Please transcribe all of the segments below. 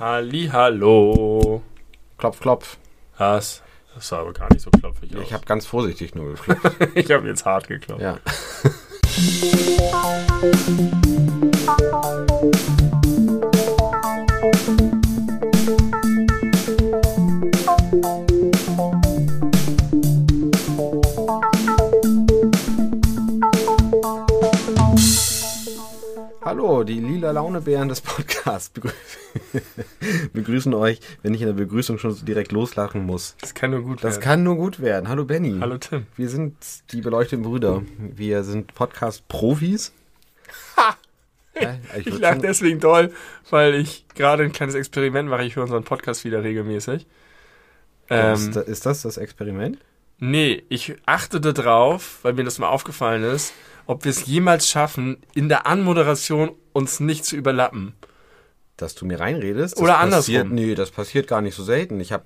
Halli, hallo. Klopf, klopf. Was? Das war aber gar nicht so klopfig aus. Ich habe ganz vorsichtig nur geklopft. ich habe jetzt hart geklopft. ja. Hallo, die lila Launebären des Podcasts begrü begrüßen euch, wenn ich in der Begrüßung schon so direkt loslachen muss. Das kann nur gut Das werden. kann nur gut werden. Hallo Benny. Hallo Tim. Wir sind die beleuchteten Brüder. Wir sind Podcast-Profis. Ha! Ja, ich Ich schon- deswegen doll, weil ich gerade ein kleines Experiment mache. Ich höre unseren Podcast wieder regelmäßig. Ähm, ist, da- ist das das Experiment? nee, ich achte darauf, weil mir das mal aufgefallen ist, ob wir es jemals schaffen, in der Anmoderation uns nicht zu überlappen. Dass du mir reinredest? Oder passiert, andersrum. Nee, das passiert gar nicht so selten. Ich habe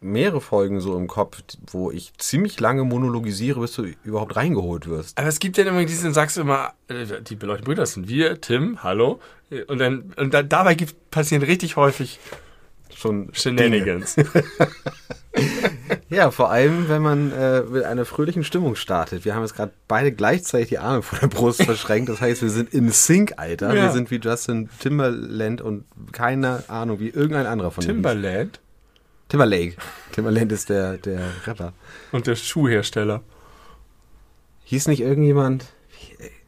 mehrere Folgen so im Kopf, wo ich ziemlich lange monologisiere, bis du überhaupt reingeholt wirst. Aber es gibt ja immer diesen, sagst du immer, äh, die beleuchteten Brüder sind wir, Tim, hallo. Und dann, und dann dabei gibt, passieren richtig häufig Schon Shenanigans. Ja, vor allem, wenn man äh, mit einer fröhlichen Stimmung startet. Wir haben jetzt gerade beide gleichzeitig die Arme vor der Brust verschränkt. Das heißt, wir sind in Sync, Alter. Ja. Wir sind wie Justin Timberland und keine Ahnung, wie irgendein anderer von. Timberland Timberlake. Timberland ist der, der Rapper. und der Schuhhersteller Hieß nicht irgendjemand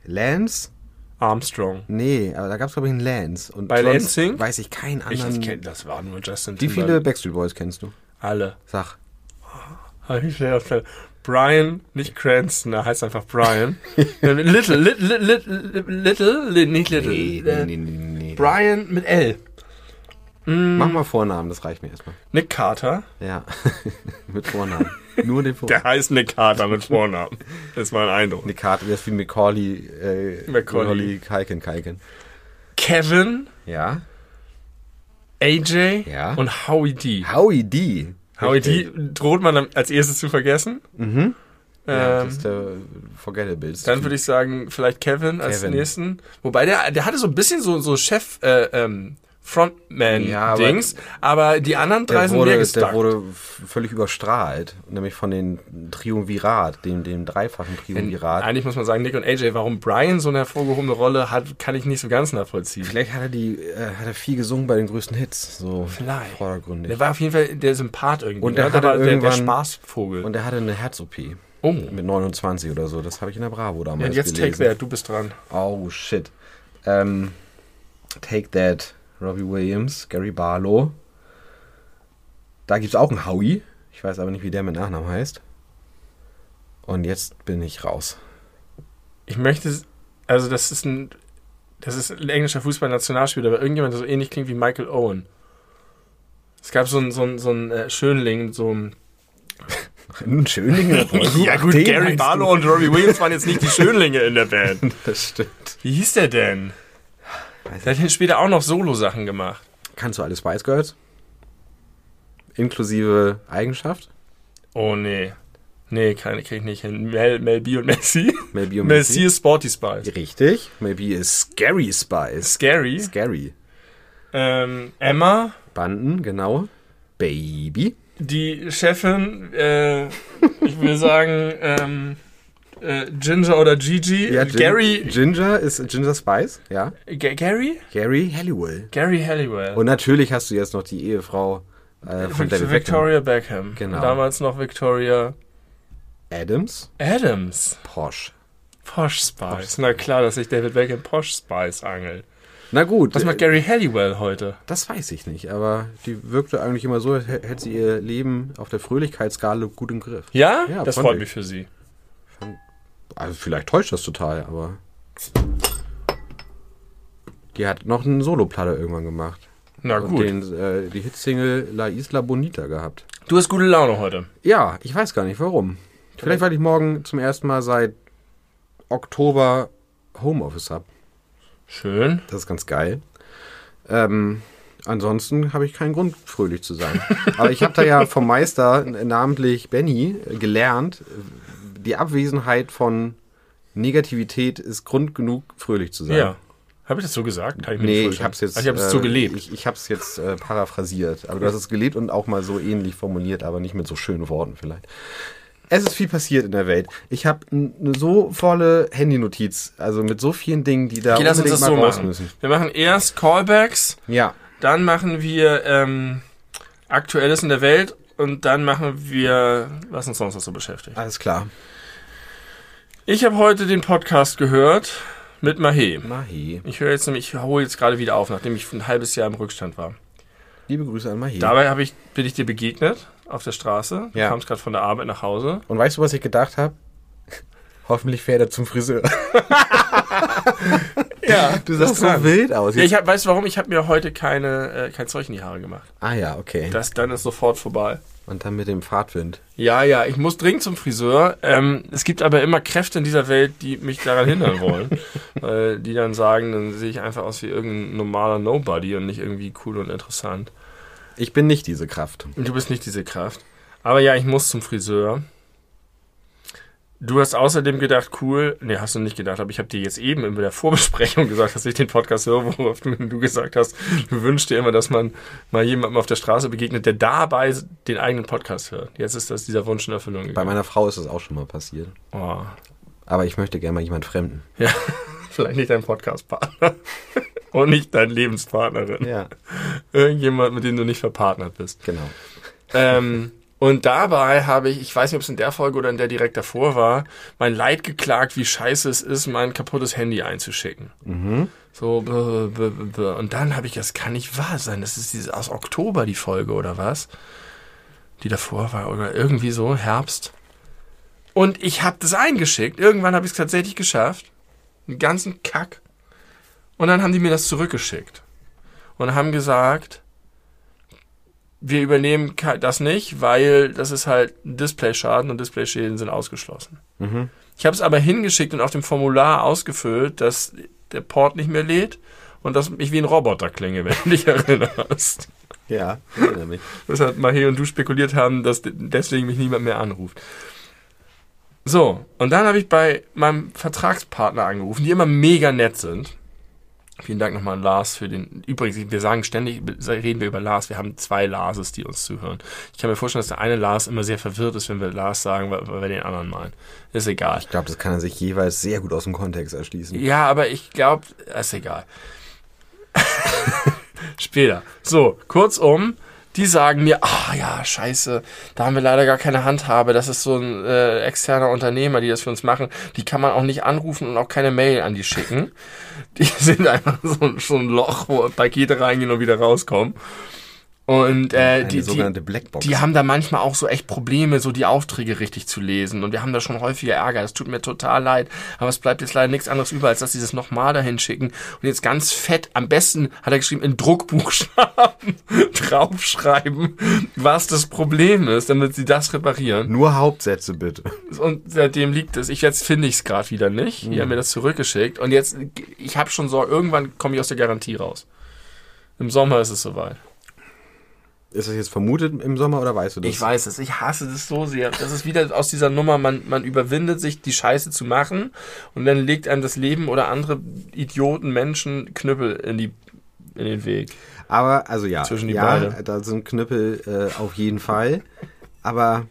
Lance? Armstrong. Nee, aber da gab es, glaube ich, einen Lance. Und Bei Lansing? weiß ich keinen anderen. ich kenn, das war nur Justin wie viele. Backstreet Boys kennst du? Alle. Sag. Aufgefallen. Brian, nicht Cranston, er heißt einfach Brian. Little, little, little, little, li- nicht Little. nee, nee, nee. Brian mit L. Mach mal Vornamen, das reicht mir erstmal. Nick Carter. Ja, mit Vornamen. Nur den Der Vornamen. heißt Nick Carter mit Vornamen. Das war ein Eindruck. Eine Karte, das ist wie Macaulay, äh, Macaulay. Kalken, Kalken. Kevin, Ja. AJ Ja. und Howie D. Howie D. Howie D droht man als erstes zu vergessen. Mhm. Ja, Ähm, das ist der Forgettable. Dann würde ich sagen, vielleicht Kevin als Kevin. nächsten. Wobei der, der hatte so ein bisschen so, so Chef, äh, ähm, Ja, aber- Frontman-Dings, aber, die anderen drei der sind mehr wurde, der gestuckt. wurde f- völlig überstrahlt. Nämlich von den Triumvirat, dem, dem dreifachen Triumvirat. Eigentlich muss man sagen, Nick und AJ, warum Brian so eine hervorgehobene Rolle hat, kann ich nicht so ganz nachvollziehen. Vielleicht hat er die, äh, hat er viel gesungen bei den größten Hits. So Vielleicht. vordergründig. Der war auf jeden Fall der Sympath irgendwie. Und der ne? hatte war der, der Spaßvogel. Und er hatte eine Herz-OP. oh, Mit 29 oder so. Das habe ich in der Bravo damals und jetzt gelesen. Take That, du bist dran. Oh, shit. Ähm, Take That, Robbie Williams, Gary Barlow. Da gibt es auch einen Howie. Ich weiß aber nicht, wie der mit Nachnamen heißt. Und jetzt bin ich raus. Ich möchte, also das ist ein, das ist ein englischer Fußballnationalspieler, aber irgendjemand, der so ähnlich klingt wie Michael Owen. Es gab so einen so einen- so einen, äh, Schönling, so ein Ein Schönlinge. Ja gut, Gary Barlow und Robbie Williams waren jetzt nicht die Schönlinge in der Band. Das stimmt. Wie hieß der denn? Weiß Der hat dann später auch noch Solo-Sachen gemacht. Kannst du alle Spice Girls? Inklusive Eigenschaft? Oh nee. Nee, keine krieg ich nicht hin. Mel, Mel B und Messi. Mel B und Mel Missy? C ist Sporty Spice. Richtig. Maybe is Scary Spice. Scary. Scary. Ähm, Emma, Banden, genau. Baby. die Chefin, äh, ich will sagen, ähm, äh, Ginger oder Gigi. Ja, Gin- Gary. Ginger ist Ginger Spice, ja. G Gary? Gary Halliwell. Gary Halliwell. Und natürlich hast du jetzt noch die Ehefrau äh, von Vic- David Beckham. Victoria Beckham. Genau. Damals noch Victoria Adams. Adams. Posh. Posh Spice. Na klar, dass sich David Beckham Posh Spice angelt. Na gut, Was macht äh, Gary Halliwell heute? das weiß ich nicht, aber die wirkte eigentlich immer so, als hä- hätte sie ihr Leben auf der Fröhlichkeitsskala gut im Griff. Ja? Ja, das freut ich. mich für sie. Also vielleicht täuscht das total, aber die hat noch eine Soloplatte irgendwann gemacht. Na Und gut. den, äh, die Hitsingle La Isla Bonita gehabt. Du hast gute Laune heute. Ja, ich weiß gar nicht warum. Vielleicht, weil ich morgen zum ersten Mal seit Oktober Homeoffice habe. Schön. Das ist ganz geil. Ähm, ansonsten habe ich keinen Grund, fröhlich zu sein. Aber ich habe da ja vom Meister, namentlich Benny, gelernt, die Abwesenheit von Negativität ist Grund genug, fröhlich zu sein. Ja. Habe ich das so gesagt? Kann ich Nee, ich habe es jetzt. Also ich habe es äh, so gelebt. Ich, ich habe es jetzt äh, paraphrasiert. Aber du hast es gelebt und auch mal so ähnlich formuliert, aber nicht mit so schönen Worten vielleicht. Es ist viel passiert in der Welt. Ich habe eine so volle Handynotiz, also mit so vielen Dingen, die da okay, lass uns das so machen. müssen. Wir machen erst Callbacks, Ja, dann machen wir ähm, Aktuelles in der Welt und dann machen wir, was uns sonst noch so beschäftigt. alles klar. Ich habe heute den Podcast gehört mit Mahe. Mahi. Ich höre jetzt nämlich, ich hole jetzt gerade wieder auf, nachdem ich ein halbes Jahr im Rückstand war. Liebe Grüße an Mahi. Dabei habe ich, bin ich dir begegnet auf der Straße. Du Ja. kamst gerade von der Arbeit nach Hause. Und weißt du, was ich gedacht habe? Hoffentlich fährt er zum Friseur. Ja, Du sahst so wild aus. Ja, ich hab, weißt du warum? Ich habe mir heute keine, äh, kein Zeug in die Haare gemacht. ah ja, okay. Das dann ist sofort vorbei. Und dann mit dem Fahrtwind. Ja, ja, ich muss dringend zum Friseur. Ähm, es gibt aber immer Kräfte in dieser Welt, die mich daran hindern wollen. weil die dann sagen, dann sehe ich einfach aus wie irgendein normaler Nobody und nicht irgendwie cool und interessant. Ich bin nicht diese Kraft. Und du bist nicht diese Kraft. Aber ja, ich muss zum Friseur. Du hast außerdem gedacht, cool, nee, hast du nicht gedacht, aber ich habe dir jetzt eben in der Vorbesprechung gesagt, dass ich den Podcast höre, worauf du, du gesagt hast, du wünschst dir immer, dass man mal jemandem auf der Straße begegnet, der dabei den eigenen Podcast hört. Jetzt ist das dieser Wunsch in Erfüllung Bei gegangen. meiner Frau ist das auch schon mal passiert. Oh. Aber ich möchte gerne mal jemand Fremden. Ja, vielleicht nicht dein Podcastpartner und nicht deine Lebenspartnerin. Ja, Irgendjemand, mit dem du nicht verpartnert bist. genau. Ähm, und dabei habe ich, ich weiß nicht, ob es in der Folge oder in der direkt davor war, mein Leid geklagt, wie scheiße es ist, mein kaputtes Handy einzuschicken. So, bäh, bäh. und dann habe ich, das kann nicht wahr sein. Das ist dieses, aus Oktober die Folge oder was? Die davor war oder irgendwie so, Herbst. Und ich habe das eingeschickt. Irgendwann habe ich es tatsächlich geschafft. Den ganzen Kack. Und dann haben die mir das zurückgeschickt. Und haben gesagt, wir übernehmen das nicht, weil das ist halt ein Displayschaden und Displayschäden sind ausgeschlossen. Mhm. Ich habe es aber hingeschickt und auf dem Formular ausgefüllt, dass der Port nicht mehr lädt und dass ich wie ein Roboter klinge, wenn du dich erinnerst. Ja, ich erinnere mich. Das hat Mahe und du spekuliert haben, dass de- deswegen mich niemand mehr anruft. So, und dann habe ich bei meinem Vertragspartner angerufen, die immer mega nett sind. Vielen Dank nochmal an Lars für den. Übrigens, wir sagen ständig, reden wir über Lars. Wir haben zwei Larses, die uns zuhören. Ich kann mir vorstellen, dass der eine Lars immer sehr verwirrt ist, wenn wir Lars sagen, weil, weil wir den anderen meinen. Ist egal. Ich glaube, das kann er sich jeweils sehr gut aus dem Kontext erschließen. Ja, aber ich glaube, ist egal. Später. So, kurzum, die sagen mir, ah ja, scheiße, da haben wir leider gar keine Handhabe. Das ist so ein äh, externer Unternehmer, die das für uns machen. Die kann man auch nicht anrufen und auch keine Mail an die schicken. Die sind einfach so, so ein Loch, wo Pakete reingehen und wieder rauskommen. Und äh, die, die, die haben da manchmal auch so echt Probleme, so die Aufträge richtig zu lesen. Und wir haben da schon häufiger Ärger. Das tut mir total leid. Aber es bleibt jetzt leider nichts anderes über, als dass sie das nochmal dahin schicken. Und jetzt ganz fett, am besten, hat er geschrieben, in Druckbuchstaben draufschreiben, was das Problem ist, damit sie das reparieren. Nur Hauptsätze bitte. Und seitdem liegt es. Ich jetzt finde ich es gerade wieder nicht. Die haben mir das zurückgeschickt. Und jetzt, ich habe schon so, irgendwann komme ich aus der Garantie raus. Im Sommer ist es soweit. Ist das jetzt vermutet im Sommer oder weißt du das? Ich weiß es, ich hasse das so sehr. Das ist wieder aus dieser Nummer, man, man überwindet sich, die Scheiße zu machen und dann legt einem das Leben oder andere Idioten, Menschen Knüppel in, die, in den Weg. Aber, also ja, Zwischen die ja, Beine. da sind Knüppel äh, auf jeden Fall. Aber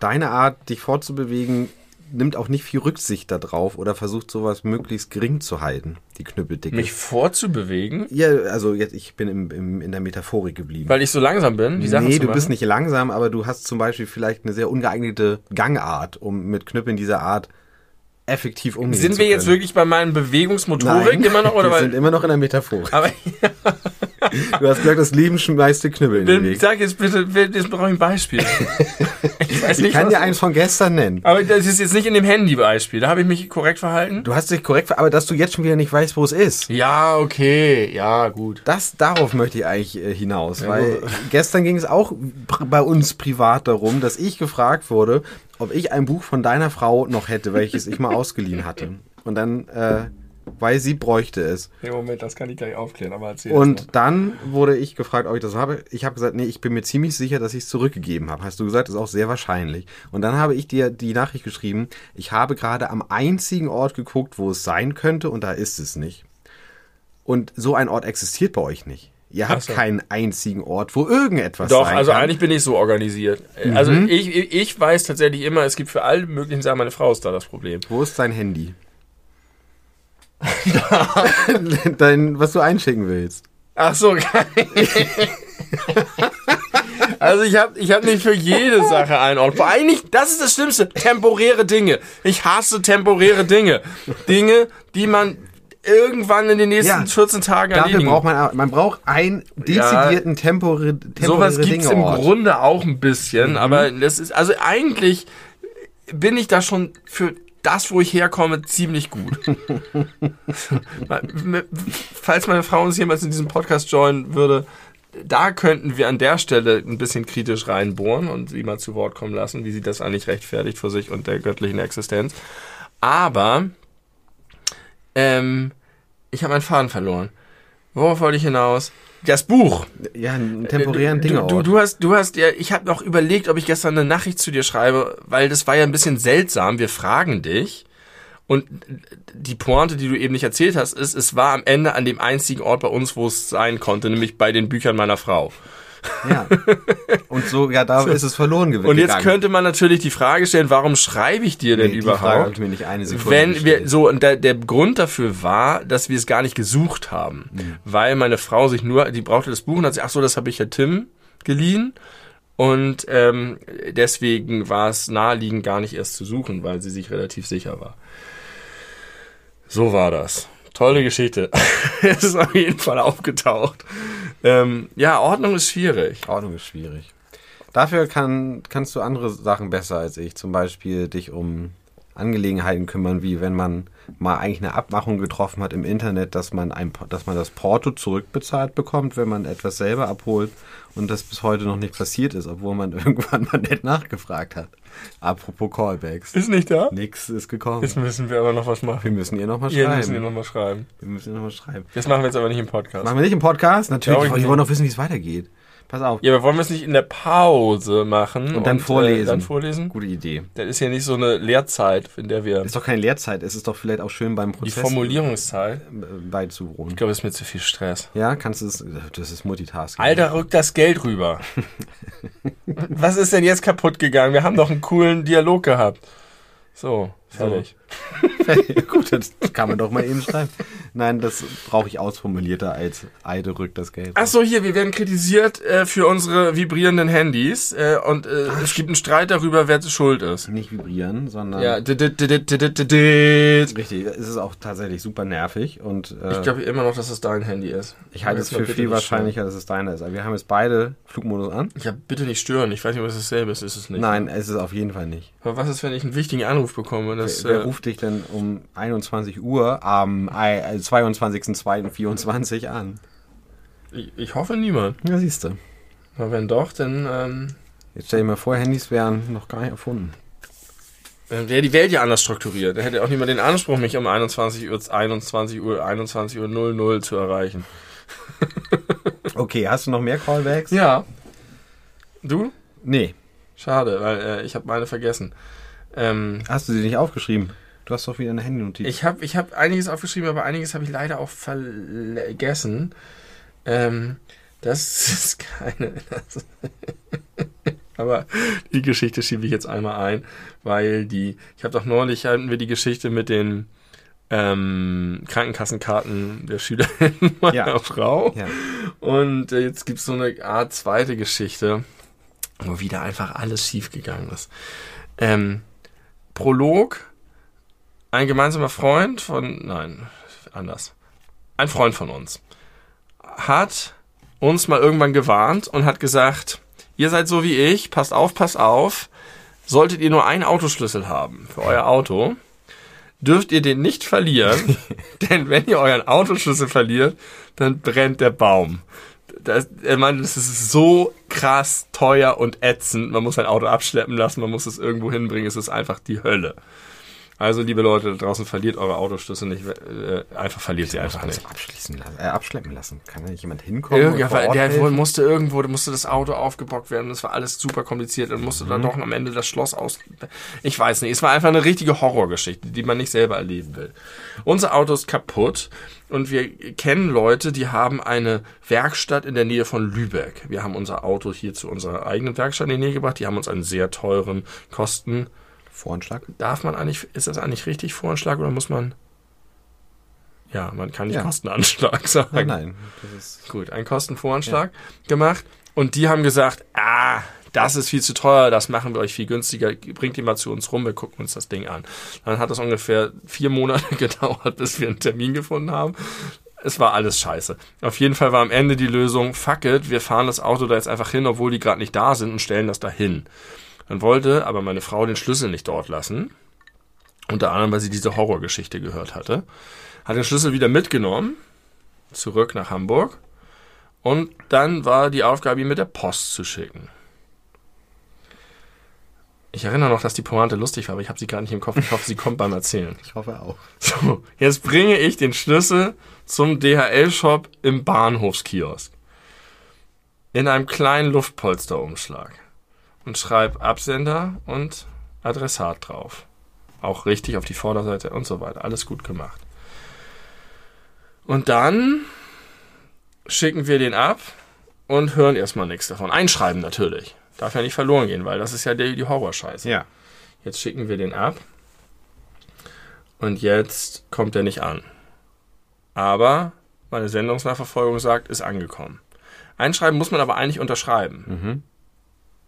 deine Art, dich fortzubewegen, nimmt auch nicht viel Rücksicht darauf oder versucht sowas möglichst gering zu halten, die Knüppeldicke. Mich vorzubewegen, ja, also jetzt, ich bin im, im, in der Metaphorik geblieben. weil ich so langsam bin, die Sachen nee, du machen. bist nicht langsam, aber du hast zum Beispiel vielleicht eine sehr ungeeignete Gangart, um mit Knüppeln dieser Art effektiv umgehen Sind wir jetzt wirklich bei meinen Bewegungsmotorik Nein, immer noch? Oder wir sind immer noch in der Metaphorik. aber Du hast gesagt, das Leben schmeißt dir Knüppel in den Weg. sag jetzt bitte, jetzt brauche ich ein Beispiel. ich weiß Ich nicht, kann was- dir eins von gestern nennen. aber das ist jetzt nicht in dem Handy-Beispiel. Da habe ich mich korrekt verhalten. Du hast dich korrekt, ver- aber dass du jetzt schon wieder nicht weißt, wo es ist. Ja, okay. Ja, gut. Das, darauf möchte ich eigentlich äh, hinaus, weil gestern ging es auch bei uns privat darum, dass ich gefragt wurde, ob ich ein Buch von deiner Frau noch hätte, welches ich mal ausgeliehen hatte. Und dann, äh, weil sie bräuchte es. Nee, Moment, das kann ich gleich aufklären, aber erzähl Und dann wurde ich gefragt, ob ich das habe. Ich habe gesagt, nee, ich bin mir ziemlich sicher, dass ich es zurückgegeben habe. Hast du gesagt, ist auch sehr wahrscheinlich. Und dann habe ich dir die Nachricht geschrieben, ich habe gerade am einzigen Ort geguckt, wo es sein könnte und da ist es nicht. Und so ein Ort existiert bei euch nicht. Ihr habt so. keinen einzigen Ort, wo irgendetwas Doch, also kann. eigentlich bin ich so organisiert. Also Mhm. ich, ich ich weiß tatsächlich immer, es gibt für alle möglichen Sachen, meine Frau ist da das Problem. Wo ist dein Handy? Dein, was du einschicken willst. Ach so, geil. Also ich habe ich hab nicht für jede Sache einen Ort. Vor allem nicht, das ist das Schlimmste, temporäre Dinge. Ich hasse temporäre Dinge. Dinge, die man irgendwann in den nächsten Ja, 14 Tagen Dafür erledigen braucht man, man braucht einen dezidierten temporä temporäre Sowas gibt's im. Grunde auch ein Mhm. bisschen, aber das ist, also eigentlich bin ich da schon für das, wo ich herkomme, ziemlich gut. Falls meine Frau uns jemals in diesem Podcast joinen würde, da könnten wir an der Stelle ein bisschen kritisch reinbohren und sie mal zu Wort kommen lassen, wie sie das eigentlich rechtfertigt vor sich und der göttlichen Existenz. Aber ähm, ich habe meinen Faden verloren. Worauf wollte ich hinaus? Das Buch. Ja, einen temporären du, Dingeort. du, du hast, du hast ja, ich habe noch überlegt, ob ich gestern eine Nachricht zu dir schreibe, weil das war ja ein bisschen seltsam. Wir fragen dich und die Pointe, die du eben nicht erzählt hast, ist, es war am Ende an dem einzigen Ort bei uns, wo es sein konnte, nämlich bei den Büchern meiner Frau. Ja. Und so, ja, da ist es verloren gewesen. Und jetzt könnte man natürlich die Frage stellen, warum schreibe ich dir denn nee, die Frage habe überhaupt? ich mir nicht eine Sekunde Wenn wir gestellt. so und der, der Grund dafür war, dass wir es gar nicht gesucht haben, Mhm. weil meine Frau sich nur, die brauchte das Buch und hat sich, ach so, das habe ich ja Tim geliehen und ähm, deswegen war es naheliegend, gar nicht erst zu suchen, weil sie sich relativ sicher war. So war das. Tolle Geschichte. es ist auf jeden Fall aufgetaucht. Ähm, ja, Ordnung ist schwierig. Ordnung ist schwierig. Dafür kann, kannst du andere Sachen besser als ich. Zum Beispiel dich um Angelegenheiten kümmern, wie wenn man mal eigentlich eine Abmachung getroffen hat im Internet, dass man, ein, dass man das Porto zurückbezahlt bekommt, wenn man etwas selber abholt und das bis heute noch nicht passiert ist, obwohl man irgendwann mal nett nachgefragt hat. Apropos Callbacks. Ist nicht da? Nix ist gekommen. Jetzt müssen wir aber noch was machen. Wir müssen ihr nochmal Ihr schreiben. müssen ihr nochmal schreiben. wir müssen ihr nochmal schreiben. Das machen wir jetzt aber nicht im Podcast. Machen wir nicht im Podcast? Natürlich, Glaub ich wir wollen doch wissen, wie es weitergeht. Pass auf. Ja, aber wollen wir es nicht in der Pause machen? Und dann vorlesen. Äh, dann vorlesen? Gute Idee. Das ist ja nicht so eine Lehrzeit, in der wir Ist doch keine Lehrzeit, es ist doch vielleicht auch schön beim die Prozess Formulierungszeit. äh, beizuwohnen. Ich glaube, es ist mir zu viel Stress. Ja, kannst du es, das ist Multitasking. Alter, rück das Geld rüber. Was ist denn jetzt kaputt gegangen? Wir haben doch einen coolen Dialog gehabt. So, fertig. Gut, das kann man doch mal eben schreiben. Nein, das brauche ich ausformulierter als Eide rückt das Geld. Ach so, hier, wir werden kritisiert äh, für unsere vibrierenden Handys äh, und äh, es gibt einen Streit darüber, wer schuld ist. Nicht vibrieren, sondern Ja, richtig, es ist auch tatsächlich super nervig und äh, ich glaube immer noch, dass es dein Handy ist. ich halte es für viel wahrscheinlicher, dass es deiner ist. Aber wir haben jetzt beide Flugmodus an. Ja, bitte nicht stören. Ich weiß nicht, ob es dasselbe ist. Ist es nicht. Nein, es ist auf jeden Fall nicht. Aber was ist, wenn ich einen wichtigen Anruf bekomme? Das, Wer äh, ruft dich denn um 21 Uhr am äh, 22.02.24 an? ich, ich hoffe niemand. Ja, siehst du. Aber wenn doch, dann ähm, Jetzt stell dir mal vor, Handys wären noch gar nicht erfunden. dann wäre die Welt ja anders strukturiert. Da hätte auch niemand den Anspruch, mich um 21 Uhr, 21 Uhr, 21 Uhr 00 zu erreichen. Okay, hast du noch mehr Callbacks? Ja. Du? Nee. Schade, weil äh, ich habe meine vergessen. Ähm, Hast du sie nicht aufgeschrieben? Du hast doch wieder eine Handynotiz. ich habe ich hab einiges aufgeschrieben, aber einiges habe ich leider auch vergessen. Ähm, das ist keine. Das aber die Geschichte schiebe ich jetzt einmal ein, weil die. Ich habe doch neulich hatten wir die Geschichte mit den ähm, Krankenkassenkarten der Schülerin meiner Ja. Frau. Ja. Und äh, jetzt gibt's so eine Art zweite Geschichte, wo wieder einfach alles schiefgegangen ist. Ähm, Prolog, ein gemeinsamer Freund von, nein, anders, ein Freund von uns, hat uns mal irgendwann gewarnt und hat gesagt, ihr seid so wie ich, passt auf, passt auf, solltet ihr nur einen Autoschlüssel haben für euer Auto, dürft ihr den nicht verlieren, denn wenn ihr euren Autoschlüssel verliert, dann brennt der Baum. Das, er meinte, das ist so krass teuer und ätzend. Man muss sein Auto abschleppen lassen, man muss es irgendwo hinbringen, es ist einfach die Hölle. Also, liebe Leute da draußen, verliert eure Autoschlüssel nicht. Äh, einfach verliert sie einfach nicht. abschließen lassen, äh, abschleppen lassen. Kann da nicht jemand hinkommen? und Irgendwer, vor Ort der helfen? musste irgendwo, da musste das Auto aufgebockt werden. Das war alles super kompliziert. Dann musste Mhm. dann doch am Ende das Schloss aus. Ich weiß nicht. Es war einfach eine richtige Horrorgeschichte, die man nicht selber erleben will. Unser Auto ist kaputt und wir kennen Leute, die haben eine Werkstatt in der Nähe von Lübeck. Wir haben unser Auto hier zu unserer eigenen Werkstatt in die Nähe gebracht. Die haben uns einen sehr teuren Kosten. Voranschlag? Darf man eigentlich, ist das eigentlich richtig Voranschlag oder muss man? Ja, man kann nicht Ja. Kostenanschlag sagen. Nein, nein. Das ist Gut, einen Kostenvoranschlag gemacht. Und die haben gesagt, ah, das ist viel zu teuer, das machen wir euch viel günstiger. Bringt die mal zu uns rum, wir gucken uns das Ding an. Dann hat es ungefähr vier Monate gedauert, bis wir einen Termin gefunden haben. Es war alles scheiße. Auf jeden Fall war am Ende die Lösung, fuck it, wir fahren das Auto da jetzt einfach hin, obwohl die gerade nicht da sind und stellen das da hin. Dann wollte aber meine Frau den Schlüssel nicht dort lassen. Unter anderem, weil sie diese Horrorgeschichte gehört hatte. Hat den Schlüssel wieder mitgenommen, zurück nach Hamburg. Und dann war die Aufgabe, ihn mit der Post zu schicken. Ich erinnere noch, dass die Pointe lustig war, aber ich habe sie gar nicht im Kopf. Ich hoffe, sie kommt beim Erzählen. Ich hoffe auch. So, jetzt bringe ich den Schlüssel zum DHL-Shop im Bahnhofskiosk. In einem kleinen Luftpolsterumschlag. Und schreibe Absender und Adressat drauf. Auch richtig auf die Vorderseite und so weiter. Alles gut gemacht. Und dann schicken wir den ab und hören erstmal nichts davon. Einschreiben natürlich. Darf ja nicht verloren gehen, weil das ist ja die, die Horrorscheiße. Ja. Jetzt schicken wir den ab. Und jetzt kommt er nicht an. Aber meine Sendungsnachverfolgung sagt, ist angekommen. Einschreiben muss man aber eigentlich unterschreiben. Mhm.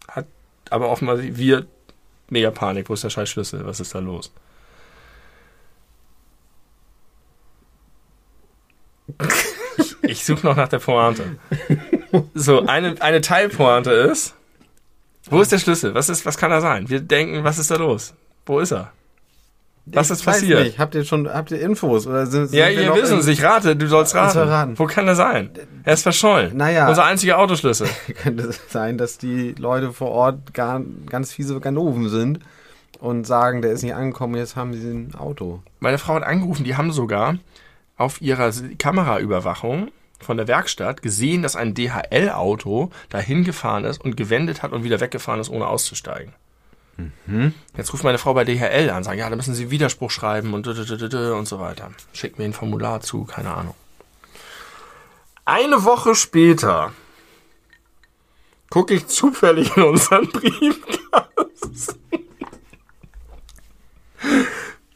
Hat aber offenbar wir mega Panik. Wo ist der scheiß Schlüssel? Was ist da los? Ich suche noch nach der Pointe. So, eine, eine Teilpointe ist, wo ist der Schlüssel? Was, ist, was kann er sein? Wir denken, was ist da los? Wo ist er? Was ist passiert? Nicht. Habt ihr schon, habt ihr Infos? Oder sind, sind Ja, ihr in- es. Ich rate, du sollst Soll raten. raten. Wo kann er sein? Er ist verschollen. Naja. Unser einziger Autoschlüssel. Könnte es sein, dass die Leute vor Ort gar, ganz fiese Ganoven sind und sagen, der ist nicht angekommen, jetzt haben sie ein Auto. Meine Frau hat angerufen, die haben sogar auf ihrer Kameraüberwachung von der Werkstatt gesehen, dass ein DHL-Auto dahin gefahren ist und gewendet hat und wieder weggefahren ist, ohne auszusteigen. Jetzt ruft meine Frau bei DHL an, sagen, ja, da müssen Sie Widerspruch schreiben und, und so weiter. Schickt mir ein Formular zu, keine Ahnung. Eine Woche später gucke ich zufällig in unseren Briefkasten,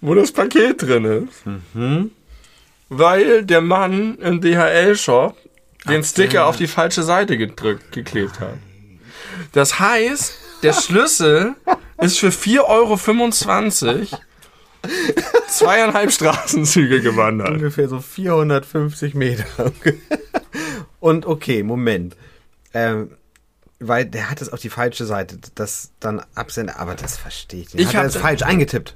wo das Paket drin ist. Weil der Mann im DHL-Shop den Sticker auf die falsche Seite gedrückt, geklebt hat. Das heißt, der Schlüssel ist für 4,25 Euro zweieinhalb Straßenzüge gewandert. Ungefähr so 450 Meter. und okay, Moment. Ähm, weil der hat es auf die falsche Seite, das dann absenden, aber das verstehe ich nicht. Ich hat er hab- es falsch eingetippt.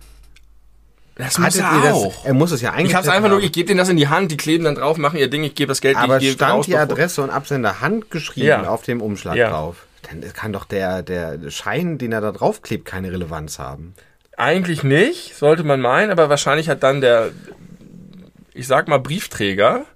Das muss Hattet er auch. Das, er muss es ja ich eingetippt hab's einfach nur, haben. ich gebe denen das in die Hand, die kleben dann drauf, machen ihr Ding, ich gebe das Geld, Aber ich gebe stand raus, die Adresse und Absender handgeschrieben Ja. auf dem Umschlag Ja. drauf? Dann kann doch der, der Schein, den er da draufklebt, keine Relevanz haben. Eigentlich nicht, sollte man meinen, aber wahrscheinlich hat dann der, ich sag mal, Briefträger,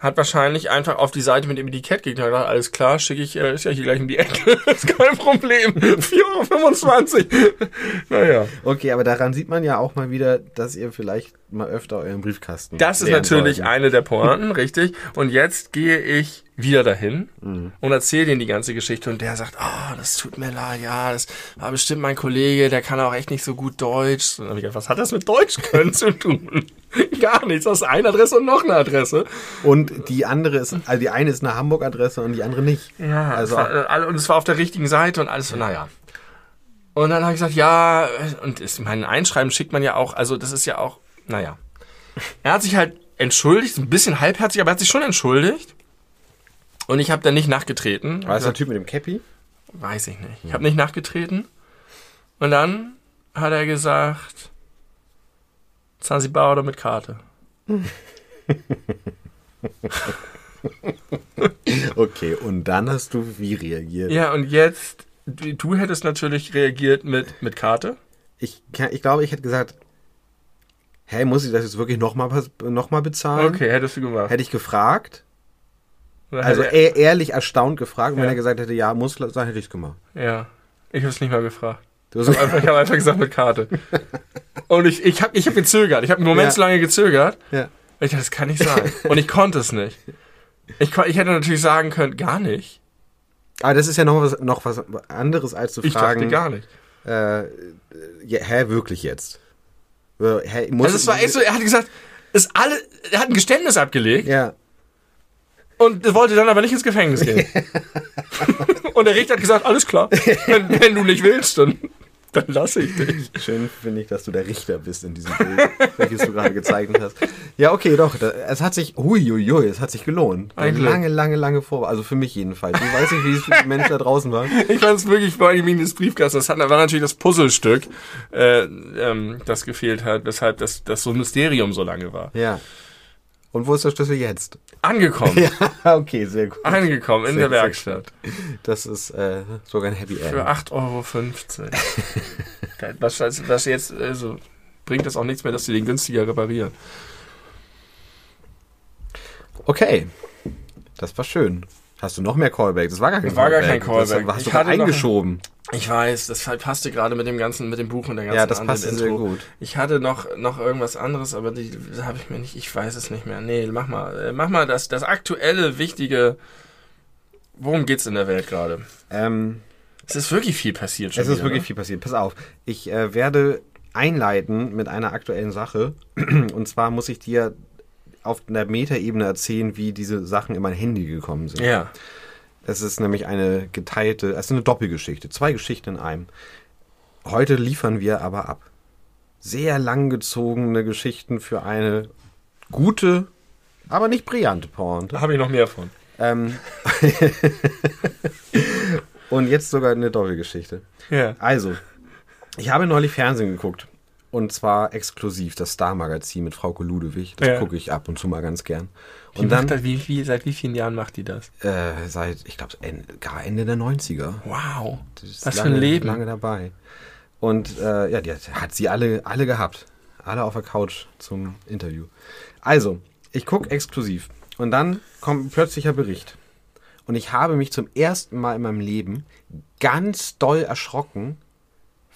hat wahrscheinlich einfach auf die Seite mit dem Etikett geklickt und hat gedacht, alles klar, schicke ich, äh, ist ja hier gleich um die Ecke, ist kein Problem, 4,25 Euro. naja. Okay, aber daran sieht man ja auch mal wieder, dass ihr vielleicht mal öfter euren Briefkasten. Das ist natürlich solltet. eine der Pointen, richtig. Und jetzt gehe ich wieder dahin Mhm. und erzähle denen die ganze Geschichte und der sagt, oh, das tut mir leid, ja, das war bestimmt mein Kollege, der kann auch echt nicht so gut Deutsch. Und dann hab ich gedacht, was hat das mit Deutsch können zu tun? Gar nichts, das ist eine Adresse und noch eine Adresse. Und die andere ist, also die eine ist eine Hamburg-Adresse und die andere nicht. Ja, also war, äh, und es war auf der richtigen Seite und alles, so, naja. Und dann habe ich gesagt, ja, und ist, mein Einschreiben schickt man ja auch, also das ist ja auch, naja. Er hat sich halt entschuldigt, ein bisschen halbherzig, aber er hat sich schon entschuldigt. Und ich habe dann nicht nachgetreten. war das der Typ mit dem Cappy? Weiß ich nicht. Ich habe nicht nachgetreten. Und dann hat er gesagt, Zanzibar oder mit Karte. Okay, und dann hast du wie reagiert? Ja, und jetzt, du, hättest natürlich reagiert mit, mit Karte. Ich, ich glaube, ich hätte gesagt, hey, muss ich das jetzt wirklich nochmal noch mal bezahlen? Okay, hättest du gemacht. Hätte ich gefragt. Also ehr- ehrlich erstaunt gefragt. Und wenn Ja. er gesagt hätte, ja, muss, dann hätte ich es gemacht. ja. Ich habe es nicht mal gefragt. Du Ich habe einfach, ich hab einfach gesagt mit Karte. Und ich, ich habe ich hab gezögert. Ich habe einen Moment Ja. zu lange gezögert. ja. Ich dachte, das kann nicht sein. Und ich konnte es nicht. Ich, ich hätte natürlich sagen können, gar nicht. Aber das ist ja noch was, noch was anderes, als zu Ich fragen. dachte gar nicht. Äh, ja, hä, wirklich jetzt? Äh, Hä, muss Also es war echt so, er hat gesagt, ist alle, er hat ein Geständnis abgelegt Ja. und wollte dann aber nicht ins Gefängnis gehen. und der Richter hat gesagt, alles klar, wenn, wenn du nicht willst, dann, dann lasse ich dich. Schön finde ich, dass du der Richter bist in diesem Bild, welches du gerade gezeichnet hast. Ja, okay, doch. Da, es hat sich, huiuiui, es hat sich gelohnt. Ein lange, lange, lange vor. Also für mich jedenfalls. Ich weiß nicht, wie es für die Menschen da draußen war. Ich fand es wirklich vor allem wegen des Briefkastens. Das hat, war natürlich das Puzzlestück, äh, ähm, das gefehlt hat, weshalb das, das so ein Mysterium so lange war. Ja. Und wo ist der Schlüssel jetzt? Angekommen. Ja, okay, sehr gut. Angekommen in Sehr, der Werkstatt. Das ist äh, sogar ein Happy End. Für 8,50 Euro. was, was, was jetzt, also, bringt das auch nichts mehr, dass sie den günstiger reparieren. Okay. Das war schön. Hast du noch mehr Callback? Das war gar kein Das war gar Callback. kein Callback. Das hast du Ich gerade hatte noch- eingeschoben. Ich weiß, das passte gerade mit dem ganzen, mit dem Buch und der ganzen Ja, das anderen passt sehr Intro. gut. Ich hatte noch, noch irgendwas anderes, aber die habe ich mir nicht, ich weiß es nicht mehr. Nee, mach mal, äh, mach mal das, das aktuelle, wichtige, worum geht's in der Welt gerade? Ähm, Es ist wirklich viel passiert schon es ist wieder, wirklich ne? viel passiert. Pass auf. Ich äh, werde einleiten mit einer aktuellen Sache. Und zwar muss ich dir auf einer Metaebene erzählen, wie diese Sachen in mein Handy gekommen sind. Ja. Es ist nämlich eine geteilte, es ist eine Doppelgeschichte, zwei Geschichten in einem. Heute liefern wir aber ab. Sehr langgezogene Geschichten für eine gute, aber nicht brillante Pointe. Da habe ich noch mehr von. Ähm, und jetzt sogar eine Doppelgeschichte. Ja. Also, ich habe neulich Fernsehen geguckt. Und zwar exklusiv das Star-Magazin mit Frau Ludewig. Das Ja. gucke ich ab und zu mal ganz gern. Und dann macht das, wie, wie, seit wie vielen Jahren macht die das? äh, seit, ich glaube, gar Ende der 90er. Wow. Das ist Was für lange, ein Leben. Lange dabei. Und äh, ja, die hat, hat sie alle, alle gehabt. Alle auf der Couch zum Interview. Also, ich gucke exklusiv. Und dann kommt ein plötzlicher Bericht. Und ich habe mich zum ersten Mal in meinem Leben ganz doll erschrocken,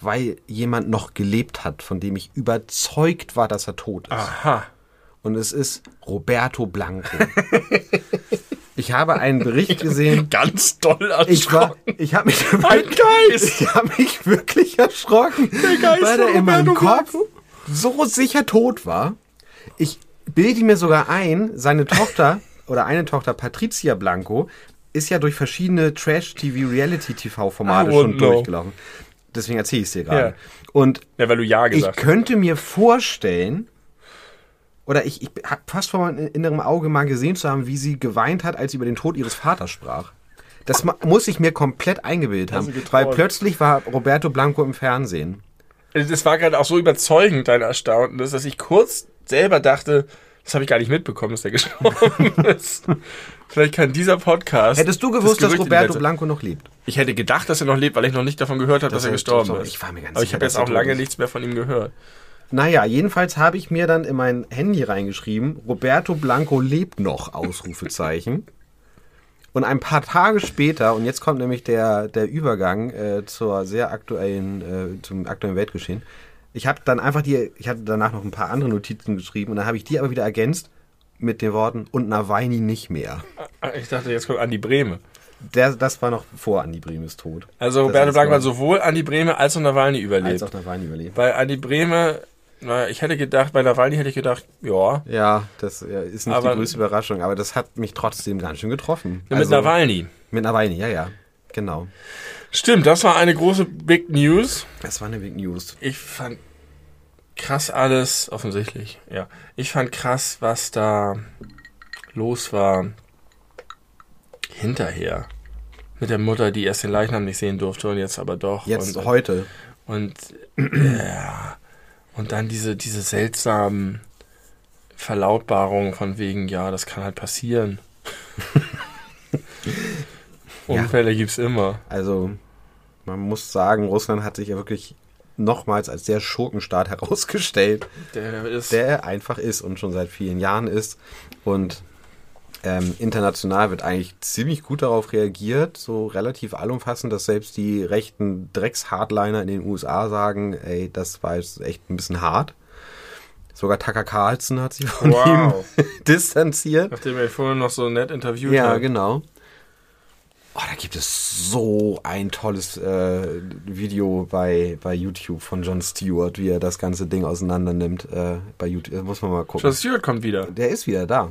weil jemand noch gelebt hat, von dem ich überzeugt war, dass er tot ist. Aha. Und es ist Roberto Blanco. ich habe einen Bericht gesehen. Ganz doll Ich war, erschrocken. ich habe mich Ein wirklich, Geist. ich habe mich wirklich erschrocken, Geist weil er in meinem Kopf so sicher tot war. Ich bilde mir sogar ein, seine Tochter oder eine Tochter Patricia Blanco ist ja durch verschiedene Trash-TV-Reality-TV-Formate I schon know. durchgelaufen. Deswegen erzähle ich es dir gerade. Ja. Und Ja, weil du Ja ich gesagt hast. könnte mir vorstellen, oder ich, ich habe fast vor meinem inneren Auge mal gesehen zu haben, wie sie geweint hat, als sie über den Tod ihres Vaters sprach. Das muss ich mir komplett eingebildet haben, weil plötzlich war Roberto Blanco im Fernsehen. Das war gerade auch so überzeugend, dein Erstaunen, dass ich kurz selber dachte, das habe ich gar nicht mitbekommen, dass der gestorben ist. Vielleicht kann dieser Podcast. Hättest du gewusst, das dass Roberto Blanco noch lebt? Ich hätte gedacht, dass er noch lebt, weil ich noch nicht davon gehört habe, dass Das er heißt, gestorben ist. ich war mir ganz Aber ich habe jetzt dass er auch lange ist. nichts mehr von ihm gehört. Naja, jedenfalls habe ich mir dann in mein Handy reingeschrieben, Roberto Blanco lebt noch, Ausrufezeichen. Und ein paar Tage später, und jetzt kommt nämlich der, der Übergang äh, zur sehr aktuellen, äh, zum aktuellen Weltgeschehen. Ich habe dann einfach die, ich hatte danach noch ein paar andere Notizen geschrieben und dann habe ich die aber wieder ergänzt mit den Worten und Nawalny nicht mehr. Ich dachte, jetzt kommt Andi Breme. Der, das war noch vor Andi Bremes Tod. Also Roberto noch- hat sowohl Andi Breme als auch Nawalny Als überlebt. auch Nawalny überlebt. Bei Andi Breme, na, ich hätte gedacht, bei Nawalny hätte ich gedacht, ja. Ja, das ja, ist nicht Aber- die größte Überraschung, aber das hat mich trotzdem ganz schön getroffen. Mit Also- Nawalny. Mit Nawalny, ja, ja. Genau. Stimmt, das war eine große Big News. Das war eine Big News. Ich fand krass alles, offensichtlich, ja. Ich fand krass, was da los war hinterher. Mit der Mutter, die erst den Leichnam nicht sehen durfte und jetzt aber doch. Jetzt und, heute. Und ja, und dann diese, diese seltsamen Verlautbarungen von wegen, ja, das kann halt passieren. Ja. Unfälle gibt's immer. Also, man muss sagen, Russland hat sich ja wirklich nochmals als der Schurkenstaat herausgestellt, Der ist. der er einfach ist und schon seit vielen Jahren ist. Und ähm, international wird eigentlich ziemlich gut darauf reagiert, so relativ allumfassend, dass selbst die rechten Drecks-Hardliner in den USA sagen, ey, das war jetzt echt ein bisschen hart. Sogar Tucker Carlson hat sich von Wow. ihm distanziert. Nachdem er vorhin noch so nett interviewt Ja, hat. genau. Oh, da gibt es so ein tolles äh, Video bei, bei YouTube von Jon Stewart, wie er das ganze Ding auseinander nimmt. Äh, bei YouTube, Das muss man mal gucken. John Stewart kommt wieder. Der ist wieder da.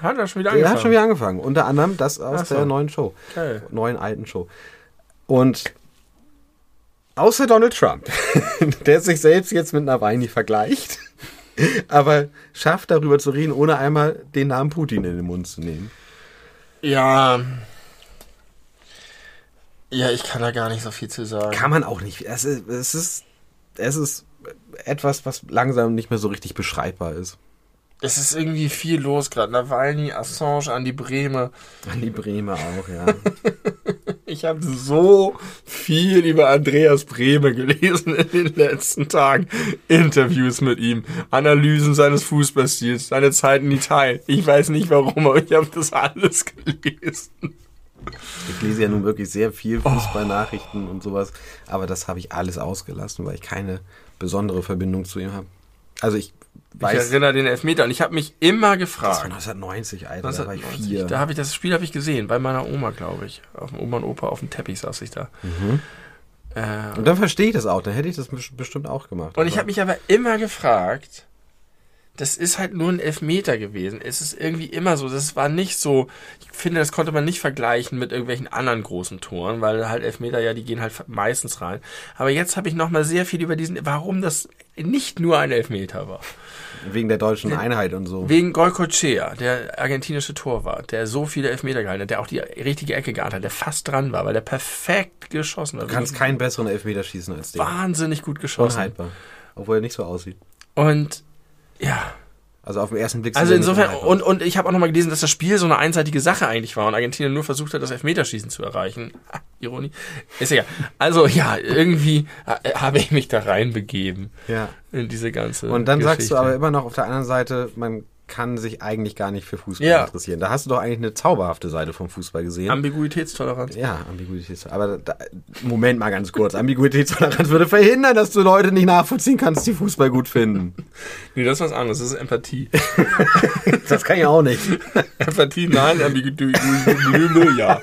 Hat er schon wieder Der angefangen? hat schon wieder angefangen. Unter anderem das aus so. der neuen Show. Geil. Neuen alten Show. Und außer Donald Trump, der sich selbst jetzt mit Nawalny vergleicht, aber schafft darüber zu reden, ohne einmal den Namen Putin in den Mund zu nehmen. Ja. Ja, ich kann da gar nicht so viel zu sagen. Kann man auch nicht. Es ist, es ist, es ist etwas, was langsam nicht mehr so richtig beschreibbar ist. Es ist irgendwie viel los gerade. Nawalny, Assange, Andi Brehme. An die Bremer auch, ja. Ich habe so viel über Andreas Brehme gelesen in den letzten Tagen. Interviews mit ihm, Analysen seines Fußballstils, seine Zeit in Italien. Ich weiß nicht warum, aber ich habe das alles gelesen. Ich lese ja nun wirklich sehr viel Fußballnachrichten und sowas, aber das habe ich alles ausgelassen, weil ich keine besondere Verbindung zu ihm habe. Also ich Ich weiß, erinnere den Elfmeter und ich habe mich immer das war gefragt. 1990, Alter, da war ich 1990. vier. Da habe ich das Spiel habe ich gesehen bei meiner Oma, glaube ich. Auf dem Oma und Opa auf dem Teppich saß ich da. Äh, und dann verstehe ich das auch, dann hätte ich das bes- bestimmt auch gemacht. Und ich habe mich aber immer gefragt, das ist halt nur ein Elfmeter gewesen. Es ist irgendwie immer so, das war nicht so, ich finde, das konnte man nicht vergleichen mit irgendwelchen anderen großen Toren, weil halt Elfmeter, ja, die gehen halt meistens rein. Aber jetzt habe ich nochmal sehr viel über diesen, warum das nicht nur ein Elfmeter war. wegen der deutschen Einheit und so. Wegen Goicoechea, der argentinische Torwart, der so viele Elfmeter gehalten hat, der auch die richtige Ecke geahnt hat, der fast dran war, weil der perfekt geschossen hat. Du kannst keinen besseren Elfmeter schießen als den. wahnsinnig gut geschossen. Unhaltbar. Obwohl er nicht so aussieht. Und ja, Also auf den ersten Blick Also er insofern, und, und ich habe auch nochmal gelesen, dass das Spiel so eine einseitige Sache eigentlich war und Argentinien nur versucht hat, das Elfmeterschießen zu erreichen. Ah, Ironie. Ist egal. Also ja, irgendwie habe ich mich da reinbegeben Ja. in diese ganze Und dann sagst Geschichte. du aber immer noch auf der anderen Seite, man kann sich eigentlich gar nicht für Fußball Ja. interessieren. Da hast du doch eigentlich eine zauberhafte Seite vom Fußball gesehen. Ambiguitätstoleranz. ja, Ambiguität. Aber da, Moment mal ganz kurz. Ambiguitätstoleranz würde verhindern, dass du Leute nicht nachvollziehen kannst, die Fußball gut finden. Nee, das ist was anderes. Das ist Empathie. Das kann ich auch nicht. Empathie, nein, Ambiguität, ja.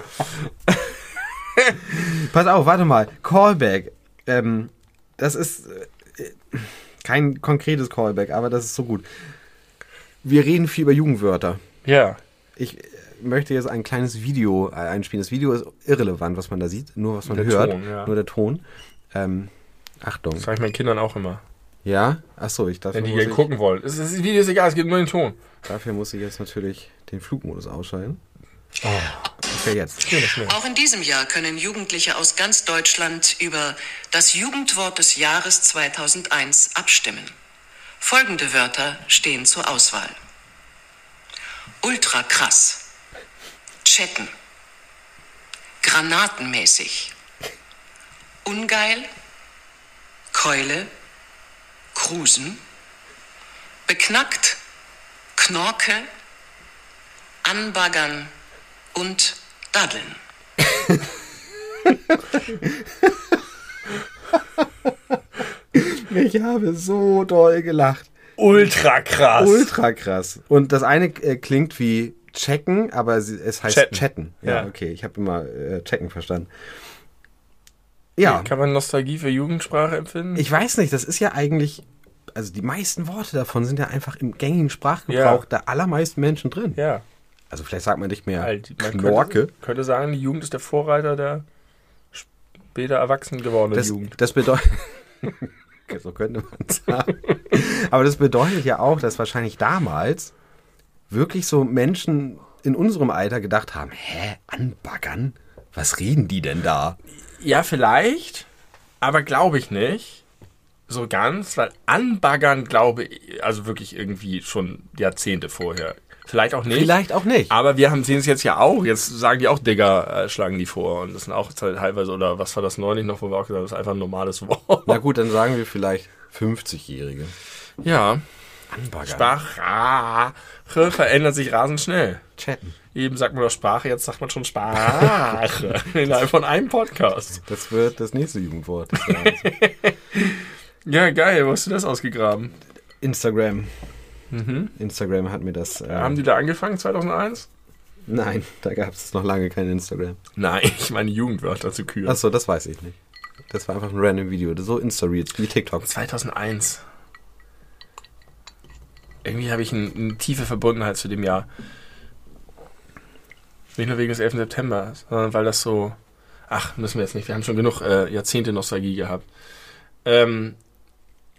Pass auf, warte mal. Callback. Ähm, das ist äh, kein konkretes Callback, aber das ist so gut. Wir reden viel über Jugendwörter. Ja. Ich äh, möchte jetzt ein kleines Video äh, einspielen. Das Video ist irrelevant, was man da sieht, nur was man Der hört, Ton, ja. nur der Ton. Ähm, Achtung. Das sage ich meinen Kindern auch immer. Ja? Achso, ich dafür Wenn die ich, gucken wollen. Ist, das Video ist egal, es geht nur den Ton. dafür muss ich jetzt natürlich den Flugmodus ausschalten. Oh. Okay, jetzt. Auch in diesem Jahr können Jugendliche aus ganz Deutschland über das Jugendwort des Jahres 2001 abstimmen. Folgende Wörter stehen zur Auswahl. Ultra krass. Checken. Granatenmäßig. Ungeil. Keule. Cruisen. Beknackt. Knorke. Anbaggern und Daddeln. Ich habe so doll gelacht. Ultra krass. Ultra krass. Und das eine äh, klingt wie checken, aber es heißt chatten. Chatten. Ja, Ja. okay, ich habe immer äh, checken verstanden. Ja, Kann man Nostalgie für Jugendsprache empfinden? ich weiß nicht, das ist ja eigentlich, also die meisten Worte davon sind ja einfach im gängigen Sprachgebrauch Ja. der allermeisten Menschen drin. ja. Also vielleicht sagt man nicht mehr Halt, man Knorke. Könnte, könnte sagen, die Jugend ist der Vorreiter der später erwachsen gewordenen Jugend. das bedeutet. so könnte man sagen. Aber das bedeutet ja auch, dass wahrscheinlich damals wirklich so Menschen in unserem Alter gedacht haben: Hä, anbaggern? Was reden die denn da? Ja, vielleicht, aber glaube ich nicht. So ganz, weil anbaggern glaube ich, also wirklich irgendwie schon Jahrzehnte vorher Vielleicht auch nicht. Vielleicht auch nicht. Aber wir haben sehen es jetzt ja auch. Jetzt sagen die auch Digger, äh, schlagen die vor. Und das sind auch teilweise, oder was war das neulich noch, wo wir auch gesagt haben, das ist einfach ein normales Wort. Na gut, dann sagen wir vielleicht 50-Jährige. Ja. Anbagger. Sprache verändert sich rasend schnell. Chatten. Eben sagt man doch Sprache, jetzt sagt man schon Sprache. Innerhalb von einem Podcast. Das wird das nächste Jugendwort. Ja, geil. Wo hast du das ausgegraben? Instagram. Instagram hat mir das. Äh, Haben die da angefangen, 2001? nein, da gab es noch lange kein Instagram. Nein, ich meine Jugendwörter zu küren. Achso, das weiß ich nicht. Das war einfach ein random Video. So Insta-Reels wie TikTok. 2001. Irgendwie habe ich ein, eine tiefe Verbundenheit zu dem Jahr. Nicht nur wegen des 11. September, sondern weil das so. Ach, müssen wir jetzt nicht. Wir haben schon genug äh, Jahrzehnte Nostalgie gehabt. Ähm,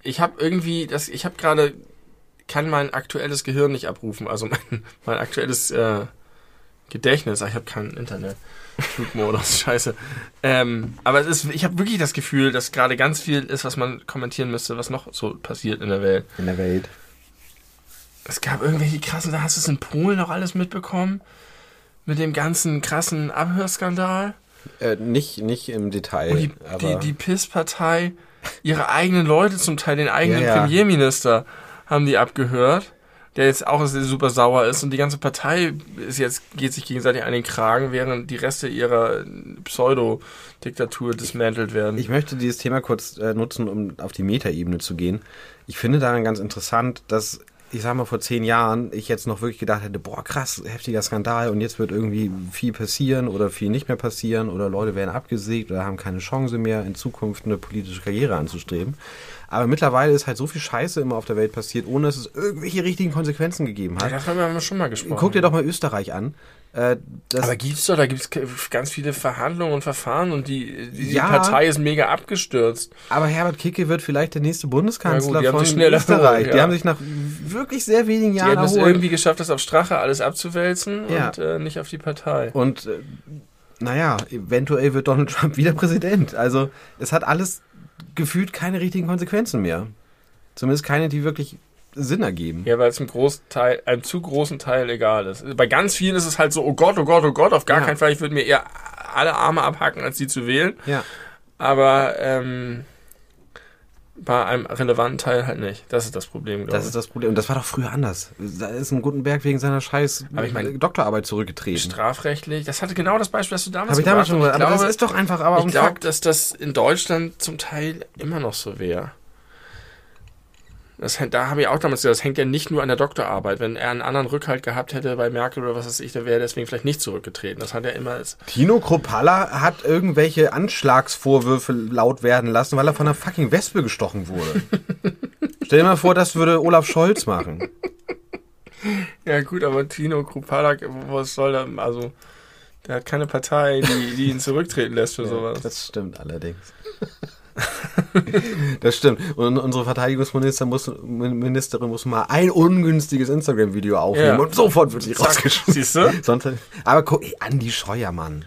ich habe irgendwie, das, ich habe gerade, kann mein aktuelles Gehirn nicht abrufen, also mein, mein aktuelles äh, Gedächtnis. Ach, ich habe kein Internet. Flugmodus, scheiße. Ähm, aber es ist, ich habe wirklich das Gefühl, dass gerade ganz viel ist, was man kommentieren müsste, was noch so passiert in der Welt. In der Welt. Es gab irgendwelche krassen, da hast du es in Polen noch alles mitbekommen? Mit dem ganzen krassen Abhörskandal? Äh, nicht, nicht im Detail. Wo die, aber die, die PIS-Partei ihre eigenen Leute, zum Teil den eigenen Ja, ja. Premierminister, haben die abgehört, der jetzt auch super sauer ist und die ganze Partei ist jetzt, geht sich gegenseitig an den Kragen, während die Reste ihrer Pseudo-Diktatur dismantelt werden. Ich möchte dieses Thema kurz äh, nutzen, um auf die Metaebene zu gehen. Ich finde daran ganz interessant, dass ich sag mal vor zehn Jahren ich jetzt noch wirklich gedacht hätte, boah krass, heftiger Skandal und jetzt wird irgendwie viel passieren oder viel nicht mehr passieren oder Leute werden abgesägt oder haben keine Chance mehr in Zukunft eine politische Karriere anzustreben. Aber mittlerweile ist halt so viel Scheiße immer auf der Welt passiert, ohne dass es irgendwelche richtigen Konsequenzen gegeben hat. ja, darüber haben wir schon mal gesprochen. Guck dir doch mal Österreich an. Äh, Aber gibt's doch, da gibt's ganz viele Verhandlungen und Verfahren und die, die, Ja. die Partei ist mega abgestürzt. Aber Herbert Kicke wird vielleicht der nächste Bundeskanzler Ja gut, die haben von Österreich. erholt, Die ja. haben sich nach wirklich sehr wenigen Die Jahren haben es erholt. irgendwie geschafft, das auf Strache alles abzuwälzen Ja. und äh, nicht auf die Partei. Und äh, naja, eventuell wird Donald Trump wieder Präsident. Also es hat alles gefühlt keine richtigen Konsequenzen mehr. Zumindest keine, die wirklich Sinn ergeben. Ja, weil es einem Großteil, einem zu großen Teil egal ist. Bei ganz vielen ist es halt so, oh Gott, oh Gott, oh Gott, auf gar Ja. keinen Fall, ich würde mir eher alle Arme abhacken, als sie zu wählen. Ja. Aber ähm, bei einem relevanten Teil halt nicht. Das ist das Problem, glaube Das ich. ist das Problem. Und das war doch früher anders. Da ist ein Gutenberg wegen seiner scheiß Aber ich mein- Doktorarbeit zurückgetreten. Strafrechtlich, das hatte genau das Beispiel, das du damals Habe ich damals schon gesagt. hast. Aber Ich das ist doch einfach aber Ich glaube, dass das in Deutschland zum Teil immer noch so wäre. Das, hängt- da habe ich auch damals gesagt, das hängt ja nicht nur an der Doktorarbeit. Wenn er einen anderen Rückhalt gehabt hätte bei Merkel oder was weiß ich, dann wäre er deswegen vielleicht nicht zurückgetreten. Das hat er immer als. Tino Kropalla hat irgendwelche Anschlagsvorwürfe laut werden lassen, weil er von einer fucking Wespe gestochen wurde. Stell dir mal vor, das würde Olaf Scholz machen. Ja gut, aber Tino Krupalak, was soll der, also, der hat keine Partei, die, die ihn zurücktreten lässt für sowas. Das stimmt allerdings. das stimmt. Und unsere Verteidigungsministerin muss, Ministerin muss mal ein ungünstiges Instagram-Video aufnehmen Ja. und sofort wird sie rausgeschmissen. siehst du? Sonst, aber guck, ey, Andi Scheuer, Mann.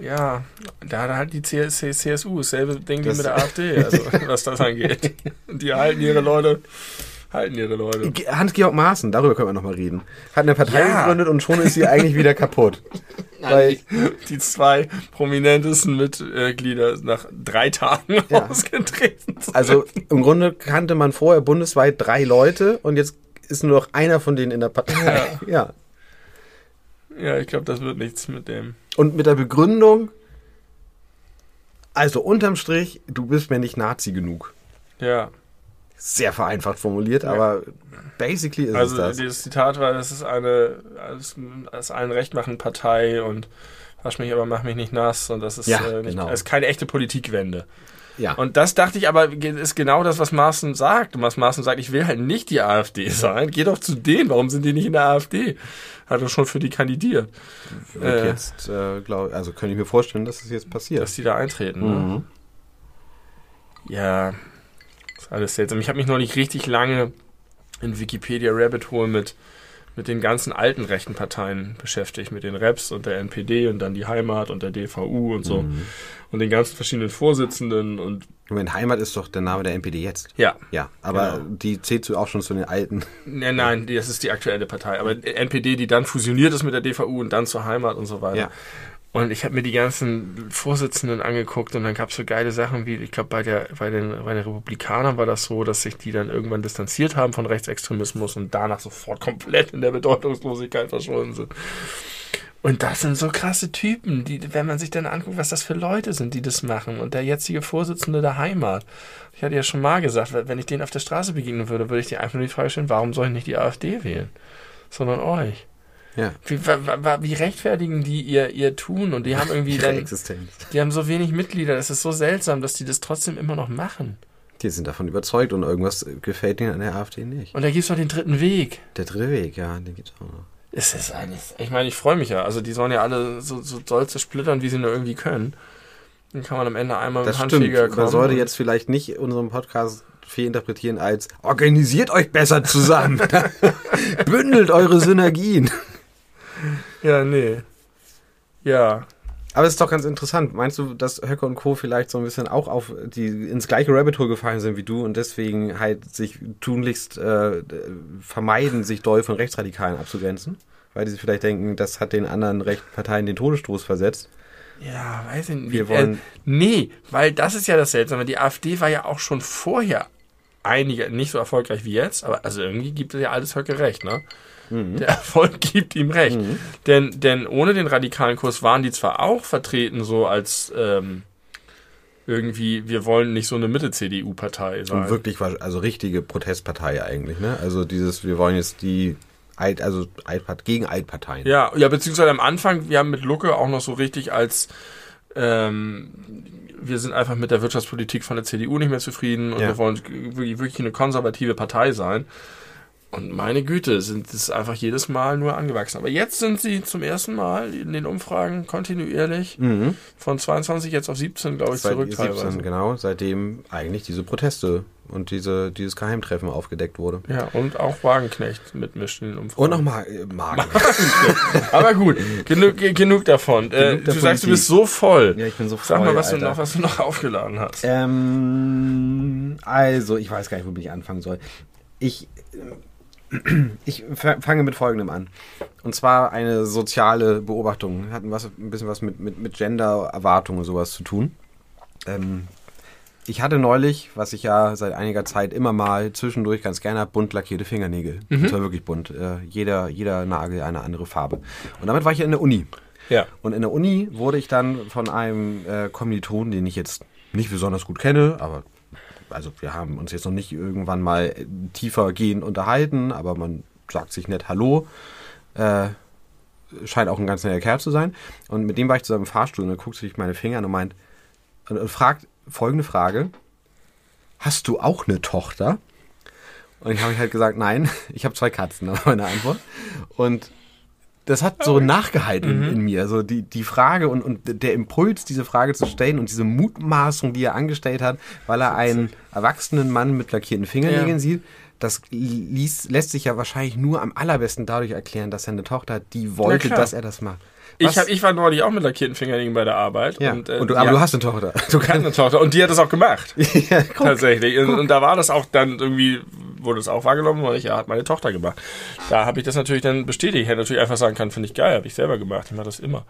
Ja, da hat halt die CS CSU, dasselbe Ding wie mit der AfD, also was das angeht. Die halten ihre Leute, halten ihre Leute. Ge- Hans-Georg Maaßen, darüber können wir nochmal reden. Hat eine Partei Ja. gegründet und schon ist sie eigentlich wieder kaputt. Weil, Die zwei prominentesten Mitglieder nach drei Tagen Ja. ausgetreten sind. also im Grunde kannte man vorher bundesweit drei Leute und jetzt ist nur noch einer von denen in der Partei. Ja. Ja, ich glaube, das wird nichts mit dem. Und mit der Begründung, also unterm Strich, du bist mir nicht Nazi genug. Ja, Sehr vereinfacht formuliert, aber basically ist also es das. dieses Zitat war, das ist eine als, allen recht machen Partei und wasch mich, aber mach mich nicht nass und das ist, Ja, äh, nicht, genau. das ist keine echte Politikwende. Ja. Und das dachte ich aber, ist genau das, was Maaßen sagt. Und was Maaßen sagt, ich will halt nicht die AfD sein. Geh doch zu denen. Warum sind die nicht in der AfD? Hat er schon für die kandidiert, Und äh, jetzt, äh, glaub, also könnte ich mir vorstellen, dass es jetzt passiert. dass die da eintreten. Ne? Mhm. Ja, ist alles seltsam. Ich habe mich noch nicht richtig lange in Wikipedia Rabbit Hole mit mit den ganzen alten rechten Parteien beschäftigt, mit den Reps und der NPD und dann die Heimat und der DVU und so Mhm. und den ganzen verschiedenen Vorsitzenden und Moment, Heimat ist doch der Name der NPD jetzt. ja. Ja, aber Genau. die zählt zu- auch schon zu den alten. Nein, nein, das ist die aktuelle Partei. Aber NPD, die dann fusioniert ist mit der DVU und dann zur Heimat und so weiter. Ja. Und ich habe mir die ganzen Vorsitzenden angeguckt und dann gab es so geile Sachen wie, ich glaube, bei, der, bei, den, bei den Republikanern war das so, dass sich die dann irgendwann distanziert haben von Rechtsextremismus und danach sofort komplett in der Bedeutungslosigkeit verschwunden sind. Und das sind so krasse Typen, die, wenn man sich dann anguckt, was das für Leute sind, die das machen. Und der jetzige Vorsitzende der Heimat. Ich hatte ja schon mal gesagt, wenn ich den auf der Straße begegnen würde, würde ich dir einfach nur die Frage stellen, warum soll ich nicht die AfD wählen? Sondern euch. Ja. Wie, wie rechtfertigen die ihr, ihr Tun? Und die haben irgendwie Ihre dann, Existenz. die haben so wenig Mitglieder. Das ist so seltsam, dass die das trotzdem immer noch machen. Die sind davon überzeugt und irgendwas gefällt ihnen an der AfD nicht. Und da gibt's noch den dritten Weg. Der dritte Weg, ja, den gibt's auch noch. Es ist alles. Ich meine, ich freue mich ja. Also die sollen ja alle so, so doll zersplittern, wie sie nur irgendwie können. Dann kann man am Ende einmal Das mit. Handfeger kommen. Man sollte jetzt vielleicht nicht unseren Podcast fehlinterpretieren als organisiert euch besser zusammen. Bündelt eure Synergien. Ja, nee. Ja. Aber es ist doch ganz interessant. Meinst du, dass Höcke und Co. vielleicht so ein bisschen auch auf die ins gleiche Rabbit Hole gefallen sind wie du und deswegen halt sich tunlichst äh, vermeiden, sich doll von Rechtsradikalen abzugrenzen? Weil die sich vielleicht denken, das hat den anderen rechten Parteien den Todesstoß versetzt. Ja, weiß ich nicht. Wir wollen- äh, nee, weil das ist ja das Seltsame. Die AfD war ja auch schon vorher einige, nicht so erfolgreich wie jetzt, aber also irgendwie gibt es ja alles Höcke recht, ne? Der Erfolg gibt ihm recht. Denn, denn ohne den radikalen Kurs waren die zwar auch vertreten, so als ähm, irgendwie, wir wollen nicht so eine Mitte-CDU-Partei sein. Und wirklich also richtige Protestpartei eigentlich, ne? Also dieses, wir wollen jetzt die Alt, also Altpart gegen Altparteien. Ja, ja, beziehungsweise am Anfang, wir haben mit Lucke auch noch so richtig als ähm, wir sind einfach mit der Wirtschaftspolitik von der CDU nicht mehr zufrieden und Ja. wir wollen wirklich eine konservative Partei sein. Und meine Güte, sind es einfach jedes Mal nur angewachsen. Aber jetzt sind sie zum ersten Mal in den Umfragen kontinuierlich Mhm. von 22 jetzt auf 17, glaube ich, Seit zurück 17, teilweise. genau, seitdem eigentlich diese Proteste und diese, dieses Geheimtreffen aufgedeckt wurde. Ja, und auch Wagenknecht mitmischt in den Umfragen. Und nochmal äh, Magen. Aber gut, genug, genug davon. äh, Genug der du sagst, du bist so voll. Ja, ich bin so Sag mal, voll, was du, Alter. noch, was du noch aufgeladen hast. Ähm, also, ich weiß gar nicht, womit ich anfangen soll. Ich, äh, ich fa- fange mit Folgendem an. Und zwar eine soziale Beobachtung. Hat was, ein bisschen was mit, mit, mit Gender-Erwartungen und sowas zu tun. Ähm, ich hatte neulich, was ich ja seit einiger Zeit immer mal zwischendurch ganz gerne habe, bunt lackierte Fingernägel. Und zwar wirklich bunt. Äh, jeder, jeder Nagel eine andere Farbe. Und damit war ich in der Uni. Ja. Und in der Uni wurde ich dann von einem äh, Kommilitonen, den ich jetzt nicht besonders gut kenne, aber also wir haben uns jetzt noch nicht irgendwann mal tiefer gehend unterhalten, aber man sagt sich nett Hallo. Äh, scheint auch ein ganz netter Kerl zu sein. Und mit dem war ich zusammen im Fahrstuhl und er guckt sich meine Finger an und meint und, und fragt folgende Frage: Hast du auch eine Tochter? Und ich habe halt gesagt, nein, ich habe zwei Katzen, war meine Antwort. Und das hat so nachgehalt in, in mir. Also die, die Frage und, und der Impuls, diese Frage zu stellen und diese Mutmaßung, die er angestellt hat, weil er einen erwachsenen Mann mit lackierten Fingernägeln Ja. sieht, das ließ, lässt sich ja wahrscheinlich nur am allerbesten dadurch erklären, dass er eine Tochter hat, die wollte, dass er das macht. Ich, hab, ich war neulich auch mit lackierten Fingernägeln bei der Arbeit. ja. Und, äh, und du, ja, aber du hast eine Tochter. Du hatte eine Tochter und die hat das auch gemacht. ja, guck. Tatsächlich. Und, und da war das auch dann irgendwie, wurde es auch wahrgenommen, weil ich, ja, hat meine Tochter gemacht. Da habe ich das natürlich dann bestätigt. Ich hätte natürlich einfach sagen können, finde ich geil, habe ich selber gemacht. Ich mache das immer.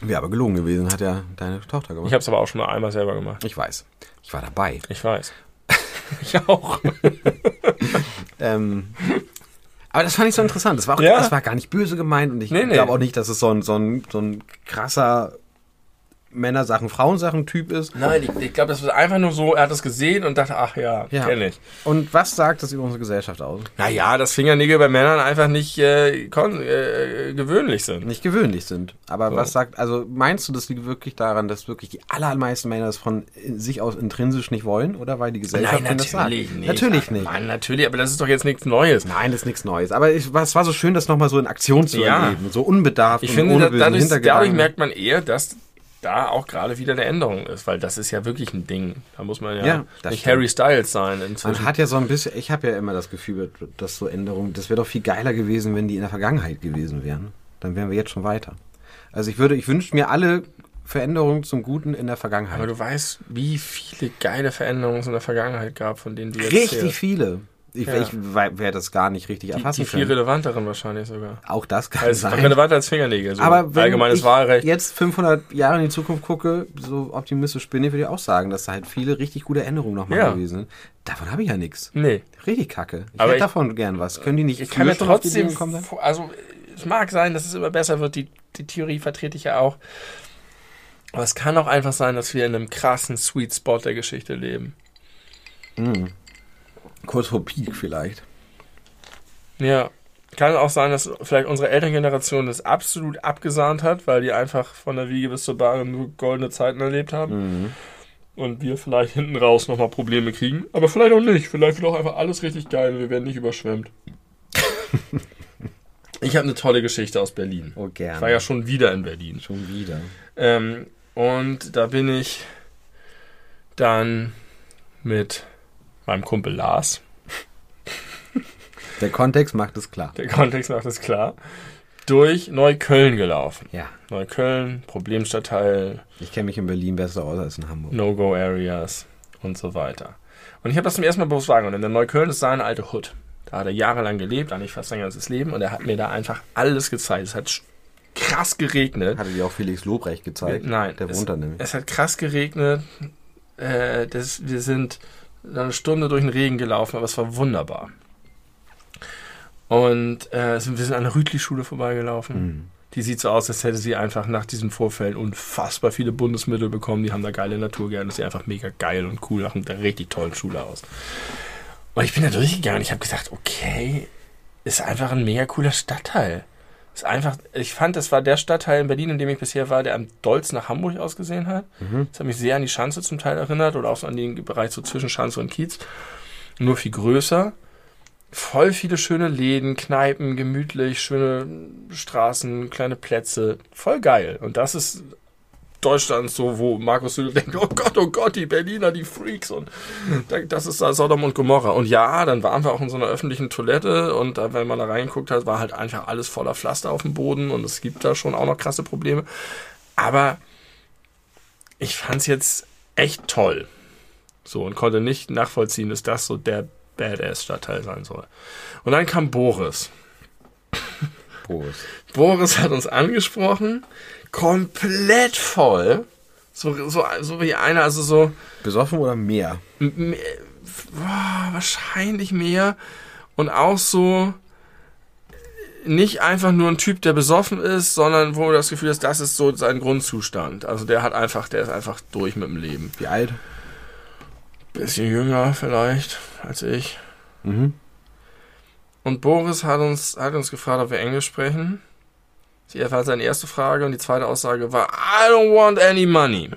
Wäre aber gelogen gewesen, hat ja deine Tochter gemacht. Ich habe es aber auch schon mal einmal selber gemacht. Ich weiß. Ich war dabei. Ich weiß. ich auch. Ähm, aber das fand ich so interessant. Das war, auch, Ja. das war gar nicht böse gemeint und ich Nee, nee. glaube auch nicht, dass es so ein, so ein, so ein krasser Männersachen, Frauensachen-Typ ist. Nein, ich, ich glaube, das war einfach nur so, er hat es gesehen und dachte, ach ja, Ja. kenne ich. Und was sagt das über unsere Gesellschaft aus? Naja, dass Fingernägel bei Männern einfach nicht äh, äh, gewöhnlich sind. Nicht gewöhnlich sind. Aber So. was sagt, also meinst du, das liegt wirklich daran, dass wirklich die allermeisten Männer das von sich aus intrinsisch nicht wollen? Oder weil die Gesellschaft ihnen das sagt? nicht. Natürlich Ach, nicht. Mann, natürlich, aber das ist doch jetzt nichts Neues. Nein, das ist nichts Neues. Aber ich, es war so schön, das nochmal so in Aktion zu Ja. erleben. So unbedarft Ich und finde, ohne dadurch, dadurch merkt man eher, dass da auch gerade wieder eine Änderung ist, weil das ist ja wirklich ein Ding. Da muss man ja, Ja, nicht stimmt. Harry Styles sein inzwischen. Man hat ja so ein bisschen, ich habe ja immer das Gefühl, dass so Änderungen, das wäre doch viel geiler gewesen, wenn die in der Vergangenheit gewesen wären. Dann wären wir jetzt schon weiter. Also ich würde, ich wünsche mir alle Veränderungen zum Guten in der Vergangenheit. Aber du weißt, wie viele geile Veränderungen es in der Vergangenheit gab, von denen du jetzt Richtig erzählst. viele. Ich, Ja. ich werde das gar nicht richtig Die, erfassen die viel können. relevanteren wahrscheinlich sogar. Auch das kann Also sein. relevanter als Fingernägel. So Aber wenn allgemeines ich Wahlrecht. jetzt 500 Jahre in die Zukunft gucke, so optimistisch bin ich, würde ich auch sagen, dass da halt viele richtig gute Änderungen nochmal Ja. gewesen sind. Davon habe ich ja nichts. Nee. Richtig kacke. Ich Aber hätte ich- davon gern was. Können die nicht Ich kann die trotzdem, vor- also es mag sein, dass es immer besser wird, die, die Theorie vertrete ich ja auch. Aber es kann auch einfach sein, dass wir in einem krassen Sweet Spot der Geschichte leben. Kurz vor Peak vielleicht. Ja. Kann auch sein, dass vielleicht unsere Elterngeneration das absolut abgesahnt hat, weil die einfach von der Wiege bis zur Bahn nur goldene Zeiten erlebt haben. Und wir vielleicht hinten raus nochmal Probleme kriegen. Aber vielleicht auch nicht. Vielleicht wird auch einfach alles richtig geil und wir werden nicht überschwemmt. ich habe eine tolle Geschichte aus Berlin. Oh, gerne. Ich war ja schon wieder in Berlin. schon wieder. Ähm, und da bin ich dann mit meinem Kumpel Lars, Der Kontext macht es klar. der Kontext macht es klar, durch Neukölln gelaufen. Ja. Neukölln, Problemstadtteil, Ich kenne mich in Berlin besser aus als in Hamburg. No-Go-Areas und so weiter. Und ich habe das zum ersten Mal bewusst wahrgenommen. Denn der Neukölln ist seine alte Hood. Da hat er jahrelang gelebt, eigentlich fast sein ganzes Leben. Und er hat mir da einfach alles gezeigt. Es hat krass geregnet. Hatte dir auch Felix Lobrecht gezeigt? Nein. Der wohnt da nämlich. Es hat krass geregnet. Äh, das, wir sind eine Stunde durch den Regen gelaufen, aber es war wunderbar. Und äh, sind- wir sind an der Rütli-Schule vorbeigelaufen. Mhm. Die sieht so aus, als hätte sie einfach nach diesen Vorfällen unfassbar viele Bundesmittel bekommen. Die haben da geile Natur gern. Das sieht einfach mega geil und cool nach einer richtig tollen Schule aus. Und ich bin da durchgegangen und ich habe gesagt, okay, ist einfach ein mega cooler Stadtteil. Ist einfach, ich fand, das war der Stadtteil in Berlin, in dem ich bisher war, der am dollsten nach Hamburg ausgesehen hat. Das hat mich sehr an die Schanze zum Teil erinnert oder auch so an den Bereich so zwischen Schanze und Kiez. Nur viel größer. Voll viele schöne Läden, Kneipen, gemütlich, schöne Straßen, kleine Plätze. Voll geil. Und das ist Deutschland so, wo Markus Söder denkt, oh Gott, oh Gott, die Berliner, die Freaks und da- das ist da Sodom und Gomorra. Und ja, dann waren wir auch in so einer öffentlichen Toilette und da, wenn man da reingeguckt hat, war halt einfach alles voller Pflaster auf dem Boden und es gibt da schon auch noch krasse Probleme. Aber ich fand's jetzt echt toll. So, und konnte nicht nachvollziehen, dass das so der Badass-Stadtteil sein soll. Und dann kam Boris. Prost. Boris hat uns angesprochen, komplett voll. So, so, so wie einer, also so Besoffen oder mehr? m- m- boah, wahrscheinlich mehr. Und auch so nicht einfach nur ein Typ, der besoffen ist, sondern wo du das Gefühl hast, das ist so sein Grundzustand. Also der hat einfach, der ist einfach durch mit dem Leben. Wie alt? Bisschen jünger vielleicht als ich. Mhm. Und Boris hat uns, hat uns gefragt, ob wir Englisch sprechen. Die war seine erste Frage und die zweite Aussage war, I don't want any money.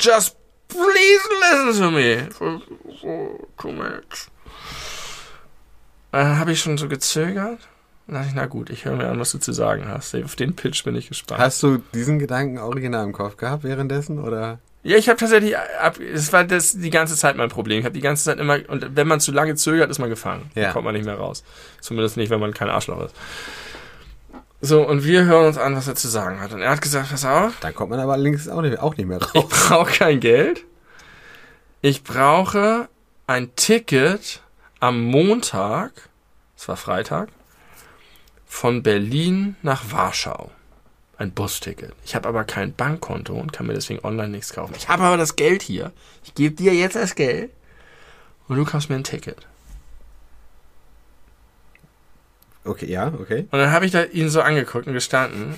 Just please listen to me. For, for two minutes. Dann habe ich schon so gezögert. Dann dachte ich, na gut, ich höre mir an, was du zu sagen hast. Auf den Pitch bin ich gespannt. Hast du diesen Gedanken original im Kopf gehabt währenddessen? Oder? Ja, ich habe tatsächlich, ab, es war das die ganze Zeit mein Problem. Ich habe die ganze Zeit immer, und wenn man zu lange zögert, ist man gefangen. Ja. Dann kommt man nicht mehr raus. Zumindest nicht, wenn man kein Arschloch ist. So, und wir hören uns an, was er zu sagen hat. Und er hat gesagt, pass auf, Da kommt man aber allerdings auch nicht, auch nicht mehr ich raus. brauche kein Geld. Ich brauche ein Ticket am Montag, es war Freitag, von Berlin nach Warschau. Ein Busticket. Ich habe aber kein Bankkonto und kann mir deswegen online nichts kaufen. Ich habe aber das Geld hier. Ich gebe dir jetzt das Geld und du kaufst mir ein Ticket. Okay, ja, okay. Und dann habe ich da ihn so angeguckt und gestanden.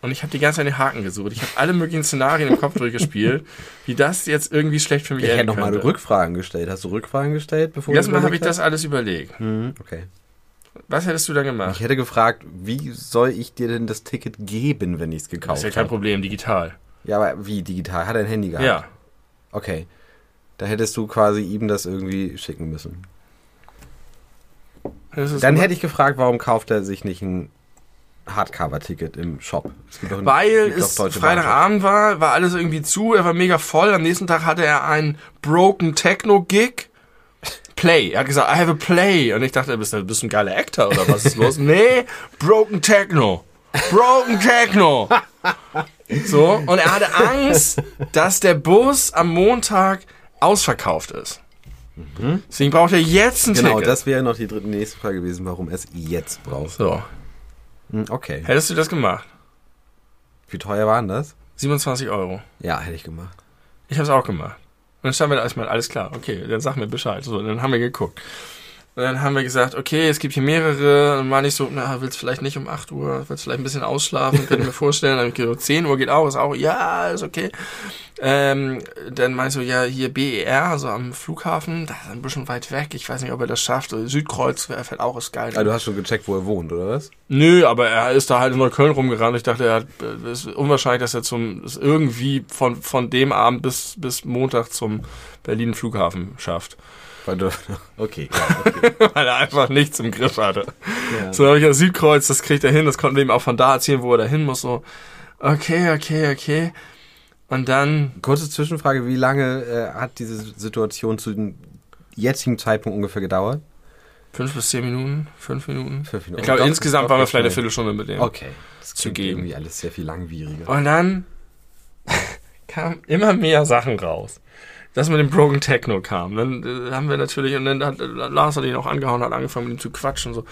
Und ich habe die ganze Zeit den Haken gesucht. Ich habe alle möglichen Szenarien im Kopf durchgespielt, wie das jetzt irgendwie schlecht für mich Ich hätte nochmal. Rückfragen gestellt. Hast du Rückfragen gestellt, bevor Erstmal habe ich das alles überlegt. Hm, okay. Was hättest du da Ich gemacht? hätte gefragt, wie soll ich dir denn das Ticket geben, wenn ich es gekauft ist ja kein habe? Problem, digital. Ja, aber wie digital? Hat er ein Handy gehabt? Ja. Okay. Da hättest du quasi ihm das irgendwie schicken müssen. Dann hätte ich gefragt, warum kauft er sich nicht ein Hardcover-Ticket im Shop? Es gibt doch ein- Weil es Freitagabend war, war alles irgendwie zu, er war mega voll. Am nächsten Tag hatte er einen Broken Techno Gig. Play. Er hat gesagt, I have a play. Und ich dachte, bist du bist ein geiler Actor oder was ist los? nee, Broken Techno. Broken Techno. So, und er hatte Angst, dass der Bus am Montag ausverkauft ist. Deswegen braucht er jetzt ein Genau, Ticket. das wäre noch die dritte nächste Frage gewesen, warum er es jetzt braucht. so, Hm, Okay. hättest du das gemacht? Wie teuer waren das? 27 Euro. Ja, hätte ich gemacht. Ich habe es auch gemacht. Und dann standen wir da erstmal, alles klar, okay, dann sag mir Bescheid. So, dann haben wir geguckt. Und dann haben wir gesagt, okay, es gibt hier mehrere. Und meine ich so, na, willst vielleicht nicht um 8 Uhr, willst vielleicht ein bisschen ausschlafen, könnte ich mir vorstellen. Dann hab ich gesagt, 10 Uhr geht auch, ist auch, ja, ist okay. Ähm, dann meinst du, ja, hier BER, also am Flughafen, das ist ein bisschen weit weg. Ich weiß nicht, ob er das schafft. Südkreuz wäre vielleicht auch, ist geil. Ah, du hast schon gecheckt, wo er wohnt, oder was? Nö, aber er ist da halt in Neukölln rumgerannt. Ich dachte, er hat, es ist unwahrscheinlich, dass er zum es irgendwie von von dem Abend bis bis Montag zum Berlin Flughafen schafft, Weil du, okay, ja, okay. weil er einfach nichts im Griff hatte. Ja. So habe ich ja Südkreuz, das kriegt er hin. Das konnten wir ihm auch von da erzählen, wo er da hin muss. So, okay, okay, okay. Und dann Kurze Zwischenfrage, wie lange äh, hat diese Situation zu dem jetzigen Zeitpunkt ungefähr gedauert? fünf bis zehn Minuten, fünf Minuten. Fünf Minuten. Ich glaube, insgesamt waren wir vielleicht eine. Viertelstunde mit dem. Okay. Das Zu geben. irgendwie alles sehr viel langwieriger. Und dann kamen immer mehr Sachen raus. Das mit dem Broken Techno kam. Dann äh, haben wir natürlich, und dann hat äh, Lars hat ihn auch angehauen, hat angefangen mit ihm zu quatschen und so.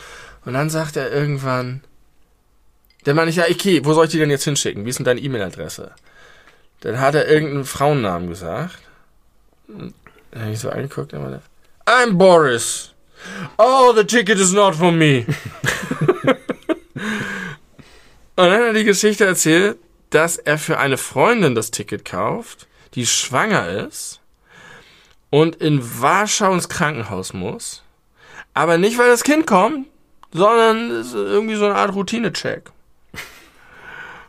Und dann sagt er irgendwann, dann meine ich, ja, okay, wo soll ich die denn jetzt hinschicken? Wie ist denn deine E-Mail-Adresse? Dann hat er irgendeinen Frauennamen gesagt. Dann habe ich so angeguckt, und meinte, I'm Boris. Oh, the ticket is not for me. Und dann hat er die Geschichte erzählt, dass er für eine Freundin das Ticket kauft, die schwanger ist und in Warschau ins Krankenhaus muss. Aber nicht, weil das Kind kommt, sondern es ist irgendwie so eine Art Routinecheck.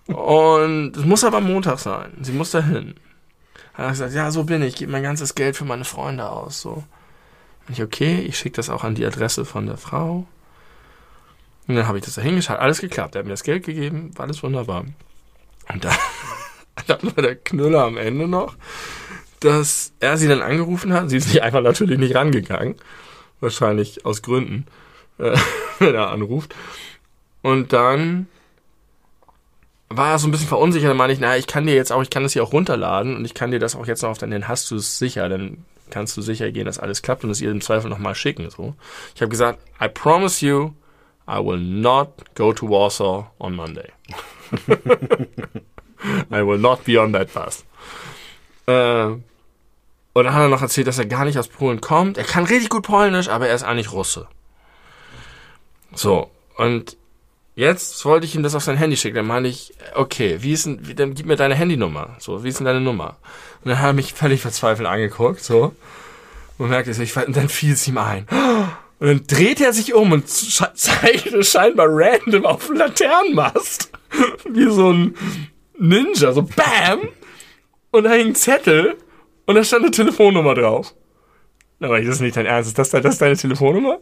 Und es muss aber Montag sein. Sie muss dahin. Hat er gesagt, ja, so bin ich, gebe mein ganzes Geld für meine Freunde aus. So. Und ich, okay, ich schicke das auch an die Adresse von der Frau. Und dann habe ich das da hingeschaut, alles geklappt. Er hat mir das Geld gegeben, war alles wunderbar. Und dann, dann war der Knüller am Ende noch, dass er sie dann angerufen hat. Sie ist nicht einfach natürlich nicht rangegangen. Wahrscheinlich aus Gründen, äh, wenn er anruft. Und dann war er so ein bisschen verunsichert. Dann meine ich, na, ich kann dir jetzt auch, ich kann das hier auch runterladen und ich kann dir das auch jetzt noch auf deinen, dann hast du es sicher, dann kannst du sicher gehen, dass alles klappt und es ihr im Zweifel nochmal schicken. So. Ich habe gesagt, I promise you, I will not go to Warsaw on Monday. I will not be on that bus. Äh, und dann hat er noch erzählt, dass er gar nicht aus Polen kommt. Er kann richtig gut Polnisch, aber er ist eigentlich Russe. So, und jetzt wollte ich ihm das auf sein Handy schicken. Dann meinte ich, okay, wie ist denn, wie, dann gib mir deine Handynummer. So, wie ist denn deine Nummer? Und dann hat er mich völlig verzweifelt angeguckt, so. Und merkte so, ich, und dann fiel es ihm ein. Und dann dreht er sich um und sche- zeigt es scheinbar random auf den Laternenmast. Wie so ein Ninja, so BAM! Und da hing ein Zettel und da stand eine Telefonnummer drauf. Da war ich, das ist nicht dein Ernst. Ist das, das ist deine Telefonnummer?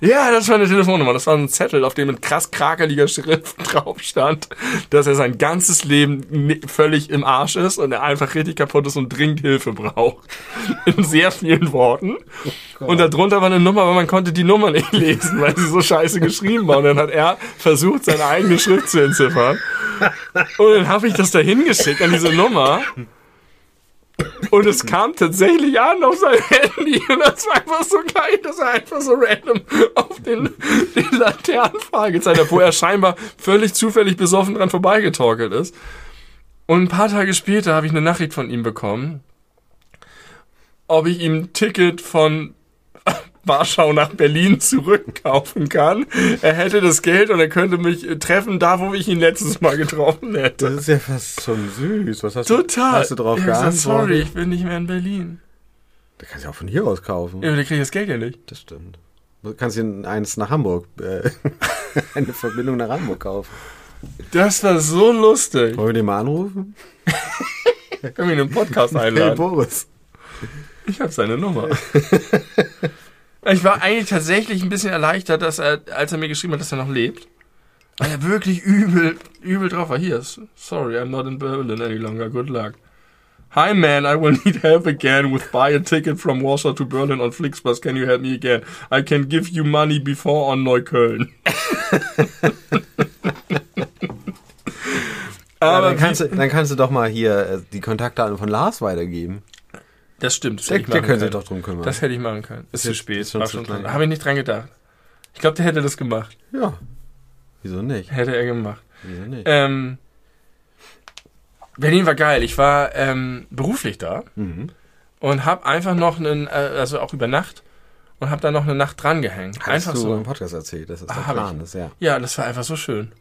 Ja, das war eine Telefonnummer. Das war ein Zettel, auf dem mit krass krakeliger Schrift drauf stand, dass er sein ganzes Leben völlig im Arsch ist und er einfach richtig kaputt ist und dringend Hilfe braucht. In sehr vielen Worten. Und darunter war eine Nummer, aber man konnte die Nummer nicht lesen, weil sie so scheiße geschrieben war. Und dann hat er versucht, seine eigene Schrift zu entziffern. Und dann habe ich das da hingeschickt an diese Nummer. Und es kam tatsächlich an auf sein Handy. Und das war einfach so geil, dass er einfach so random auf den, den hat, wo er scheinbar völlig zufällig besoffen dran vorbeigetorkelt ist. Und ein paar Tage später habe ich eine Nachricht von ihm bekommen, ob ich ihm ein Ticket von Warschau nach Berlin zurückkaufen kann. Er hätte das Geld und er könnte mich treffen, da wo ich ihn letztes Mal getroffen hätte. Das ist ja fast schon süß. Was hast Total. du, hast du drauf Ich hab gesagt, geantwortet? Sorry, ich bin nicht mehr in Berlin. Da kannst du auch von hier aus kaufen. Ja, aber der kriegt das Geld ja nicht. Das stimmt. Du kannst dir eins nach Hamburg, äh, eine Verbindung nach Hamburg kaufen. Das war so lustig. Wollen wir den mal anrufen? Können wir ihn in den Podcast Hey einladen? Boris. Ich habe seine Nummer. Ich war eigentlich tatsächlich ein bisschen erleichtert, dass er, als er mir geschrieben hat, dass er noch lebt. War ja wirklich übel, übel drauf. War hier, sorry, I'm not in Berlin any longer. Good luck. Hi man, I will need help again with buy a ticket from Warsaw to Berlin on Flixbus. Can you help me again? I can give you money before on Neukölln. Ja, Aber dann, kannst du, dann kannst du doch mal hier äh, die Kontaktdaten von Lars weitergeben. Das stimmt. Das Der, der können. doch drum kümmern. Das hätte ich machen können. Ist zu jetzt- spät. ist schon War zu schon klein. Habe ich nicht dran gedacht. Ich glaube, der hätte das gemacht. ja. Wieso nicht? Hätte er gemacht. Wieso nicht? Ähm, Berlin war geil. Ich war ähm, beruflich da Mhm. und habe einfach noch einen, äh, also auch über Nacht und habe da noch eine Nacht dran gehängt. Hast Einfach du so. im Podcast erzählt, das ist der Ah, Plan ist, ja. Ja, das war einfach so schön.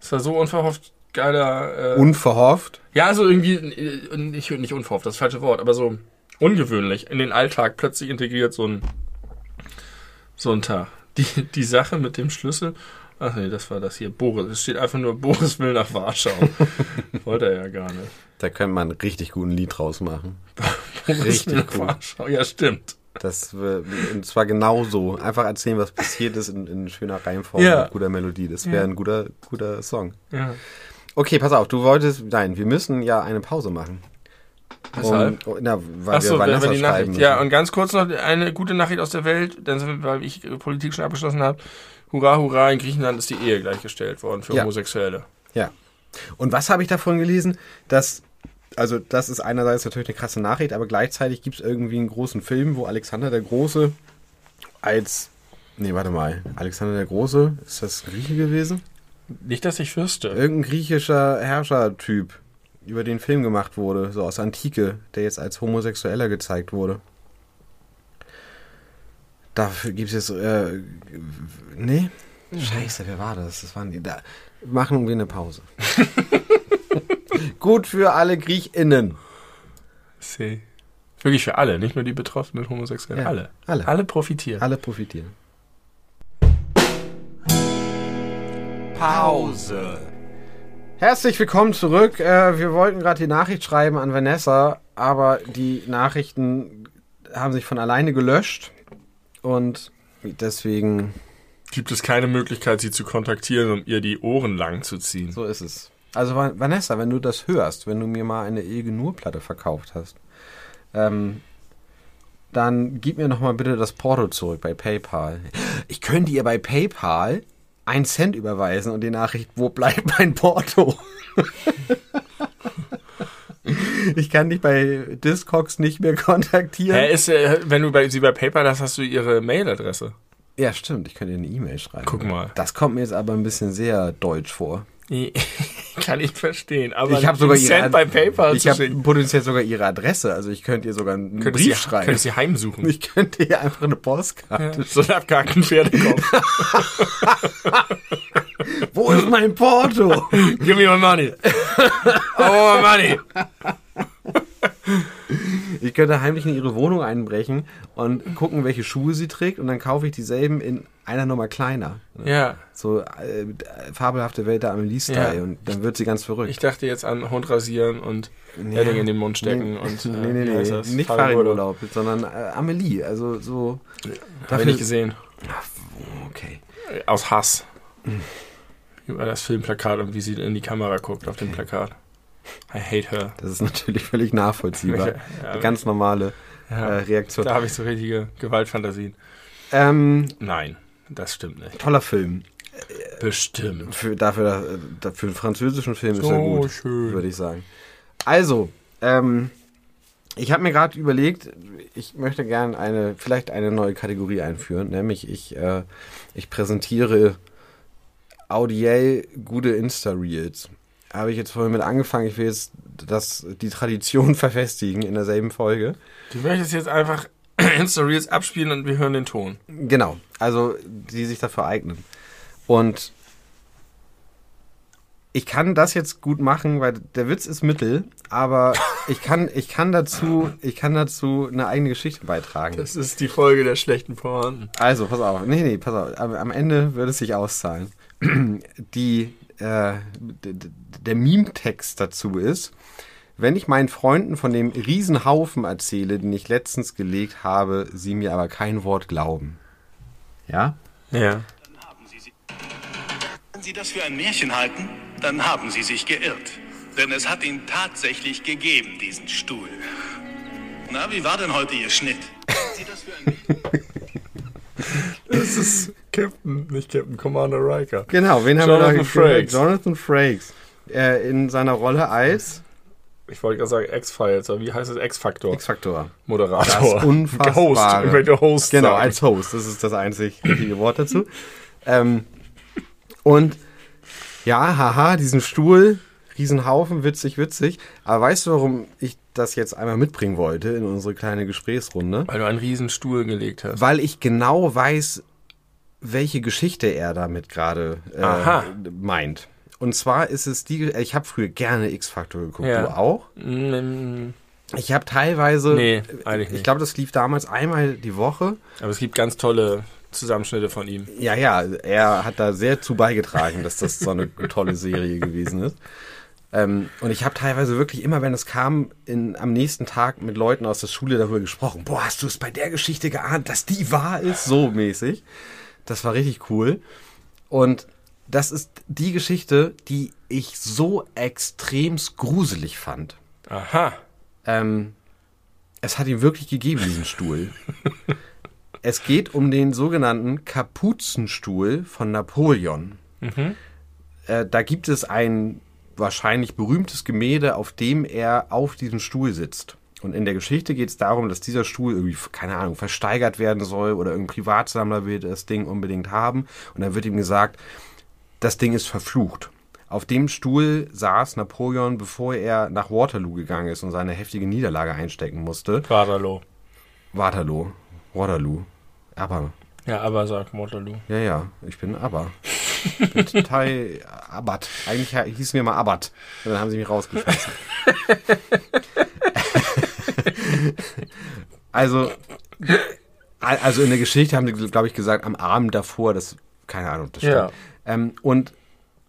Das war so unverhofft geiler. Äh, Unverhofft. ja, so irgendwie äh, nicht, nicht unverhofft, das falsche Wort, aber so ungewöhnlich in den Alltag plötzlich integriert so ein so ein Tag. Die die Sache mit dem Schlüssel. Ach nee, das war das hier. Boris. Es steht einfach nur Boris will nach Warschau. Wollte er ja gar nicht. Da könnte man einen richtig guten Lied draus machen. Boris Richtig will nach. Warschau. Ja, stimmt. Das und zwar genauso. Einfach erzählen, was passiert ist in, in schöner Reihenform Ja. mit guter Melodie. Das wäre Ja. ein guter, guter Song. Ja. Okay, pass auf, du wolltest. Nein, wir müssen ja eine Pause machen. Weshalb? Na, weil Achso, wir wir die Nachricht. müssen. Ja, und ganz kurz noch eine gute Nachricht aus der Welt, denn weil ich äh, Politik schon abgeschlossen habe. Hurra, hurra, in Griechenland ist die Ehe gleichgestellt worden für Ja. Homosexuelle. Ja. Und was habe ich davon gelesen? Dass, also das ist einerseits natürlich eine krasse Nachricht, aber gleichzeitig gibt es irgendwie einen großen Film, wo Alexander der Große als, nee, warte mal, Alexander der Große, ist das Grieche gewesen? Nicht, dass ich wüsste. Irgendein griechischer Herrschertyp, über den Film gemacht wurde, so aus Antike, der jetzt als Homosexueller gezeigt wurde. Dafür gibt es jetzt, äh, nee? Scheiße, wer war das? Das waren die, da. Machen wir eine Pause. Gut für alle GriechInnen. See. Wirklich für alle, nicht nur die Betroffenen Homosexuellen. Ja, alle. alle. Alle profitieren. Alle profitieren. Pause. Herzlich willkommen zurück. Äh, wir wollten gerade die Nachricht schreiben an Vanessa, aber die Nachrichten haben sich von alleine gelöscht. Und deswegen, Gibt es keine Möglichkeit, sie zu kontaktieren, um ihr die Ohren lang zu ziehen? so ist es. Also Va- Vanessa, wenn du das hörst, wenn du mir mal eine Ilge Nur-Platte verkauft hast, ähm, dann gib mir noch mal bitte das Porto zurück bei PayPal. Ich könnte ihr bei PayPal einen Cent überweisen und die Nachricht, wo bleibt mein Porto? ich kann dich bei Discogs nicht mehr kontaktieren. Hä, ist, äh, wenn du bei, sie bei PayPal hast, hast du ihre Mailadresse. Ja, stimmt, ich könnte ihr eine E-Mail schreiben. Guck mal. Das kommt mir jetzt aber ein bisschen sehr deutsch vor. Kann ich verstehen. Aber ich habe sogar einen ihre Cent bei PayPal Ich habe potenziell sogar ihre Adresse, also ich könnte ihr sogar einen Könntest Brief sie, schreiben. Könntest sie heimsuchen. Ich könnte ihr einfach eine Postkarte. So ein abgehackten Pferdekopf. Wo ist mein Porto? Give me my money. Oh, my money. Ich könnte heimlich in ihre Wohnung einbrechen und gucken, welche Schuhe sie trägt und dann kaufe ich dieselben in einer Nummer kleiner. Ja, So äh, fabelhafte Welt der Amelie-Style Ja. und dann wird sie ganz verrückt. ich dachte jetzt an Hund rasieren und Ja. Edding in den Mund stecken nee, und äh, nee, nee, nee, das? nicht Fahrradurlaub. Sondern äh, Amelie, also so. Hab ich nicht gesehen. Okay. Aus Hass. Über das Filmplakat und wie sie in die Kamera guckt auf dem Plakat. I hate her. Das ist natürlich völlig nachvollziehbar. Ja, Eine ganz normale ja, äh, Reaktion. da habe ich so richtige Gewaltfantasien. Ähm, Nein, das stimmt nicht. toller Film. Bestimmt. Für, dafür, äh, für einen französischen Film ist So er gut, schön. würde ich sagen. Also, ähm, ich habe mir gerade überlegt, ich möchte gerne eine, vielleicht eine neue Kategorie einführen, nämlich ich, äh, ich präsentiere audiell gute Insta-Reels. Habe ich jetzt vorhin mit angefangen, ich will jetzt das, die Tradition verfestigen in derselben Folge. Du möchtest jetzt einfach Insta-Reels abspielen und wir hören den Ton. Genau, also die sich dafür eignen. Und ich kann das jetzt gut machen, weil der Witz ist Mittel, aber ich kann, ich kann dazu, ich kann dazu eine eigene Geschichte beitragen. Das ist die Folge der schlechten Pointen. Also, pass auf, nee, nee, pass auf, am, am Ende wird es sich auszahlen. Die, äh, der Meme-Text dazu ist, wenn ich meinen Freunden von dem Riesenhaufen erzähle, den ich letztens gelegt habe, sie mir aber kein Wort glauben. Ja? Ja. Sie das für ein Märchen halten, dann haben Sie sich geirrt. Denn es hat ihn tatsächlich gegeben, diesen Stuhl. Na, wie war denn heute Ihr Schnitt? Sie das für ein Märchen? Das ist Captain, nicht Captain Commander Riker. Genau, wen haben wir Jonathan da Frakes. Jonathan Frakes. Äh, in seiner Rolle als Ich wollte gerade sagen X-Files, aber wie heißt es? X-Factor. X-Faktor. Moderator. Das Unfassbare. Host. Ich möchte Host Genau, sagen. als Host. Das ist das einzig richtige Wort dazu. Ähm, und ja, haha, diesen Stuhl, Riesenhaufen, witzig, witzig. Aber weißt du, warum ich das jetzt einmal mitbringen wollte in unsere kleine Gesprächsrunde? Weil du einen riesen Stuhl gelegt hast. Weil ich genau weiß, welche Geschichte er damit gerade äh, meint. Und zwar ist es die, ich habe früher gerne X-Factor geguckt, Ja. du auch? Mm, Ich habe teilweise, Nee, eigentlich nicht. ich glaube, das lief damals einmal die Woche. Aber es gibt ganz tolle Zusammenschnitte von ihm. Ja, ja, er hat da sehr zu beigetragen, dass das so eine tolle Serie gewesen ist. Ähm, und ich habe teilweise wirklich immer, wenn es kam, in, am nächsten Tag mit Leuten aus der Schule darüber gesprochen. Boah, hast du es bei der Geschichte geahnt, dass die wahr ist? So mäßig. Das war richtig cool. Und das ist die Geschichte, die ich so extremst gruselig fand. Aha. Ähm, es hat ihn wirklich gegeben, diesen Stuhl. es geht um den sogenannten Kapuzenstuhl von Napoleon. Äh, da gibt es ein wahrscheinlich berühmtes Gemälde, auf dem er auf diesem Stuhl sitzt. Und in der Geschichte geht es darum, dass dieser Stuhl irgendwie, keine Ahnung, versteigert werden soll oder irgendein Privatsammler will das Ding unbedingt haben. Und dann wird ihm gesagt, das Ding ist verflucht. Auf dem Stuhl saß Napoleon, bevor er nach Waterloo gegangen ist und seine heftige Niederlage einstecken musste. Waterloo. Waterloo. Waterloo. Aber, Ja, aber sag Waterloo. ja, ja, ich bin aber. Ich bin total Abbott. Eigentlich hießen wir mal Abbott. Und dann haben sie mich rausgeschmissen. also, also in der Geschichte haben sie, glaube ich, gesagt, am Abend davor, das, keine Ahnung, das stimmt. Ja. Ähm, und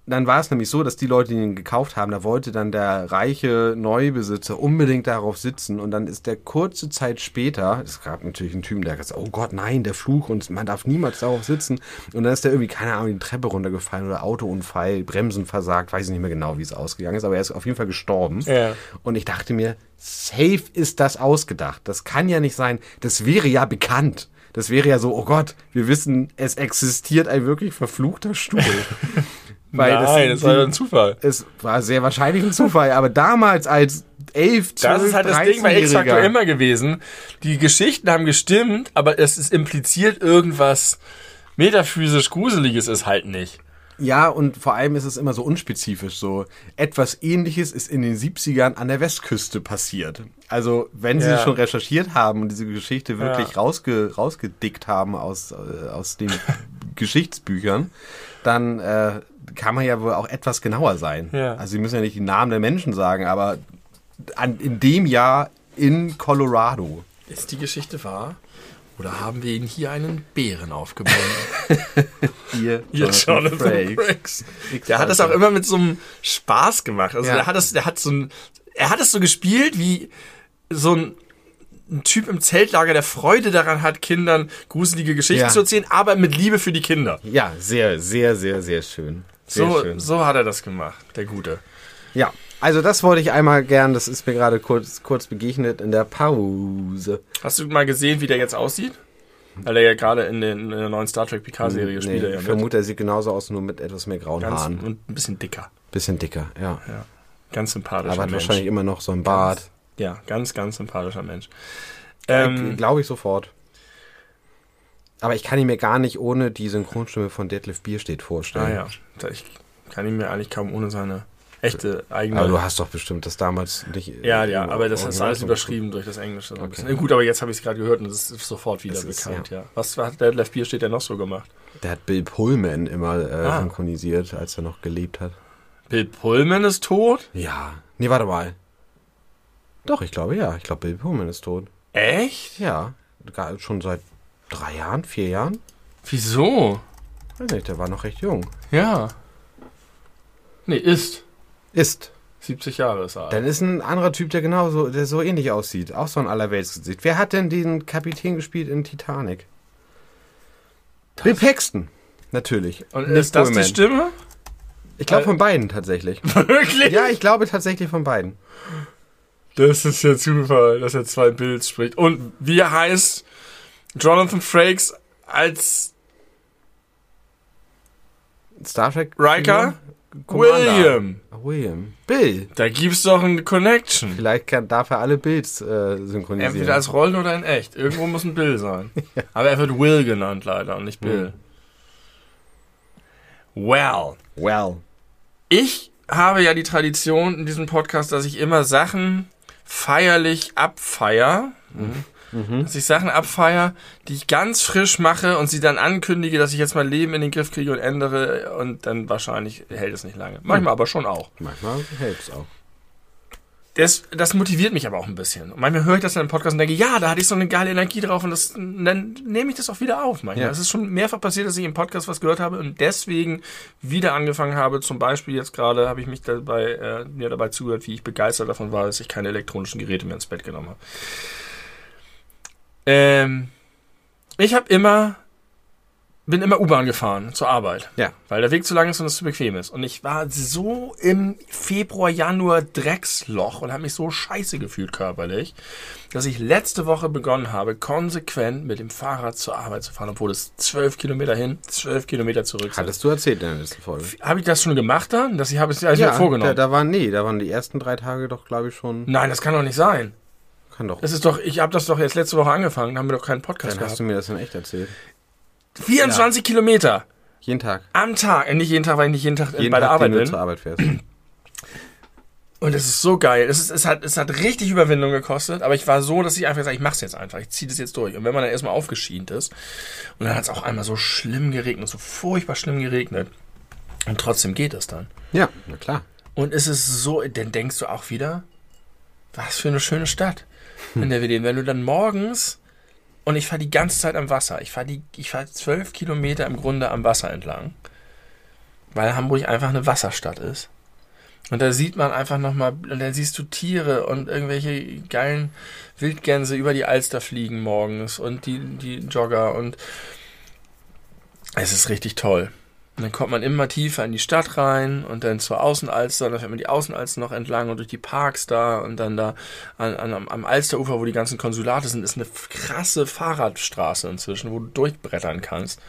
dann war es nämlich so, dass die Leute, die ihn gekauft haben, da wollte dann der reiche Neubesitzer unbedingt darauf sitzen. Und dann ist der kurze Zeit später, es gab natürlich einen Typen, der gesagt hat, oh Gott, nein, der Fluch und man darf niemals darauf sitzen. Und dann ist der irgendwie, keine Ahnung, die Treppe runtergefallen oder Autounfall, Bremsen versagt, weiß ich nicht mehr genau, wie es ausgegangen ist, aber er ist auf jeden Fall gestorben. Ja. und ich dachte mir, safe ist das ausgedacht, das kann ja nicht sein, das wäre ja bekannt. Das wäre ja so, oh Gott, wir wissen, es existiert ein wirklich verfluchter Stuhl. Weil Nein, das war ja ein Zufall. es war sehr wahrscheinlich ein Zufall, aber damals als 11, 12, Das ist halt das Ding bei X-Factor 13-Jähriger. immer gewesen. Die Geschichten haben gestimmt, aber es ist impliziert irgendwas metaphysisch Gruseliges ist halt nicht. Ja, und vor allem ist es immer so unspezifisch. So etwas ähnliches ist in den 70ern an der Westküste passiert. Also, wenn sie Ja. schon recherchiert haben und diese Geschichte wirklich Ja. rausge, rausgedickt haben aus, äh, aus den Geschichtsbüchern, dann äh, kann man ja wohl auch etwas genauer sein. Ja. Also, sie müssen ja nicht die Namen der Menschen sagen, aber an, in dem Jahr in Colorado. Ist die Geschichte wahr? Oder haben wir Ihnen hier einen Bären aufgebunden? Hier, Hier Jonathan Frakes. Der hat das auch immer mit so einem Spaß gemacht. Also Ja. der hat das, der hat so ein, er hat es so gespielt wie so ein, ein Typ im Zeltlager, der Freude daran hat, Kindern gruselige Geschichten Ja. zu erzählen, aber mit Liebe für die Kinder. Ja, sehr, sehr, sehr, sehr schön. Sehr So, schön. so hat er das gemacht, der Gute. Ja, also das wollte ich einmal gern, das ist mir gerade kurz, kurz begegnet in der Pause. Hast du mal gesehen, wie der jetzt aussieht? Weil er ja gerade in, den, in der neuen Star Trek Picard-Serie spielt. er ich ja mit. vermute, er sieht genauso aus, nur mit etwas mehr grauen Ganz, Haaren. und ein bisschen dicker. Bisschen dicker, ja. Ja. Ganz sympathischer Aber hat Mensch. wahrscheinlich immer noch so ein Bart. Ja, ganz, ganz sympathischer Mensch. Ähm, Glaube ich sofort. Aber ich kann ihn mir gar nicht ohne die Synchronstimme von Deadlift Bierstedt ah vorstellen. ja, Da- ich kann ihn mir eigentlich kaum ohne seine echte eigene... Aber du hast doch bestimmt das damals nicht. ja, äh, ja, im aber das ist alles überschrieben durch das Englische. Okay. Gut, aber jetzt habe ich es gerade gehört und es ist sofort wieder Es ist, bekannt, ja. Was hat der Left Bier steht der noch so gemacht? Der hat Bill Pullman immer äh, Ah. synchronisiert, als er noch gelebt hat. Bill Pullman ist tot? Ja. Nee, warte mal. Doch, ich glaube ja. Ich glaube, Bill Pullman ist tot. Echt? Ja. Schon seit drei Jahren, vier Jahren? Wieso? Weiß nicht, der war noch recht jung. Ja. Nee, ist. Ist. 70 Jahre ist er alt. Dann ist ein anderer Typ, der genauso, der so ähnlich aussieht. Auch so ein Allerweltsgesicht. Wer hat denn den Kapitän gespielt in Titanic? Bill Paxton. Natürlich. Und Nicht ist das Pullman. die Stimme? Ich glaube von beiden tatsächlich. Wirklich? Ja, ich glaube tatsächlich von beiden. Das ist ja Zufall, dass er zwei Bills spricht. Und wie heißt Jonathan Frakes als Star Trek. Riker? Commander. William. Ah, William. Bill. Da gibt's doch eine Connection. Vielleicht kann, darf er alle Bilds äh, synchronisieren. Entweder als Rollen oder in echt. Irgendwo muss ein Bill sein. Aber er wird Will genannt leider und nicht Bill. Well. well. Ich habe ja die Tradition in diesem Podcast, dass ich immer Sachen feierlich abfeier. Dass ich Sachen abfeier, die ich ganz frisch mache und sie dann ankündige, dass ich jetzt mein Leben in den Griff kriege und ändere und dann wahrscheinlich hält es nicht lange. Manchmal aber schon auch. Manchmal hält es auch. Das, das motiviert mich aber auch ein bisschen. Und manchmal höre ich das in einem Podcast und denke, ja, da hatte ich so eine geile Energie drauf und das, und dann nehme ich das auch wieder auf. Manchmal. Ja. Es ist schon mehrfach passiert, dass ich im Podcast was gehört habe und deswegen wieder angefangen habe. Zum Beispiel jetzt gerade habe ich mich dabei, äh, mir dabei zugehört, wie ich begeistert davon war, dass ich keine elektronischen Geräte mehr ins Bett genommen habe. Ähm, ich habe immer, bin immer U-Bahn gefahren zur Arbeit. Ja. Weil der Weg zu lang ist und es zu bequem ist. Und ich war so im Februar, Januar Drecksloch und habe mich so scheiße gefühlt körperlich, dass ich letzte Woche begonnen habe, konsequent mit dem Fahrrad zur Arbeit zu fahren, obwohl es zwölf Kilometer hin, zwölf Kilometer zurück sind. Hattest du erzählt in der letzten Folge. Habe ich das schon gemacht dann? Das ich habe es also ja, vorgenommen. Da, da waren, nee, da waren die ersten drei Tage doch, glaube ich, schon. Nein, das kann doch nicht sein. Kann doch. Das ist doch, ich habe das doch jetzt letzte Woche angefangen, da haben wir doch keinen Podcast Dann hast gehabt. du mir das in echt erzählt. 24 Kilometer Jeden Tag. am Tag, äh, nicht jeden Tag, weil ich nicht jeden Tag äh, Jeden bei der Tag, Arbeit den du bin. zur Arbeit fährst. Und es ist so geil. Es, ist, es, hat, es hat richtig Überwindung gekostet, aber ich war so, dass ich einfach sage, ich mach's jetzt einfach, ich ziehe das jetzt durch. Und wenn man dann erstmal aufgeschient ist, und dann hat es auch einmal so schlimm geregnet, so furchtbar schlimm geregnet. Und trotzdem geht es dann. ja, na klar. Und es ist so, dann denkst du auch wieder, was für eine schöne Stadt, in der leben. Wenn du dann morgens, und ich fahre die ganze Zeit am Wasser, ich fahre ich fahr zwölf Kilometer im Grunde am Wasser entlang, weil Hamburg einfach eine Wasserstadt ist. Und da sieht man einfach nochmal, und dann siehst du Tiere und irgendwelche geilen Wildgänse über die Alster fliegen morgens und die, die Jogger und es ist richtig toll. Und dann kommt man immer tiefer in die Stadt rein und dann zur Außenalster, dann fährt man die Außenalster noch entlang und durch die Parks da und dann da an, an, am- Alsterufer, wo die ganzen Konsulate sind, ist eine krasse Fahrradstraße inzwischen, wo du durchbrettern kannst.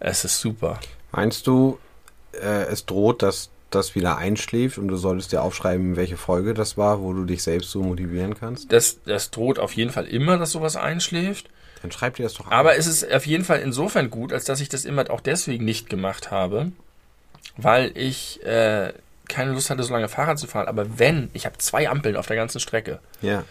Es ist super. Meinst du, äh, es droht, dass das wieder einschläft und du solltest dir aufschreiben, welche Folge das war, wo du dich selbst so motivieren kannst? Das, das droht auf jeden Fall immer, dass sowas einschläft. Dann schreib dir das doch Aber auf. es ist auf jeden Fall insofern gut, als dass ich das immer auch deswegen nicht gemacht habe, weil ich äh, keine Lust hatte, so lange Fahrrad zu fahren. Aber wenn, ich habe zwei Ampeln auf der ganzen Strecke. Ja.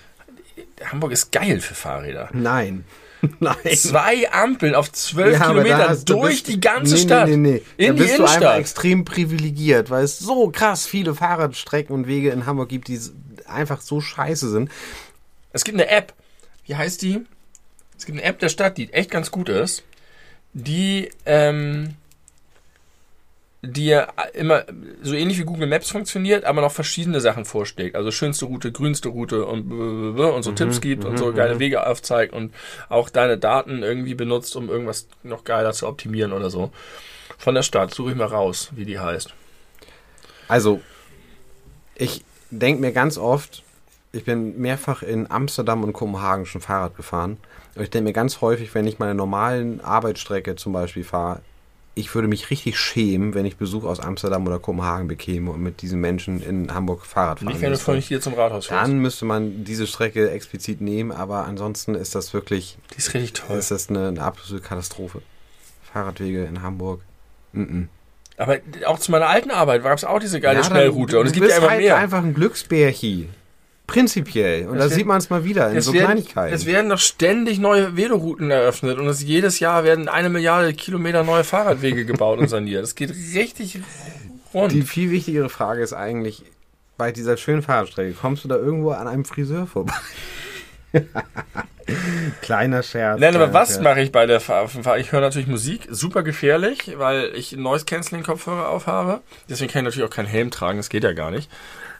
Hamburg ist geil für Fahrräder. Nein. Nein. Zwei Ampeln auf zwölf Ja, da durch bist- die ganze nee, Stadt. Nee, nee, nee. In da die bist du einfach Innenstadt. extrem privilegiert, weil es so krass viele Fahrradstrecken und Wege in Hamburg gibt, die einfach so scheiße sind. Es gibt eine App. Wie heißt die? Es gibt eine App der Stadt, die echt ganz gut ist. Die, ähm, die ja immer so ähnlich wie Google Maps funktioniert, aber noch verschiedene Sachen vorschlägt. Also schönste Route, grünste Route und, und so Tipps gibt und so geile Wege aufzeigt und auch deine Daten irgendwie benutzt, um irgendwas noch geiler zu optimieren oder so. Von der Stadt, suche ich mal raus, wie die heißt. Also, ich denke mir ganz oft, ich bin mehrfach in Amsterdam und Kopenhagen schon Fahrrad gefahren. Und ich denke mir ganz häufig, wenn ich meine normalen Arbeitsstrecke zum Beispiel fahre, ich würde mich richtig schämen, wenn ich Besuch aus Amsterdam oder Kopenhagen bekäme und mit diesen Menschen in Hamburg Fahrrad fahren Nicht, wenn du von hier zum Rathaus fährst. Dann müsste man diese Strecke explizit nehmen, aber ansonsten ist das wirklich, Die ist richtig toll. ist das eine, eine absolute Katastrophe. Fahrradwege in Hamburg. Mm Aber auch zu meiner alten Arbeit gab es auch diese geile Ja, Schnellroute. Und es gibt ja immer halt mehr. einfach ein Glücksbärchi. Prinzipiell. Und Es da sieht man es mal wieder in so werden, Kleinigkeiten. es werden doch ständig neue Velorouten eröffnet und es, jedes Jahr werden eine Milliarde Kilometer neue Fahrradwege gebaut und saniert. Es geht richtig rund. Die viel wichtigere Frage ist eigentlich, bei dieser schönen Fahrradstrecke, kommst du da irgendwo an einem Friseur vorbei? Kleiner Scherz. Nein, aber was Scherz. mache ich bei der Fahr Fahr- Ich höre natürlich Musik, super gefährlich, weil ich Noise Cancelling Kopfhörer aufhabe. Deswegen kann ich natürlich auch keinen Helm tragen, das geht ja gar nicht.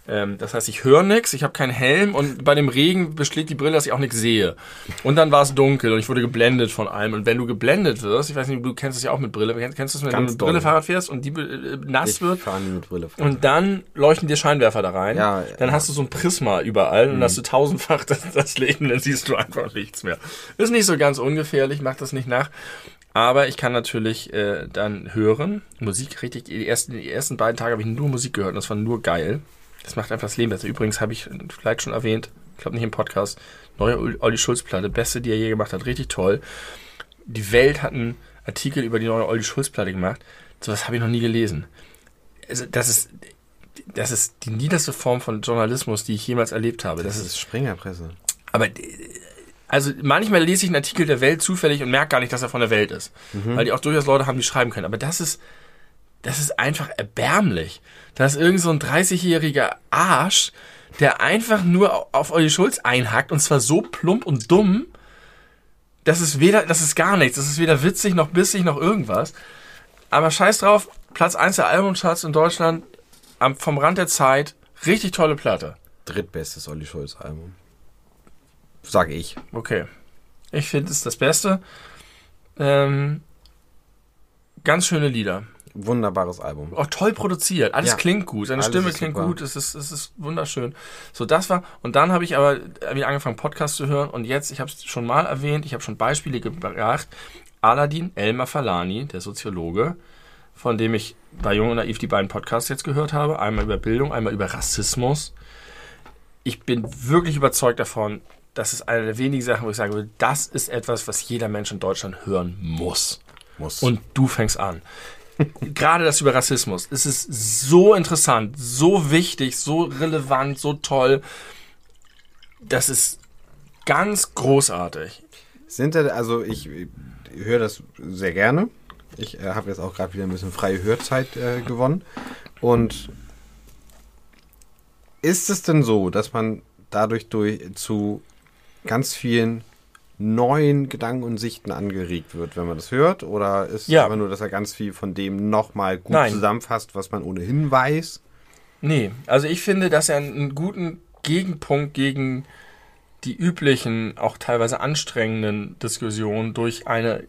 Ähm, das heißt, ich höre nichts, ich habe keinen Helm und bei dem Regen beschlägt die Brille, dass ich auch nichts sehe. Und dann war es dunkel und ich wurde geblendet von allem. Und wenn du geblendet wirst, ich weiß nicht, du kennst es ja auch mit Brille, kennst, kennst du es, wenn Ganz du mit. Brille Fahrrad fährst und die äh, nass Ich wird? mit Brille. Und dann leuchten dir Scheinwerfer da rein. Ja, dann ja. hast du so ein Prisma überall und hast du tausendfach das, das Leben, dann siehst du einfach nichts mehr. Ist nicht so ganz ungefährlich, mach das nicht nach. Aber ich kann natürlich äh, dann hören, Musik richtig, die ersten, die ersten beiden Tage habe ich nur Musik gehört und das war nur geil. Das macht einfach das Leben besser. Übrigens habe ich vielleicht schon erwähnt, ich glaube nicht im Podcast, neue Olli Schulz Platte, beste, die er je gemacht hat, richtig toll. Die Welt hat einen Artikel über die neue Olli Schulz Platte gemacht. Sowas habe ich noch nie gelesen. Also, das ist, das ist die niederste Form von Journalismus, die ich jemals erlebt habe. Das Das ist, Springerpresse. aber, also manchmal lese ich einen Artikel der Welt zufällig und merke gar nicht, dass er von der Welt ist. Weil die auch durchaus Leute haben, die schreiben können. Aber das ist, das ist einfach erbärmlich. Da ist irgend so ein 30-jähriger Arsch, der einfach nur auf Olli Schulz einhackt und zwar so plump und dumm, das ist weder, das ist gar nichts. Das ist weder witzig noch bissig noch irgendwas. Aber scheiß drauf, Platz 1 der Albumcharts in Deutschland, am, vom Rand der Zeit, richtig tolle Platte. Drittbestes Olli Schulz Album. Sag ich. Okay. Ich finde es das Beste. Ähm, ganz schöne Lieder. Wunderbares Album. Auch toll produziert. Alles Ja. klingt gut. Seine Alles Stimme klingt super. gut. Es ist, es ist wunderschön. So, das war. Und dann habe ich aber wieder angefangen, Podcast zu hören. Und jetzt, ich habe es schon mal erwähnt, ich habe schon Beispiele gebracht. Aladdin Elmar Falani, der Soziologe, von dem ich bei Jung und Naiv die beiden Podcasts jetzt gehört habe. Einmal über Bildung, einmal über Rassismus. Ich bin wirklich überzeugt davon, das ist eine der wenigen Sachen, wo ich sage, das ist etwas, was jeder Mensch in Deutschland hören muss. Muss. Und du fängst an. Gerade das über Rassismus. Es ist so interessant, so wichtig, so relevant, so toll. Das ist ganz großartig. Sind da, also ich äh, höre das sehr gerne. Ich äh, habe jetzt auch gerade wieder ein bisschen freie Hörzeit äh, gewonnen. Und ist es denn so, dass man dadurch durch zu ganz vielen neuen Gedanken und Sichten angeregt wird, wenn man das hört? Oder ist Ja. es einfach nur, dass er ganz viel von dem nochmal gut Nein. zusammenfasst, was man ohnehin weiß? Nee, also ich finde, dass er einen guten Gegenpunkt gegen die üblichen, auch teilweise anstrengenden Diskussionen durch eine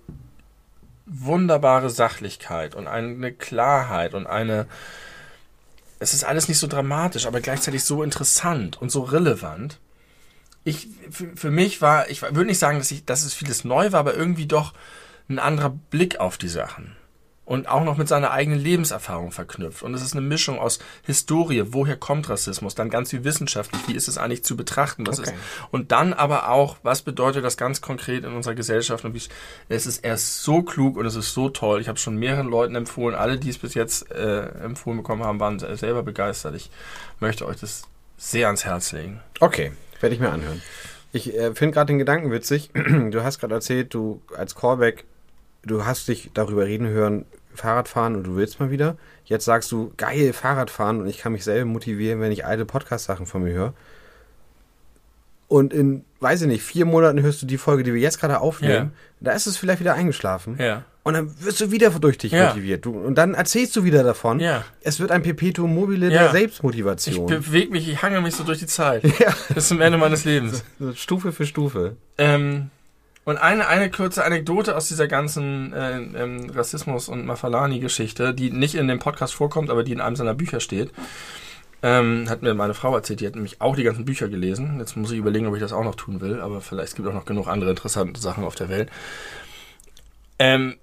wunderbare Sachlichkeit und eine Klarheit und eine. Es ist alles nicht so dramatisch, aber gleichzeitig so interessant und so relevant. Ich, für, für mich war, ich würde nicht sagen, dass, ich, dass es vieles neu war, aber irgendwie doch ein anderer Blick auf die Sachen. Und auch noch mit seiner eigenen Lebenserfahrung verknüpft. Und es ist eine Mischung aus Historie, woher kommt Rassismus, dann ganz viel wissenschaftlich, wie ist es eigentlich zu betrachten, was Okay. ist. Und dann aber auch, was bedeutet das ganz konkret in unserer Gesellschaft und wie es ist erst so klug und es ist so toll. Ich habe schon mehreren Leuten empfohlen, alle, die es bis jetzt äh, empfohlen bekommen haben, waren selber begeistert. Ich möchte euch das sehr ans Herz legen. Okay, werde ich mir anhören. Ich äh, finde gerade den Gedanken witzig. Du hast gerade erzählt, du als Callback, du hast dich darüber reden hören, Fahrradfahren und du willst mal wieder. Jetzt sagst du, geil, Fahrradfahren und ich kann mich selber motivieren, wenn ich alte Podcast-Sachen von mir höre. Und in, weiß ich nicht, vier Monaten hörst du die Folge, die wir jetzt gerade aufnehmen. Da ist es vielleicht wieder eingeschlafen. Ja. Und dann wirst du wieder durch dich Ja. motiviert. Du, und dann erzählst du wieder davon. Ja. Es wird ein Perpetuum mobile Ja. der Ich Selbstmotivation. bewege mich, ich hange mich so durch die Zeit. Ja. Bis zum Ende meines Lebens. Stufe für Stufe. Ähm, und eine, eine kurze Anekdote aus dieser ganzen äh, ähm, Rassismus- und Mafalani-Geschichte, die nicht in dem Podcast vorkommt, aber die in einem seiner Bücher steht, ähm, hat mir meine Frau erzählt. Die hat nämlich auch die ganzen Bücher gelesen. Jetzt muss ich überlegen, ob ich das auch noch tun will, aber vielleicht es gibt auch noch genug andere interessante Sachen auf der Welt. Ähm,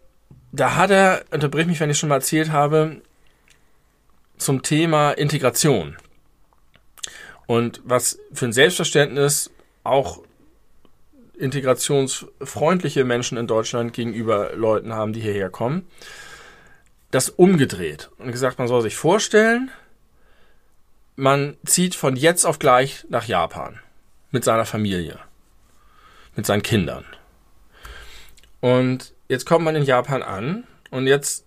da hat er, unterbrich mich, wenn ich schon mal erzählt habe, zum Thema Integration. Und was für ein Selbstverständnis auch integrationsfreundliche Menschen in Deutschland gegenüber Leuten haben, die hierher kommen, das umgedreht und gesagt, man soll sich vorstellen, man zieht von jetzt auf gleich nach Japan mit seiner Familie, mit seinen Kindern. Und jetzt kommt man in Japan an und jetzt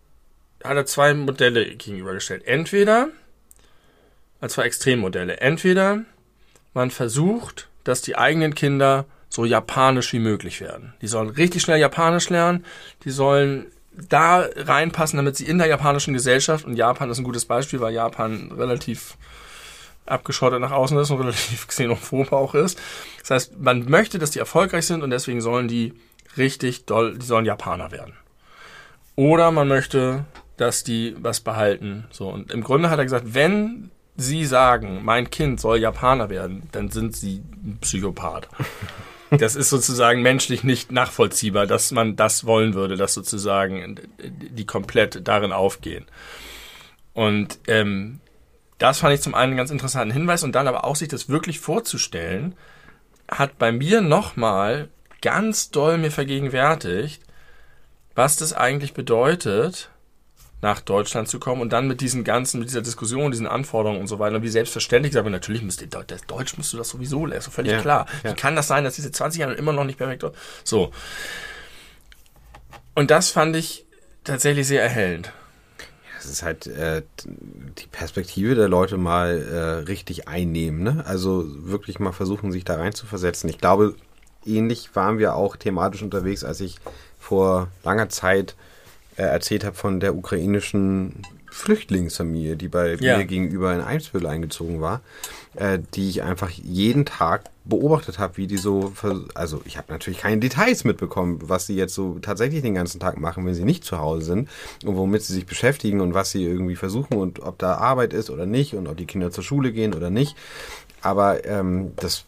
hat er zwei Modelle gegenübergestellt. Entweder, also zwei Extremmodelle. Entweder man versucht, dass die eigenen Kinder so japanisch wie möglich werden. Die sollen richtig schnell Japanisch lernen, die sollen da reinpassen, damit sie in der japanischen Gesellschaft, und Japan ist ein gutes Beispiel, weil Japan relativ abgeschottet nach außen ist und relativ xenophob auch ist. Das heißt, man möchte, dass die erfolgreich sind und deswegen sollen die richtig doll, die sollen Japaner werden. Oder man möchte, dass die was behalten. So, und im Grunde hat er gesagt, wenn sie sagen, mein Kind soll Japaner werden, dann sind sie ein Psychopath. Das ist sozusagen menschlich nicht nachvollziehbar, dass man das wollen würde, dass sozusagen die komplett darin aufgehen. Und ähm, das fand ich zum einen einen ganz interessanten Hinweis und dann aber auch sich das wirklich vorzustellen, hat bei mir nochmal ganz doll mir vergegenwärtigt, was das eigentlich bedeutet, nach Deutschland zu kommen und dann mit diesen ganzen, mit dieser Diskussion, diesen Anforderungen und so weiter, wie selbstverständlich sagen wir, natürlich müsst ihr, Deutsch musst du das sowieso lernen, völlig Ja, klar. ja. Wie kann das sein, dass diese 20 Jahre immer noch nicht perfekt So. Und das fand ich tatsächlich sehr erhellend. Das ist halt äh, die Perspektive der Leute mal äh, richtig einnehmen. Ne? Also wirklich mal versuchen, sich da rein zu versetzen. Ich glaube, ähnlich waren wir auch thematisch unterwegs, als ich vor langer Zeit äh, erzählt habe von der ukrainischen Flüchtlingsfamilie, die bei Ja. mir gegenüber in Eimsbüttel eingezogen war, äh, die ich einfach jeden Tag beobachtet habe, wie die so, also ich habe natürlich keine Details mitbekommen, was sie jetzt so tatsächlich den ganzen Tag machen, wenn sie nicht zu Hause sind und womit sie sich beschäftigen und was sie irgendwie versuchen und ob da Arbeit ist oder nicht und ob die Kinder zur Schule gehen oder nicht. Aber ähm, das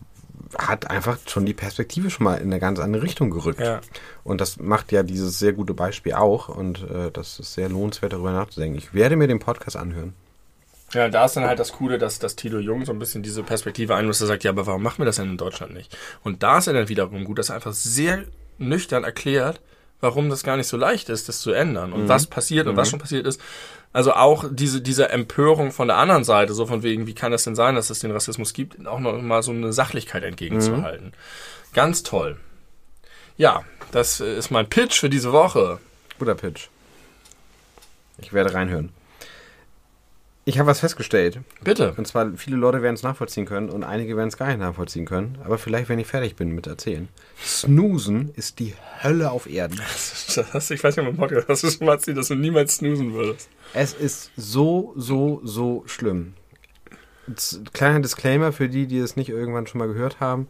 hat einfach schon die Perspektive schon mal in eine ganz andere Richtung gerückt. Ja. Und das macht ja dieses sehr gute Beispiel auch und äh, das ist sehr lohnenswert darüber nachzudenken. Ich werde mir den Podcast anhören. Ja, da ist dann halt das Coole, dass, dass Tilo Jung so ein bisschen diese Perspektive einlässt, er sagt, ja, aber warum machen wir das denn in Deutschland nicht? Und da ist er dann wiederum gut, dass er einfach sehr nüchtern erklärt, warum das gar nicht so leicht ist, das zu ändern und was passiert und was schon passiert ist. Also auch diese, diese Empörung von der anderen Seite, so von wegen, wie kann das denn sein, dass es den Rassismus gibt, auch noch mal so eine Sachlichkeit entgegenzuhalten. Ganz toll. Ja, das ist mein Pitch für diese Woche. Guter Pitch. Ich werde reinhören. Ich habe was festgestellt. Bitte. Und zwar, viele Leute werden es nachvollziehen können und einige werden es gar nicht nachvollziehen können. Aber vielleicht, wenn ich fertig bin mit erzählen. Snoosen ist die Hölle auf Erden. Das ich weiß nicht, ob Podcast hast du schon mal erzählt, dass du niemals snoosen würdest. Es ist so, so, so schlimm. Kleiner Disclaimer für die, die es nicht irgendwann schon mal gehört haben.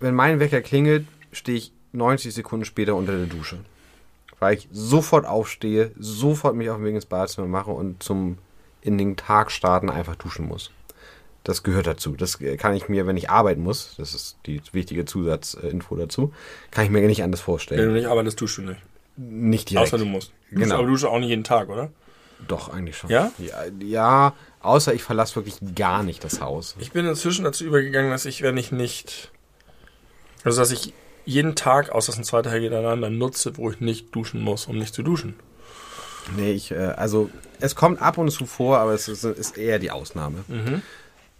Wenn mein Wecker klingelt, stehe ich 90 Sekunden später unter der Dusche. Weil ich sofort aufstehe, sofort mich auf den Weg ins Badezimmer mache und zum in den Tag starten einfach duschen muss. Das gehört dazu. Das kann ich mir, wenn ich arbeiten muss, das ist die wichtige Zusatzinfo dazu, kann ich mir nicht anders Wenn vorstellen. du nicht arbeitest, tust du nicht. Nicht direkt. Außer du musst. Du Genau. Aber du duschst auch nicht jeden Tag, oder? Doch, eigentlich schon. Ja? ja? Ja, außer ich verlasse wirklich gar nicht das Haus. Ich bin inzwischen dazu übergegangen, dass ich, wenn ich nicht. Also, dass ich jeden Tag, außer es sind zwei Tage hintereinander, nutze, wo ich nicht duschen muss, um nicht zu duschen. Nee, ich, äh, also es kommt ab und zu vor, aber es ist, ist eher die Ausnahme.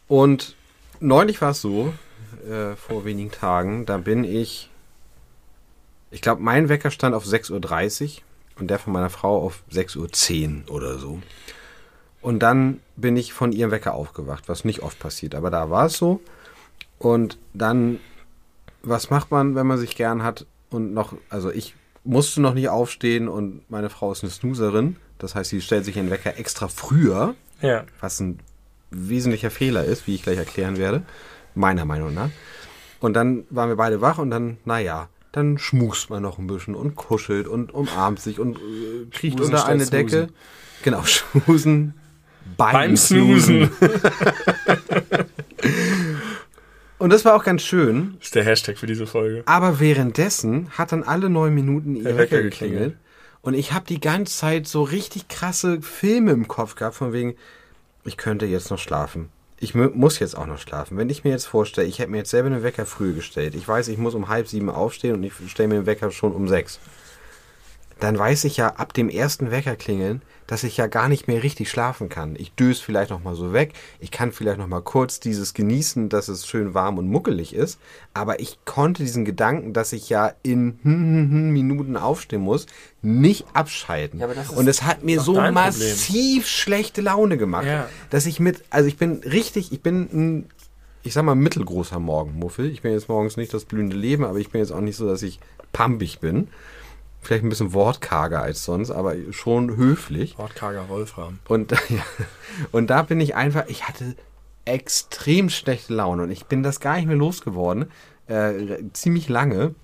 Und neulich war es so, äh, vor wenigen Tagen, da bin ich, ich glaube, mein Wecker stand auf 6.30 Uhr und der von meiner Frau auf 6.10 Uhr oder so. Und dann bin ich von ihrem Wecker aufgewacht, was nicht oft passiert, aber da war es so. Und dann, was macht man, wenn man sich gern hat und noch, also ich musste noch nicht aufstehen und meine Frau ist eine Snoozerin. Das heißt, sie stellt sich den Wecker extra früher, Ja. was ein wesentlicher Fehler ist, wie ich gleich erklären werde, meiner Meinung nach. Und dann waren wir beide wach und dann, naja, dann schmust man noch ein bisschen und kuschelt und umarmt sich und äh, kriecht Schmusen unter eine statt Decke. snoosen. Genau, schmusen beim, Beim snoosen. Und das war auch ganz schön. ist der Hashtag für diese Folge. Aber währenddessen hat dann alle neun Minuten ihr Wecker geklingelt. Und ich habe die ganze Zeit so richtig krasse Filme im Kopf gehabt, von wegen, ich könnte jetzt noch schlafen. Ich mu- muss jetzt auch noch schlafen. Wenn ich mir jetzt vorstelle, ich hätte mir jetzt selber einen Wecker früh gestellt. Ich weiß, ich muss um halb sieben aufstehen und ich stelle mir den Wecker schon um sechs. Dann weiß ich ja ab dem ersten Wecker klingeln, dass ich ja gar nicht mehr richtig schlafen kann. Ich döse vielleicht noch mal so weg. Ich kann vielleicht noch mal kurz dieses genießen, dass es schön warm und muckelig ist. Aber ich konnte diesen Gedanken, dass ich ja in Minuten aufstehen muss, nicht abschalten. Ja, und es hat mir so massiv schlechte Laune gemacht, Ja. dass ich mit, also ich bin richtig, ich bin ein, ich sag mal mittelgroßer Morgenmuffel. Ich bin jetzt morgens nicht das blühende Leben, aber ich bin jetzt auch nicht so, dass ich pampig bin. Vielleicht ein bisschen wortkarger als sonst, aber schon höflich. Wortkarger Wolfram. Und, ja, und da bin ich einfach, ich hatte extrem schlechte Laune und ich bin das gar nicht mehr losgeworden, äh, ziemlich lange,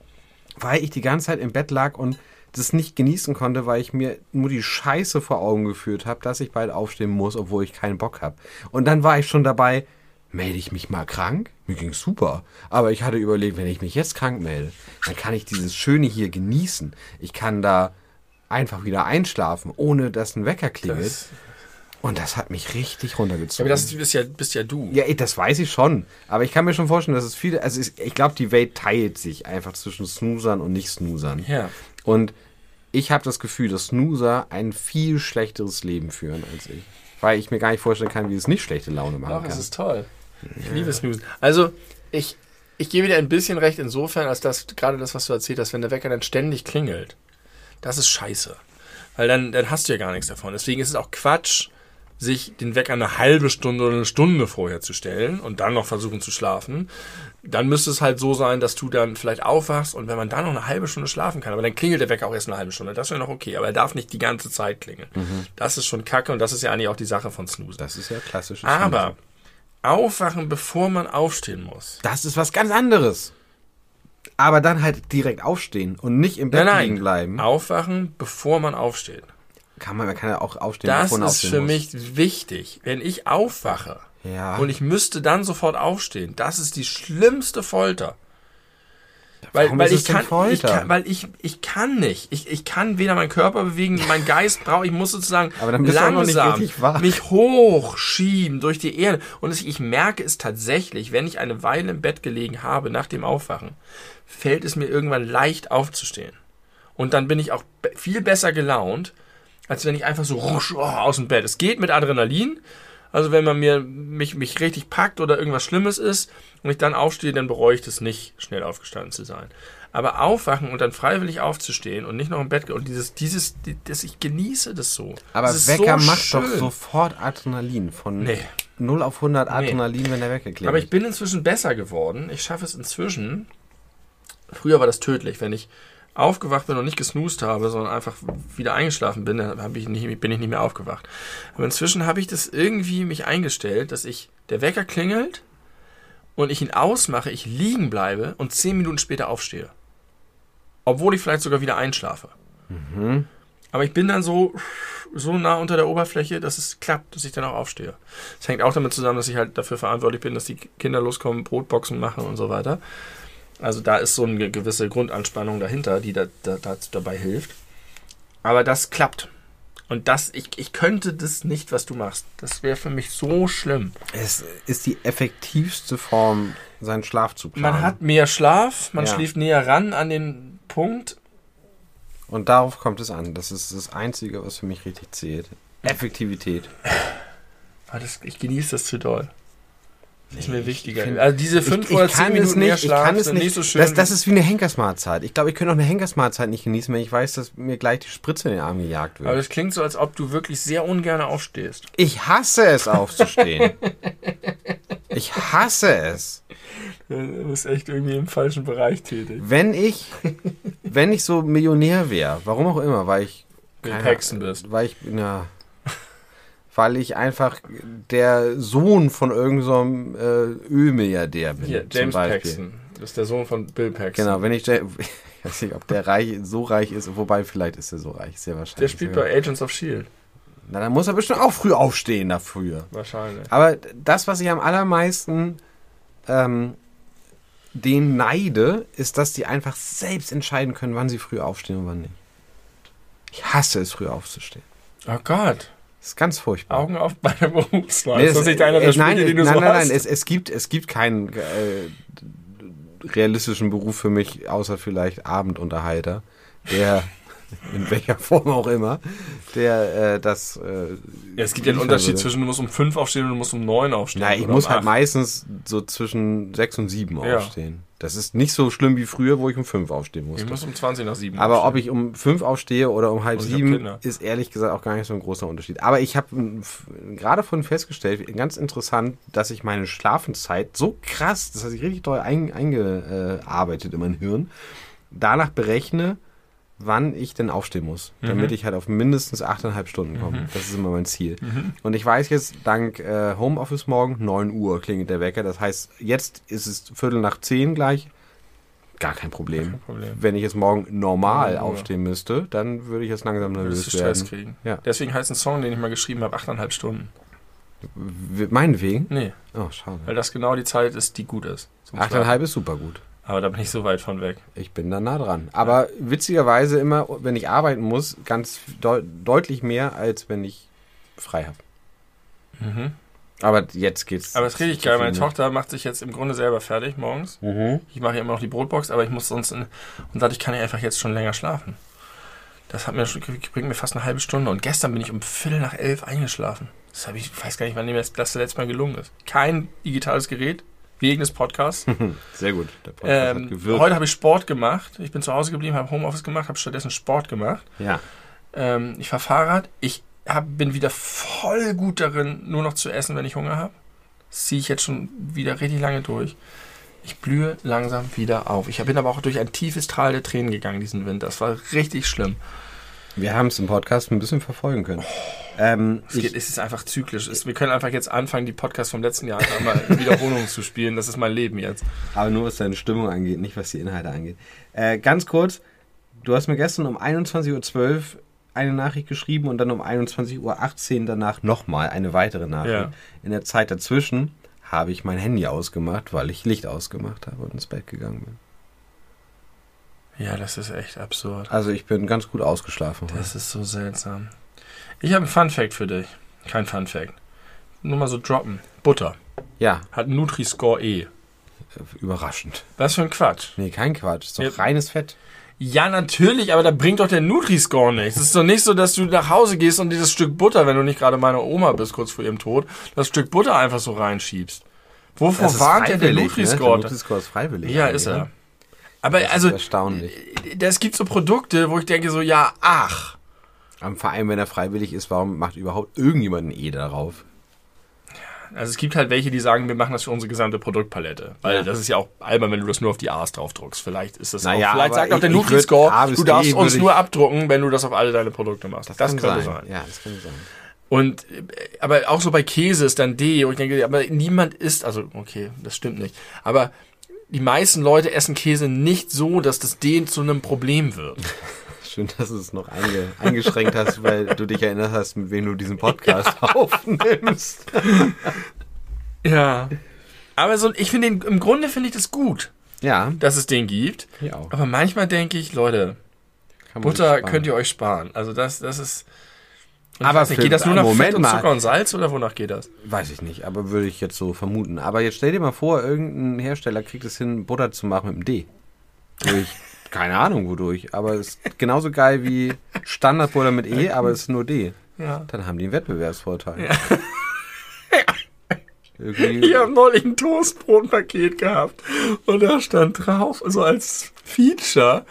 weil ich die ganze Zeit im Bett lag und das nicht genießen konnte, weil ich mir nur die Scheiße vor Augen geführt habe, dass ich bald aufstehen muss, obwohl ich keinen Bock habe. Und dann war ich schon dabei, melde ich mich mal krank? Mir ging's super. Aber ich hatte überlegt, wenn ich mich jetzt krank melde, dann kann ich dieses Schöne hier genießen. Ich kann da einfach wieder einschlafen, ohne dass ein Wecker klingelt. Das- und das hat mich richtig runtergezogen. aber das bist ja, bist ja du. Ja, ey, das weiß ich schon. Aber ich kann mir schon vorstellen, dass es viele, also ich, glaube, die Welt teilt sich einfach zwischen Snoozern und Nicht-Snoozern. Ja. Und ich habe das Gefühl, dass Snoozer ein viel schlechteres Leben führen als ich. Weil ich mir gar nicht vorstellen kann, wie es nicht schlechte Laune machen Doch, kann. es ist toll. Ich liebe Snoozen. Also, ich, ich gebe dir ein bisschen recht insofern, als das, gerade das, was du erzählt hast, wenn der Wecker dann ständig klingelt, das ist scheiße. Weil dann, dann hast du ja gar nichts davon. Deswegen ist es auch Quatsch, sich den Wecker eine halbe Stunde oder eine Stunde vorher zu stellen und dann noch versuchen zu schlafen. Dann müsste es halt so sein, dass du dann vielleicht aufwachst und wenn man dann noch eine halbe Stunde schlafen kann, aber dann klingelt der Wecker auch erst eine halbe Stunde, das wäre noch okay, aber er darf nicht die ganze Zeit klingeln. Das ist schon kacke und das ist ja eigentlich auch die Sache von Snooze. das ist ja klassisches Aber Snoozer. Aufwachen, bevor man aufstehen muss. Das ist was ganz anderes. Aber dann halt direkt aufstehen und nicht im Bett Nein, liegen nein. bleiben. Aufwachen, bevor man aufsteht. Kann man, man kann ja auch aufstehen, Das bevor man ist aufstehen für muss. mich wichtig. Wenn ich aufwache Ja. und ich müsste dann sofort aufstehen, das ist die schlimmste Folter. Weil, Warum weil ich kann, ich kann, weil ich, ich kann nicht. Ich, ich kann weder meinen Körper bewegen, mein Geist braucht, ich muss sozusagen langsam mich hochschieben durch die Erde. Und ich merke es tatsächlich, wenn ich eine Weile im Bett gelegen habe nach dem Aufwachen, fällt es mir irgendwann leicht aufzustehen. Und dann bin ich auch viel besser gelaunt, als wenn ich einfach so rusch, oh, aus dem Bett. Es geht mit Adrenalin. Also wenn man mir mich, mich richtig packt oder irgendwas Schlimmes ist und ich dann aufstehe, dann bereue ich das nicht, schnell aufgestanden zu sein. Aber aufwachen und dann freiwillig aufzustehen und nicht noch im Bett und dieses, dieses, die- das ich genieße das so. Aber das Wecker so macht doch schön. sofort Adrenalin. Von Nee. 0 auf 100 Adrenalin, wenn der Wecker klingelt. Aber ich bin inzwischen besser geworden. Ich schaffe es inzwischen. Früher war das tödlich, wenn ich aufgewacht bin und nicht gesnoost habe, sondern einfach wieder eingeschlafen bin, dann ich nicht, bin ich nicht mehr aufgewacht. Aber inzwischen habe ich das irgendwie mich eingestellt, dass ich der Wecker klingelt und ich ihn ausmache, ich liegen bleibe und zehn Minuten später aufstehe. Obwohl ich vielleicht sogar wieder einschlafe. Aber ich bin dann so, so nah unter der Oberfläche, dass es klappt, dass ich dann auch aufstehe. Das hängt auch damit zusammen, dass ich halt dafür verantwortlich bin, dass die Kinder loskommen, Brotboxen machen und so weiter. Also da ist so eine gewisse Grundanspannung dahinter, die da, da, dazu dabei hilft. Aber das klappt. Und das, ich, ich könnte das nicht, was du machst. Das wäre für mich so schlimm. Es ist die effektivste Form, seinen Schlaf zu planen. Man hat mehr Schlaf, man Ja. schläft näher ran an den Punkt. Und darauf kommt es an. Das ist das Einzige, was für mich richtig zählt. Effektivität. Ich genieße das zu doll. Ist mir wichtiger. find- also diese fünf oder zehn Minuten mehr Schlaf ich kann es sind nicht. nicht so schön. das, das ist wie eine Henkersmahlzeit. Ich glaube, ich könnte auch eine Henkersmahlzeit nicht genießen, wenn ich weiß, dass mir gleich die Spritze in den Arm gejagt aber wird. das klingt so, als ob du wirklich sehr ungern aufstehst. Ich hasse es, aufzustehen. ich hasse es. Du bist echt irgendwie im falschen Bereich tätig. Wenn ich, wenn ich so Millionär wäre, warum auch immer, weil ich Wenn du Hexen bist. weil ich ja, weil ich einfach der Sohn von irgendeinem so äh, Ölmilliardär bin. Hier, James. Paxton. Das ist der Sohn von Bill Paxton. Genau, wenn ich, ich weiß nicht, ob der reich, so reich ist, wobei vielleicht ist er so reich, sehr wahrscheinlich. Der spielt bei Agents of S.H.I.E.L.D. Na, dann muss er bestimmt auch früh aufstehen dafür. Wahrscheinlich. Aber das, was ich am allermeisten ähm, den neide, ist, dass die einfach selbst entscheiden können, wann sie früh aufstehen und wann nicht. Ich hasse es, früh aufzustehen. Oh Gott. Das ist ganz furchtbar. Augen auf bei der Berufswahl. Nee, ist das nicht einer der äh, nein, den du nein, so nein, hast? nein, es, es gibt, es gibt keinen äh, realistischen Beruf für mich, außer vielleicht Abendunterhalter, der in welcher Form auch immer, der äh, das. Äh, ja, es gibt ja einen Unterschied würde. zwischen, du musst um fünf aufstehen und du musst um neun aufstehen. Na, ich muss um halt acht. meistens so zwischen sechs und sieben Ja. aufstehen. Das ist nicht so schlimm wie früher, wo ich um fünf aufstehen musste. Ich muss um 20 nach sieben Aber ob aufstehen. ich um fünf aufstehe oder um halb Und sieben, ist ehrlich gesagt auch gar nicht so ein großer Unterschied. Aber ich habe gerade von festgestellt, ganz interessant, dass ich meine Schlafenszeit so krass, das hat sich richtig ein, eingearbeitet in mein Hirn, danach berechne, wann ich denn aufstehen muss, damit ich halt auf mindestens 8,5 Stunden komme. Das ist immer mein Ziel. Und ich weiß jetzt, dank äh, Homeoffice morgen, 9 Uhr klingelt der Wecker. Das heißt, jetzt ist es Viertel nach 10 gleich. Gar kein Problem. Problem. Wenn ich jetzt morgen normal 9 Uhr. aufstehen müsste, dann würde ich jetzt langsam nervös Stress werden. kriegen. Ja. Deswegen heißt ein Song, den ich mal geschrieben habe, 8,5 Stunden. Meinetwegen? Nee, Oh, schade. weil das genau die Zeit ist, die gut ist. 8,5 ist super gut. Aber da bin ich so weit von weg. Ich bin da nah dran. Aber witzigerweise immer, wenn ich arbeiten muss, ganz deu deutlich mehr, als wenn ich frei habe. Aber jetzt geht's. Mhm. Aber es ist richtig geil. Meine Tochter macht sich jetzt im Grunde selber fertig morgens. Mhm. Ich mache ja immer noch die Brotbox, aber ich muss sonst in, und dadurch kann ich einfach jetzt schon länger schlafen. Das hat mir schon, bringt mir fast eine halbe Stunde. Und gestern bin ich um Viertel nach elf eingeschlafen. Das habe ich, ich weiß gar nicht, wann mir das, das letzte Mal gelungen ist. Kein digitales Gerät wegen des Podcasts. Sehr gut. Der Podcast hat ähm, gewirkt. heute habe ich Sport gemacht. Ich bin zu Hause geblieben, habe Homeoffice gemacht, habe stattdessen Sport gemacht. ja. Ähm, ich fahre Fahrrad. Ich hab, bin wieder voll gut darin, nur noch zu essen, wenn ich Hunger habe. Das ziehe ich jetzt schon wieder richtig lange durch. Ich blühe langsam wieder auf. Ich bin aber auch durch ein tiefes Tal der Tränen gegangen diesen Winter. Das war richtig schlimm. Wir haben es im Podcast ein bisschen verfolgen können. Ähm, Es, geht, es ist einfach zyklisch. Es, wir können einfach jetzt anfangen, die Podcasts vom letzten Jahr einfach mal in Wiederholungen zu spielen. Das ist mein Leben jetzt. aber nur was deine Stimmung angeht, nicht was die Inhalte angeht. Äh, ganz kurz, du hast mir gestern um 21.12 Uhr eine Nachricht geschrieben und dann um 21.18 Uhr danach nochmal eine weitere Nachricht. Ja. In der Zeit dazwischen habe ich mein Handy ausgemacht, weil ich Licht ausgemacht habe und ins Bett gegangen bin. Ja, das ist echt absurd. Also ich bin ganz gut ausgeschlafen. heute. Das ist so seltsam. Ich habe einen Fun Fact für dich. Kein Fun Fact. Nur mal so droppen. Butter Ja, hat Nutri-Score E. äh, überraschend. Was für ein Quatsch. Nee, kein Quatsch. Ist doch Ja. reines Fett. Ja, natürlich, aber da bringt doch der Nutri-Score nichts. Es ist doch nicht so, dass du nach Hause gehst und dieses Stück Butter, wenn du nicht gerade meine Oma bist, kurz vor ihrem Tod, das Stück Butter einfach so reinschiebst. Wovor warnt denn der freiwillig, Nutri-Score? Ne? Der Nutri-Score ist freiwillig. ja, eigentlich, ist er. ne? Aber Das also, ist erstaunlich. es gibt so Produkte, wo ich denke so, ja, ach. Am Verein, wenn er freiwillig ist, warum macht überhaupt irgendjemand ein E darauf? Also es gibt halt welche, die sagen, wir machen das für unsere gesamte Produktpalette. Weil Ja. das ist ja auch albern, wenn du das nur auf die A's drauf druckst. Vielleicht ist das Naja, auch, vielleicht sagt auch der Nutri-Score, du darfst D uns würd nur abdrucken, wenn du das auf alle deine Produkte machst. Das, kann könnte sein. Ja, das könnte sein. Und äh, aber auch so bei Käse ist dann D, und ich denke, aber niemand isst, also okay, das stimmt nicht. Aber die meisten Leute essen Käse nicht so, dass das D zu einem Problem wird. Schön, dass du es noch einge eingeschränkt hast, weil du dich erinnert hast, mit wem du diesen Podcast aufnimmst. Ja. Aber so, ich finde im Grunde finde ich das gut, Ja, dass es den gibt. auch. Aber manchmal denke ich, Leute, Butter könnt ihr euch sparen. Also das, das ist. Aber nicht, geht das nur nach Moment Fett und mal. Zucker und Salz oder wonach geht das? Weiß ich nicht, aber würde ich jetzt so vermuten. Aber jetzt stell dir mal vor, irgendein Hersteller kriegt es hin, Butter zu machen mit einem D. Durch, keine Ahnung wodurch, aber es ist genauso geil wie Standardbutter mit E, aber es ist nur D. Ja. Dann haben die einen Wettbewerbsvorteil. Irgendwie, Ich habe neulich ein Toastbrotpaket gehabt und da stand drauf, also als Feature,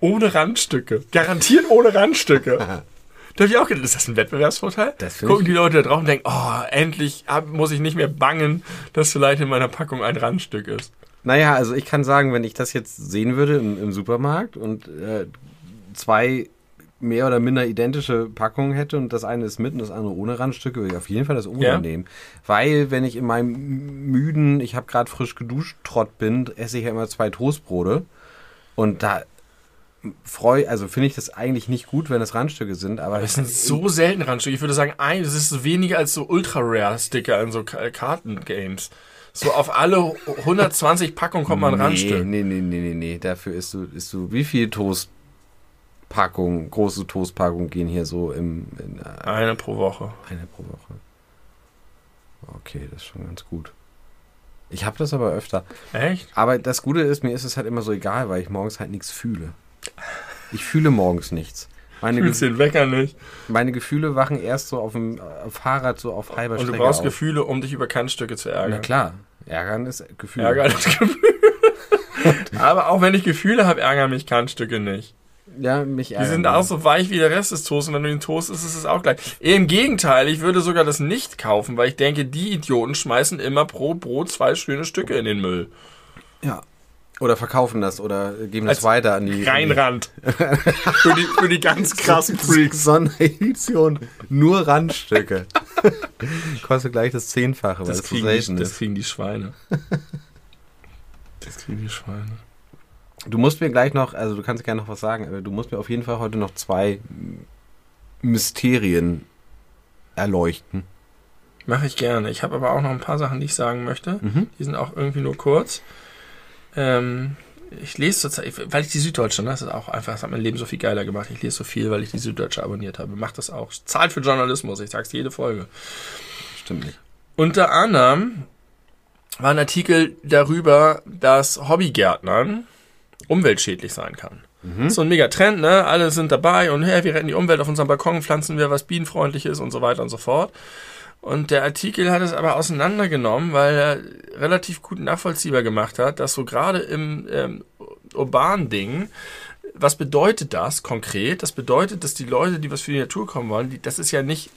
ohne Randstücke. Garantiert ohne Randstücke. Da habe ich auch gedacht, ist das ein Wettbewerbsvorteil? Das Gucken die Leute da drauf und denken, oh, endlich muss ich nicht mehr bangen, dass vielleicht in meiner Packung ein Randstück ist. Naja, also ich kann sagen, wenn ich das jetzt sehen würde im, im Supermarkt und äh, zwei mehr oder minder identische Packungen hätte und das eine ist mit und das andere ohne Randstücke, würde ich auf jeden Fall das ohne Ja. nehmen. Weil wenn ich in meinem müden, ich habe gerade frisch geduscht Trott bin, esse ich ja immer zwei Toastbrote und da freu, also finde ich das eigentlich nicht gut, wenn es Randstücke sind, aber Das sind so selten Randstücke. Ich würde sagen, ein, das ist weniger als so Ultra-Rare-Sticker in so Ka- Kartengames. So auf alle 120 Packungen kommt mal ein Randstück. Nee, nee, nee, nee, nee. Dafür isst du, isst du, wie viel Toastpackungen, große Toastpackungen gehen hier so im, in, äh, Eine pro Woche. eine pro Woche. Okay, das ist schon ganz gut. Ich habe das aber öfter. Echt? Aber das Gute ist, mir ist es halt immer so egal, weil ich morgens halt nichts fühle. Ich fühle morgens nichts. Meine, Fühlst den Wecker nicht. meine Gefühle wachen erst so auf dem Fahrrad, so auf halber Und du Strecke brauchst auf. Gefühle, um dich über Kantstücke zu Na ärgern. klar, ärgern ist Gefühl. Ärger ist Gefühl. Aber auch wenn ich Gefühle habe, ärgern mich Kantstücke nicht. Ja, mich Die ärgern. sind auch so weich wie der Rest des Toasts und wenn du den Toast isst, ist es auch gleich. Im Gegenteil, ich würde sogar das nicht kaufen, weil ich denke, die Idioten schmeißen immer pro Brot zwei schöne Stücke in den Müll. Ja. Oder verkaufen das oder geben das Als weiter an die Reinrand. für, die, für die ganz krassen Freaks. Sonderedition. Nur Randstücke. Kostet gleich das Zehnfache, weil Das so kriegen, selten die, das ist. kriegen die Schweine. Das kriegen die Schweine. Du musst mir gleich noch, also du kannst gerne noch was sagen, aber du musst mir auf jeden Fall heute noch zwei Mysterien erleuchten. Mache ich gerne. Ich habe aber auch noch ein paar Sachen, die ich sagen möchte. Mhm. Die sind auch irgendwie nur kurz. Ähm, ich lese zurzeit, weil ich die Süddeutsche, ne, das ist auch einfach, das hat mein Leben so viel geiler gemacht. Ich lese so viel, weil ich die Süddeutsche abonniert habe. Macht das auch. Zahlt für Journalismus, ich sag's jede Folge. Stimmt nicht. Unter anderem war ein Artikel darüber, dass Hobbygärtnern umweltschädlich sein kann. So ein mega Trend, ne? Alle sind dabei und hey, wir retten die Umwelt auf unserem Balkon, pflanzen wir was bienenfreundlich ist und so weiter und so fort. Und der Artikel hat es aber auseinandergenommen, weil er relativ gut nachvollziehbar gemacht hat, dass so gerade im ähm, urbanen Ding, was bedeutet das konkret? Das bedeutet, dass die Leute, die was für die Natur kommen wollen, die, das ist ja nicht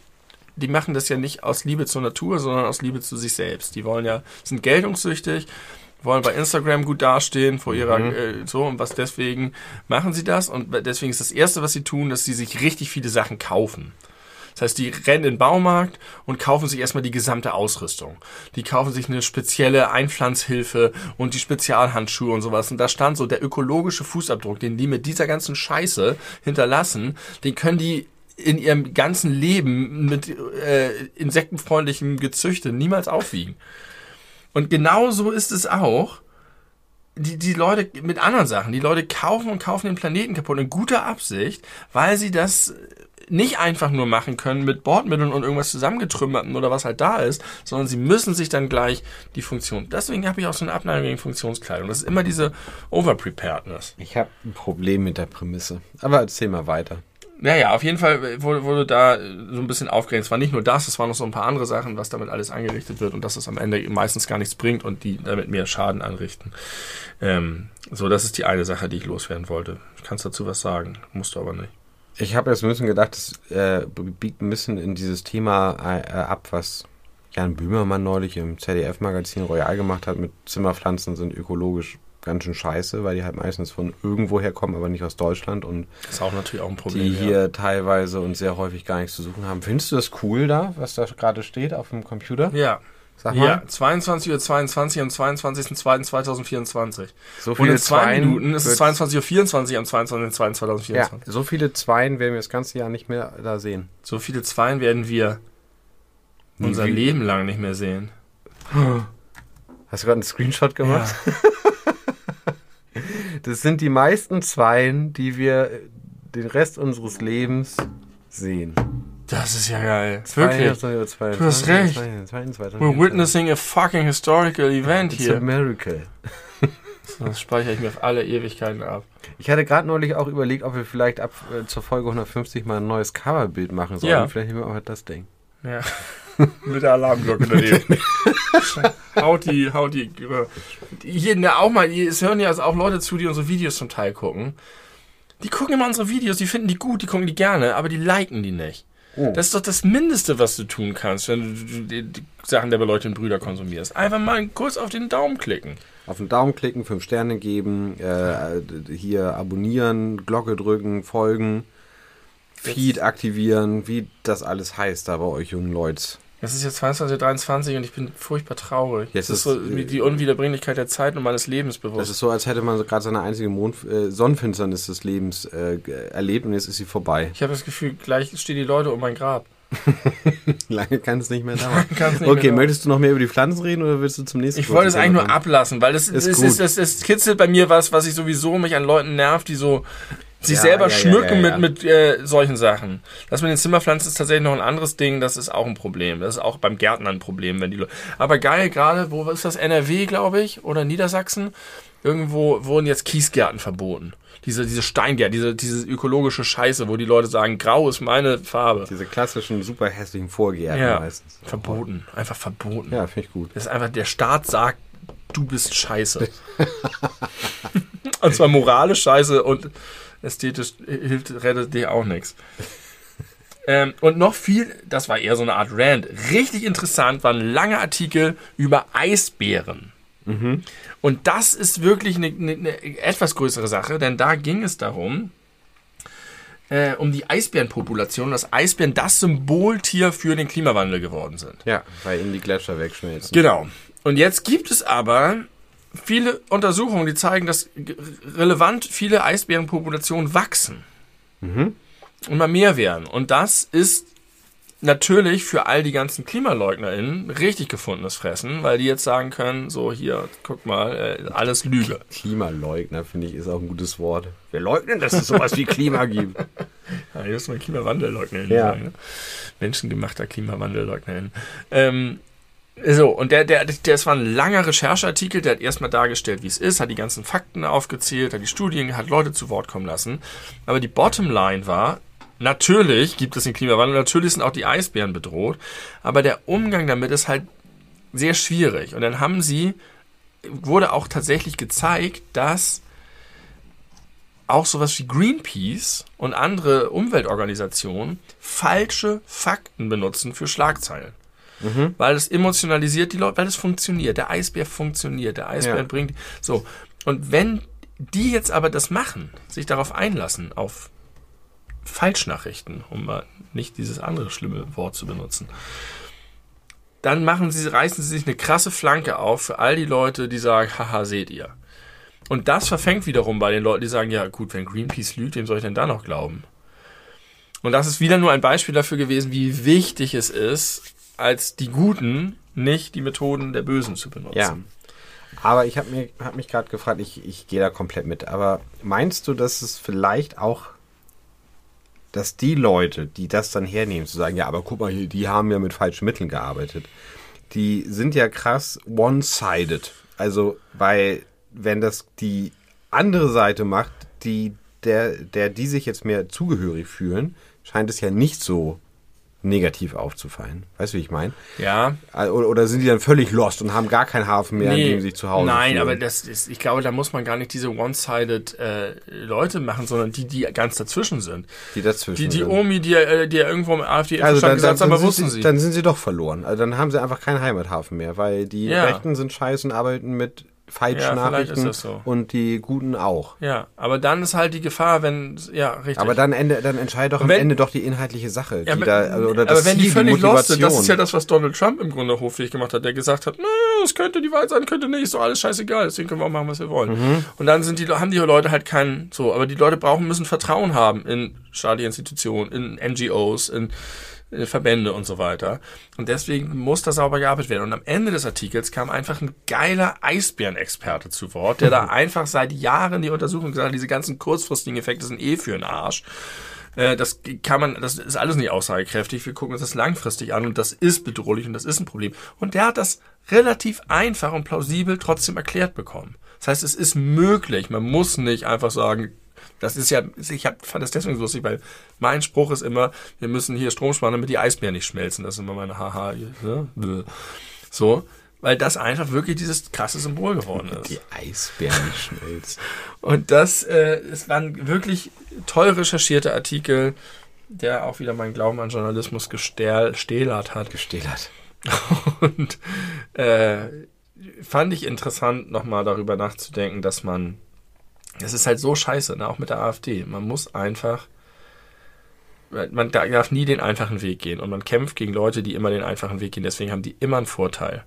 die machen das ja nicht aus Liebe zur Natur, sondern aus Liebe zu sich selbst. Die wollen ja, sind geltungssüchtig, wollen bei Instagram gut dastehen vor ihrer, äh, so, und was deswegen machen sie das? Und deswegen ist das Erste, was sie tun, dass sie sich richtig viele Sachen kaufen. Das heißt, die rennen in den Baumarkt und kaufen sich erstmal die gesamte Ausrüstung. Die kaufen sich eine spezielle Einpflanzhilfe und die Spezialhandschuhe und sowas. Und da stand so der ökologische Fußabdruck, den die mit dieser ganzen Scheiße hinterlassen, den können die in ihrem ganzen Leben mit äh, insektenfreundlichem Gezüchte niemals aufwiegen. Und genau so ist es auch. Die, die Leute mit anderen Sachen, die Leute kaufen und kaufen den Planeten kaputt in guter Absicht, weil sie das nicht einfach nur machen können mit Bordmitteln und irgendwas zusammengetrümmerten oder was halt da ist, sondern sie müssen sich dann gleich die Funktion. Deswegen habe ich auch so eine Abneigung gegen Funktionskleidung. Das ist immer diese Overpreparedness. Ich habe ein Problem mit der Prämisse. Aber erzähl mal weiter. Naja, auf jeden Fall wurde, wurde da so ein bisschen aufgeregt. Es war nicht nur das, es waren noch so ein paar andere Sachen, was damit alles angerichtet wird und dass es am Ende meistens gar nichts bringt und die damit mehr Schaden anrichten. Ähm, so, das ist die eine Sache, die ich loswerden wollte. Ich kann dazu was sagen, musst du aber nicht. Ich habe jetzt ein bisschen gedacht, das äh, biegt ein bisschen in dieses Thema äh, ab, was Jan Böhmermann neulich im ZDF-Magazin Royal gemacht hat mit Zimmerpflanzen sind ökologisch ganz schön scheiße, weil die halt meistens von irgendwoher kommen, aber nicht aus Deutschland und Das ist auch natürlich auch ein Problem. die ja. hier teilweise und sehr häufig gar nichts zu suchen haben. Findest du das cool da, was da gerade steht auf dem Computer? Ja. Sag mal. Ja, 22.22 Uhr 22 am 22.02.2024. So Und viele in zwei Zweien Minuten ist es wird's- 22.24 Uhr am 22.02.2024. Ja, so viele Zweien werden wir das ganze Jahr nicht mehr da sehen. So viele Zweien werden wir Nie unser wie- Leben lang nicht mehr sehen. Hast du gerade einen Screenshot gemacht? Das sind die meisten Zweien, die wir den Rest unseres Lebens sehen. Das ist ja geil. Wirklich. Du hast recht. We're witnessing a fucking historical event It's a hier. miracle. Das speichere ich mir auf alle Ewigkeiten ab. Ich hatte gerade neulich auch überlegt, ob wir vielleicht ab äh, zur Folge 150 mal ein neues Coverbild machen sollen. Ja. Vielleicht nehmen wir auch das Ding. Ja. Mit der Alarmglocke daneben. haut die, haut die. Hier, ne, auch mal, es hören ja also auch Leute zu, die unsere Videos zum Teil gucken. Die gucken immer unsere Videos, die finden die gut, die gucken die gerne, aber die liken die nicht. Oh. Das ist doch das Mindeste, was du tun kannst, wenn du die, die Sachen der beleuchteten Brüder konsumierst. Einfach mal kurz auf den Daumen klicken. Auf den Daumen klicken, fünf Sterne geben, äh, hier abonnieren, Glocke drücken, folgen, Feed aktivieren, wie das alles heißt da bei euch jungen Leute. Es ist jetzt 22.23 Uhr und ich bin furchtbar traurig. Jetzt es ist so äh, die Unwiederbringlichkeit der Zeit und meines Lebens bewusst. Das ist so, als hätte man so gerade seine einzige Mond äh, Sonnenfinsternis des Lebens äh, erlebt und jetzt ist sie vorbei. ich habe das Gefühl, gleich stehen die Leute um mein Grab. Lange kann es nicht mehr dauern. Nicht okay, mehr dauern. möchtest du noch mehr über die Pflanzen reden oder willst du zum nächsten Ich wollte es eigentlich nur ablassen, weil das, Ist ist, gut. ist, das, das kitzelt bei mir was, was ich sowieso mich an Leuten nervt, die so sich Ja, selber ja, schmücken ja, mit, mit äh, solchen Sachen. Das mit den Zimmerpflanzen ist tatsächlich noch ein anderes Ding, das ist auch ein Problem. Das ist auch beim Gärtner ein Problem, wenn die Leute. Aber geil, gerade, wo ist das? NRW, glaube ich, oder Niedersachsen? Irgendwo wurden jetzt Kiesgärten verboten. Diese, diese Steingärten, diese, diese ökologische Scheiße, wo die Leute sagen, grau ist meine Farbe. Diese klassischen, super hässlichen Vorgärten Ja, meistens. verboten. Einfach verboten. Ja, finde ich gut. Das ist einfach, der Staat sagt, du bist scheiße. und zwar moralisch scheiße und ästhetisch hilft, rettet dir auch nichts. Ähm, und noch viel, das war eher so eine Art Rant, richtig interessant, war ein langer Artikel über Eisbären. Und das ist wirklich eine, eine, eine etwas größere Sache, denn da ging es darum, äh, um die Eisbärenpopulation, dass Eisbären das Symboltier für den Klimawandel geworden sind. Ja, weil ihnen die Gletscher wegschmelzen. Genau. Und jetzt gibt es aber viele Untersuchungen, die zeigen, dass relevant viele Eisbärenpopulationen wachsen. Und mal mehr werden. Und das ist natürlich für all die ganzen KlimaleugnerInnen richtig gefundenes Fressen, weil die jetzt sagen können, so hier, guck mal, äh, alles Lüge. Klimaleugner, finde ich, ist auch ein gutes Wort. Wir leugnen, dass es sowas wie Klima gibt. Ja, hier ist mal KlimawandelleugnerInnen Ja. sagen. Ne? Menschengemachter KlimawandelleugnerInnen. Ähm, so, und der, der, das war ein langer Rechercheartikel, der hat erstmal dargestellt, wie es ist, hat die ganzen Fakten aufgezählt, hat die Studien, hat Leute zu Wort kommen lassen. Aber die Bottomline war, natürlich gibt es den Klimawandel, natürlich sind auch die Eisbären bedroht, aber der Umgang damit ist halt sehr schwierig. Und dann haben sie, wurde auch tatsächlich gezeigt, dass auch sowas wie Greenpeace und andere Umweltorganisationen falsche Fakten benutzen für Schlagzeilen. Weil es emotionalisiert die Leute, weil es funktioniert. Der Eisbär funktioniert. Der Eisbär Ja. bringt. So. Und wenn die jetzt aber das machen, sich darauf einlassen, auf Falschnachrichten, um mal nicht dieses andere schlimme Wort zu benutzen, dann machen sie, reißen sie sich eine krasse Flanke auf für all die Leute, die sagen, haha, seht ihr. Und das verfängt wiederum bei den Leuten, die sagen, ja gut, wenn Greenpeace lügt, wem soll ich denn da noch glauben? Und das ist wieder nur ein Beispiel dafür gewesen, wie wichtig es ist, als die Guten nicht die Methoden der Bösen zu benutzen. Ja. Aber ich habe mir hab mich gerade gefragt, ich, ich gehe da komplett mit. Aber meinst du, dass es vielleicht auch, dass die Leute, die das dann hernehmen, zu sagen, ja, aber guck mal die haben ja mit falschen Mitteln gearbeitet, die sind ja krass one-sided. Also, weil, wenn das die andere Seite macht, die, der, der die sich jetzt mehr zugehörig fühlen, scheint es ja nicht so negativ aufzufallen. Weißt du, wie ich meine? Ja, Oder, oder sind die dann völlig lost und haben gar keinen Hafen mehr, an dem sie sich zu Hause Nein, fühlen? aber das ist, ich glaube, da muss man gar nicht diese one-sided äh, Leute machen, sondern die, die ganz dazwischen sind. die dazwischen Die, die sind. Omi, die, äh, die ja irgendwo im afd also dann, gesagt dann, aber sind wussten sie, sie. dann sind sie doch verloren. Also dann haben sie einfach keinen Heimathafen mehr, weil die Ja. Rechten sind scheiße und arbeiten mit Falschnachrichten ist das so. und die Guten auch. ja, aber dann ist halt die Gefahr, wenn, ja, richtig. Aber dann, ende, dann entscheidet doch am wenn- Ende doch die inhaltliche Sache. Ja, die aber, da, also, oder das aber wenn die Ziel, völlig lost Motivation. sind, das ist ja das, was Donald Trump im Grunde hoffähig gemacht hat, der gesagt hat, nö, es könnte die Wahl sein, könnte nicht, doch alles scheißegal, deswegen können wir auch machen, was wir wollen. Mhm. Und dann sind die, haben die Leute halt keinen, so, aber die Leute brauchen, müssen Vertrauen haben in staatliche Institutionen, in NGOs, in Verbände und so weiter. Und deswegen muss da sauber gearbeitet werden. Und am Ende des Artikels kam einfach ein geiler Eisbärenexperte zu Wort, der da einfach seit Jahren die Untersuchung gesagt hat, diese ganzen kurzfristigen Effekte sind eh für den Arsch. Äh, das kann man, das ist alles nicht aussagekräftig. Wir gucken uns das langfristig an und das ist bedrohlich und das ist ein Problem. Und der hat das relativ einfach und plausibel trotzdem erklärt bekommen. Das heißt, es ist möglich. Man muss nicht einfach sagen, das ist ja, ich hab, fand das deswegen so lustig, weil mein Spruch ist immer, wir müssen hier Strom sparen, damit die Eisbären nicht schmelzen. Das ist immer meine Haha. Ne? So, weil das einfach wirklich dieses krasse Symbol geworden ist. Die Eisbären nicht schmelzen. Und das, äh, es waren wirklich toll recherchierte Artikel, der auch wieder meinen Glauben an Journalismus gestählert hat. Gestählert. Und äh, fand ich interessant, nochmal darüber nachzudenken, dass man, es ist halt so scheiße, ne, auch mit der AfD. Man muss einfach, man darf nie den einfachen Weg gehen und man kämpft gegen Leute, die immer den einfachen Weg gehen. Deswegen haben die immer einen Vorteil.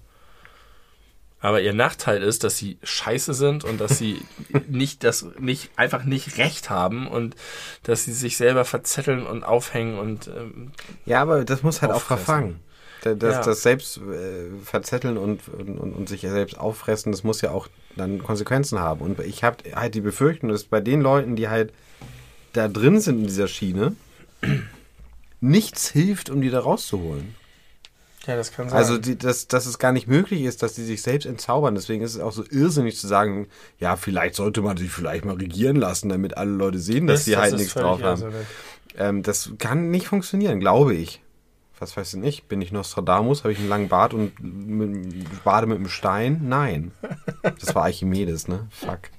Aber ihr Nachteil ist, dass sie scheiße sind und dass sie nicht das nicht einfach nicht recht haben und dass sie sich selber verzetteln und aufhängen und ähm, Ja, aber das muss halt auch Auffressen. verfangen. Da- Das, Ja. das selbst äh, verzetteln und, und, und sich selbst auffressen, das muss ja auch dann Konsequenzen haben. Und ich habe halt die Befürchtung, dass bei den Leuten, die halt da drin sind in dieser Schiene, nichts hilft, um die da rauszuholen. ja, das kann sein. Also, die, dass, dass es gar nicht möglich ist, dass die sich selbst entzaubern. Deswegen ist es auch so irrsinnig zu sagen, ja, vielleicht sollte man sich vielleicht mal regieren lassen, damit alle Leute sehen, dass die halt ist nichts drauf haben. Ähm, das kann nicht funktionieren, glaube ich. Was weiß ich nicht? Bin ich Nostradamus? Habe ich einen langen Bart und bade mit einem Stein? Nein. Das war Archimedes, ne? Fuck.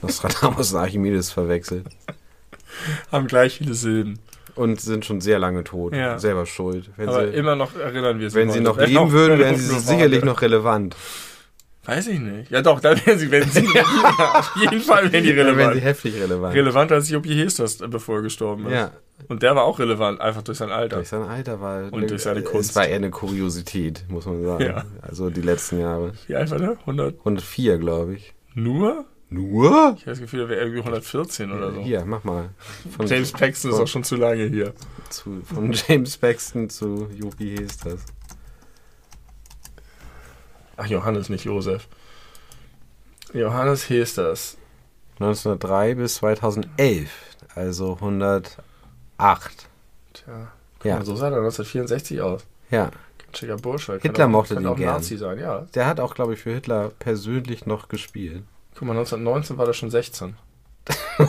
Nostradamus und Archimedes verwechselt. Haben gleich viele Silben. Und sind schon sehr lange tot. Ja. Selber schuld. Wenn, Aber sie, immer noch erinnern wir sie wenn sie noch leben würden, wären sie sicherlich noch relevant. Weiß ich nicht. Ja doch, da wären sie, wenn sie auf jeden Fall wären die Dann wären sie relevant. heftig relevant. Relevanter als Juppie Hestas, bevor er gestorben ist. Ja. Und der war auch relevant, einfach durch sein Alter. Durch sein Alter war Und durch seine Kunst. Es war eher eine Kuriosität, muss man sagen. Ja. Also die letzten Jahre. Wie alt war der? 100? 104, glaube ich. Nur? Nur? Ich habe das Gefühl, der wäre irgendwie 114 oder so. Hier, mach mal. Von, James Paxton ist von, auch schon zu lange hier. zu, von James Paxton zu Juppie Hestas. Ach, Johannes, nicht Josef. Johannes Hesters. 1903 bis 2011. Also 108. Tja. Ja. So sah der 1964 aus. Ja. Schicker Bursche. Hitler auch, mochte den auch gern. Nazi sein, ja. Der hat auch, glaube ich, für Hitler persönlich noch gespielt. Guck mal, 1919 war der schon 16.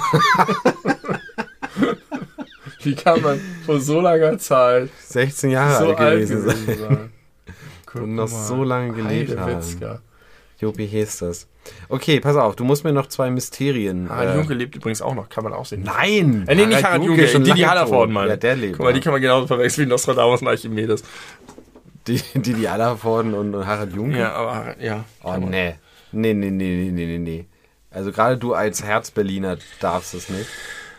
Wie kann man vor so langer Zeit 16 Jahre so alt gewesen gewesen sein? Guck Und noch so lange gelebt haben. Heidewitzka. Jopi Hestas. Okay, pass auf, du musst mir noch zwei Mysterien. Harald äh, Junke lebt übrigens auch noch, kann man auch sehen. Nein! Äh, nee, nicht Harald Junke, schon Didi Hallervorden, meine Ja, der lebt. Guck mal, die kann man genauso verwechseln wie Nostradamus und Archimedes. die, die, die Hallervorden und Harald Junke? Ja, aber ja. Oh. Nee, nee, nee, nee, nee, nee, nee. Also gerade du als Herz-Berliner darfst es nicht.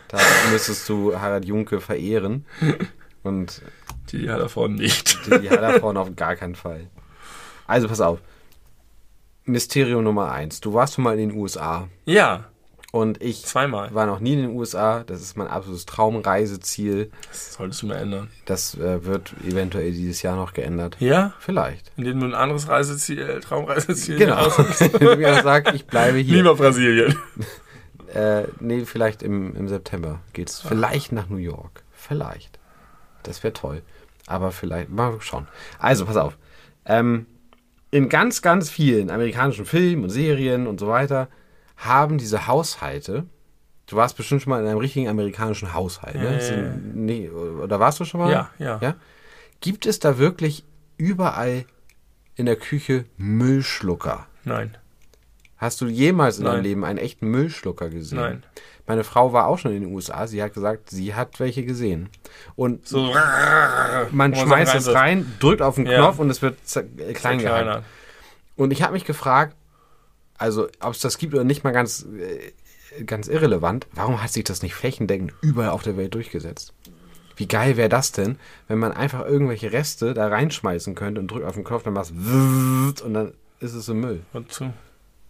Da müsstest du Harald Junke verehren. Und Die hat davon nicht. die, die Hallervorden auf gar keinen Fall. Also pass auf. Mysterium Nummer eins. Du warst schon mal in den USA. Ja, Und ich zweimal. war noch nie in den USA. Das ist mein absolutes Traumreiseziel. Das solltest du mal ändern. Das äh, wird eventuell dieses Jahr noch geändert. Ja? Vielleicht. Indem du ein anderes Reiseziel, äh, Traumreiseziel Genau. Wenn ich sage, ich bleibe hier. Lieber Brasilien. Äh, nee, vielleicht im, im September geht's. Vielleicht nach New York. Vielleicht. Das wäre toll. Aber vielleicht, mal schauen. Also, pass auf. Ähm, in ganz, ganz vielen amerikanischen Filmen und Serien und so weiter haben diese Haushalte. Du warst bestimmt schon mal in einem richtigen amerikanischen Haushalt, ne? Sind- nee, oder warst du schon mal? Ja, ja. ja. Gibt es da wirklich überall in der Küche Müllschlucker? Nein, Hast du jemals in deinem Nein. Leben einen echten Müllschlucker gesehen? Nein. Meine Frau war auch schon in den USA. Sie hat gesagt, sie hat welche gesehen. Und so. man schmeißt es rein, drückt auf den Ja. Knopf und es wird äh, klein gehalten. Kleiner. Und ich habe mich gefragt, also ob es das gibt oder nicht mal ganz, äh, ganz irrelevant, warum hat sich das nicht flächendeckend überall auf der Welt durchgesetzt? Wie geil wäre das denn, wenn man einfach irgendwelche Reste da reinschmeißen könnte und drückt auf den Knopf, dann macht es und dann ist es im Müll. Wozu?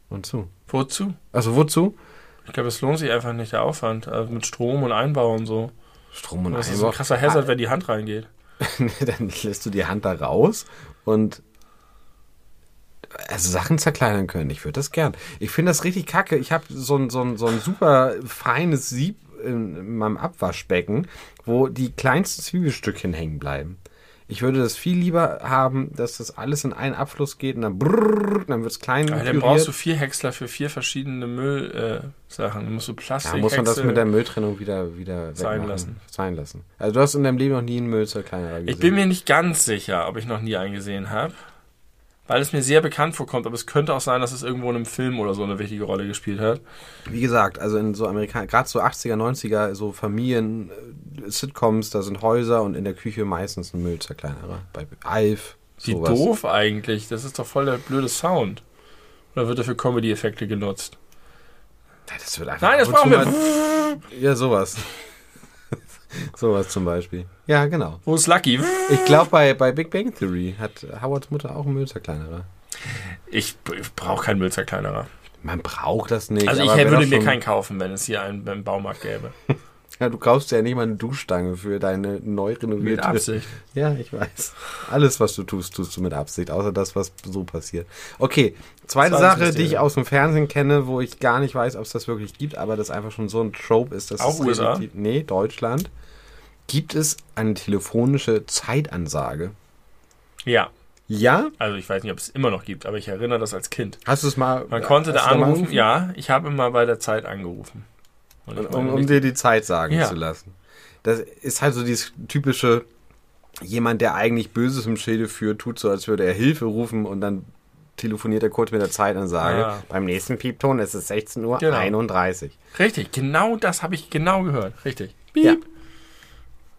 Und zu. Wozu? Also wozu? Ich glaube, es lohnt sich einfach nicht, der Aufwand. Also mit Strom und Einbau und so. Strom und Das ist Einbau. ein krasser Hazard, wenn die Hand reingeht. dann lässt du die Hand da raus und also Sachen zerkleinern können. Ich würde das gern. Ich finde das richtig kacke. Ich habe so ein, so, ein, so ein super feines Sieb in, in meinem Abwaschbecken, wo die kleinsten Zwiebelstückchen hängen bleiben. Ich würde das viel lieber haben, dass das alles in einen Abfluss geht und dann brrrr, dann wird es klein. Aber dann brauchst du vier Häcksler für vier verschiedene Müllsachen. Äh, dann musst du Plastik ja, muss man das Häcksel- mit der Mülltrennung wieder, wieder Sein lassen. Sein lassen. Also du hast in deinem Leben noch nie einen Müllzerkleinerer gesehen. Ich bin mir nicht ganz sicher, ob ich noch nie einen gesehen habe. Weil es mir sehr bekannt vorkommt, aber es könnte auch sein, dass es irgendwo in einem Film oder so eine wichtige Rolle gespielt hat. Wie gesagt, also in so Amerika, gerade so 80er, 90er, so Familien, äh, Sitcoms, da sind Häuser und in der Küche meistens ein Müllzerkleinerer. Bei Alf, Wie sowas. doof eigentlich. Das ist doch voll der blöde Sound. Oder wird er für Comedy-Effekte genutzt? Ja, Das wird einfach Nein, das brauchen wir. Ja, sowas. sowas zum Beispiel. Ja, genau. Wo ist Lucky? Ich glaube, bei, bei Big Bang Theory hat Howards Mutter auch einen Müllzerkleinerer. Ich, ich brauche keinen Müllzerkleinerer. Man braucht das nicht. Also ich würde mir keinen kaufen, wenn es hier einen beim Baumarkt gäbe. Ja, du kaufst ja nicht mal eine Duschstange für deine neu renovierte. Mit Absicht. Ja, ich weiß. Alles, was du tust, tust du mit Absicht, außer das, was so passiert. Okay, zweite Sache, die ich aus dem Fernsehen kenne, wo ich gar nicht weiß, ob es das wirklich gibt, aber das einfach schon so ein Trope ist. Dass Auch es USA? relativ- Nee, Deutschland. Gibt es eine telefonische Zeitansage? Ja, Ja? also ich weiß nicht, ob es immer noch gibt, aber ich erinnere das als Kind. Hast du es mal. Man konnte da anrufen, ja, ich habe mal bei der Zeit angerufen. Und ich Um, um dir die Zeit sagen Ja. zu lassen. Das ist halt so dieses typische, jemand, der eigentlich Böses im Schilde führt, tut so, als würde er Hilfe rufen und dann telefoniert er kurz mit der Zeitansage. Ja. Beim nächsten Piepton ist es 16.31 Uhr. Genau. 31. Richtig, genau das habe ich genau gehört. Richtig. Piep. Ja.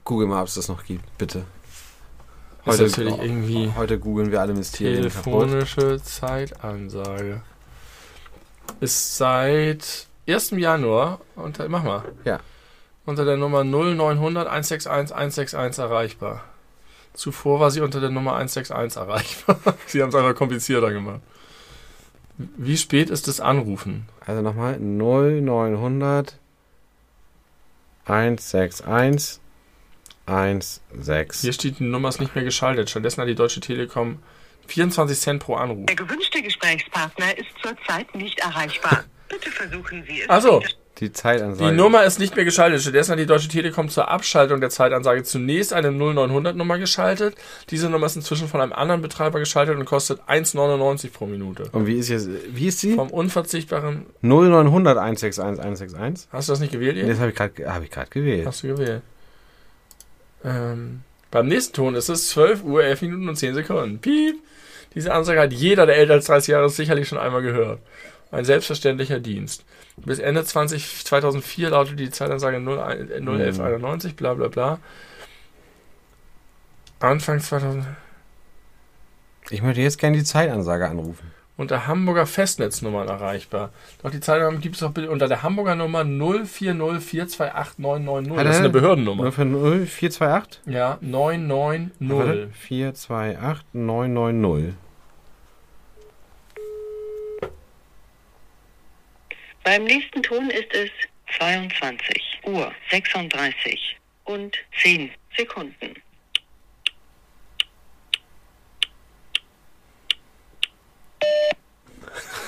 Google mal, ob es das noch gibt, bitte. ist natürlich irgendwie Heute googeln wir alle Mysterien kaputt. telefonische Zeitansage. Ist seit 1. Januar unter, mach mal, Ja. unter der Nummer 0900 161 161 erreichbar. Zuvor war sie unter der Nummer 161 erreichbar. sie haben es einfach komplizierter gemacht. Wie spät ist das Anrufen? Also nochmal 0900 161 16. Hier steht, die Nummer ist nicht mehr geschaltet. Stattdessen hat die Deutsche Telekom 24 Cent pro Anruf. Der gewünschte Gesprächspartner ist zurzeit nicht erreichbar. Bitte versuchen Sie es. Also, Die Zeitansage. die Nummer ist nicht mehr geschaltet. Stattdessen hat die Deutsche Telekom zur Abschaltung der Zeitansage zunächst eine 0900 Nummer geschaltet. Diese Nummer ist inzwischen von einem anderen Betreiber geschaltet und kostet 1,99 pro Minute. Und wie ist jetzt, wie ist sie? Vom unverzichtbaren. 0900 161 161? Hast du das nicht gewählt, ihr? Das habe ich gerade hab ich gewählt. Hast du gewählt. Ähm, beim nächsten Ton ist es 12 Uhr, 11 Minuten und 10 Sekunden. Piep! Diese Ansage hat jeder, der älter als 30 Jahre ist, sicherlich schon einmal gehört. Ein selbstverständlicher Dienst. Bis Ende 20, 2004 lautete die Zeitansage 01 äh, 01191, bla bla bla. Anfang 2000 Ich möchte jetzt gerne die Zeitansage anrufen. Unter Hamburger Festnetznummern erreichbar. Doch die Zeitansage gibt es auch bitte unter der Hamburger Nummer 0404288990. Das ist eine Behördennummer. 040 428? Ja, 990. 428 990. Beim nächsten Ton ist es 22 Uhr 36 und 10 Sekunden.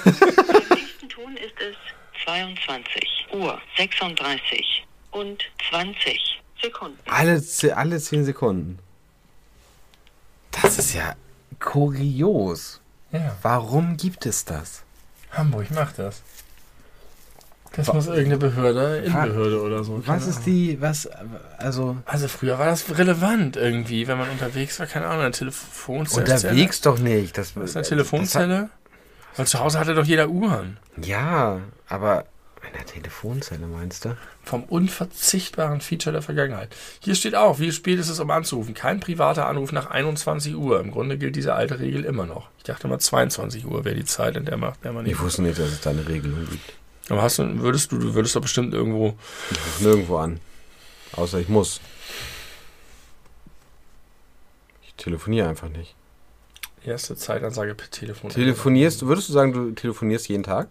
Beim nächsten Ton ist es 22 Uhr 36 und 20 Sekunden. Alle, alle 10 Sekunden. Das ist ja kurios. Ja, Warum gibt es das? Hamburg macht das. Das muss irgendeine Behörde, Innenbehörde oder so. Was ist Ahnung. die, was, also Also früher war das relevant irgendwie, wenn man unterwegs war, keine Ahnung, eine Telefonzelle. unterwegs doch nicht. Das, Das ist eine das Telefonzelle. Weil zu Hause hatte doch jeder Uhren. ja, aber in der Telefonzelle meinst du? Vom unverzichtbaren Feature der Vergangenheit. Hier steht auch, wie spät ist es, um anzurufen. Kein privater Anruf nach 21 Uhr. Im Grunde gilt diese alte Regel immer noch. Ich dachte mal 22 Uhr wäre die Zeit, in der man, der man nicht. Ich wusste nicht, dass es da eine Regelung gibt. Aber hast du, würdest du, du würdest doch bestimmt irgendwo. Ich nirgendwo an. Außer ich muss. Ich telefoniere einfach nicht. Erste Zeitansage per Telefon. Telefonierst, würdest du sagen, du telefonierst jeden Tag?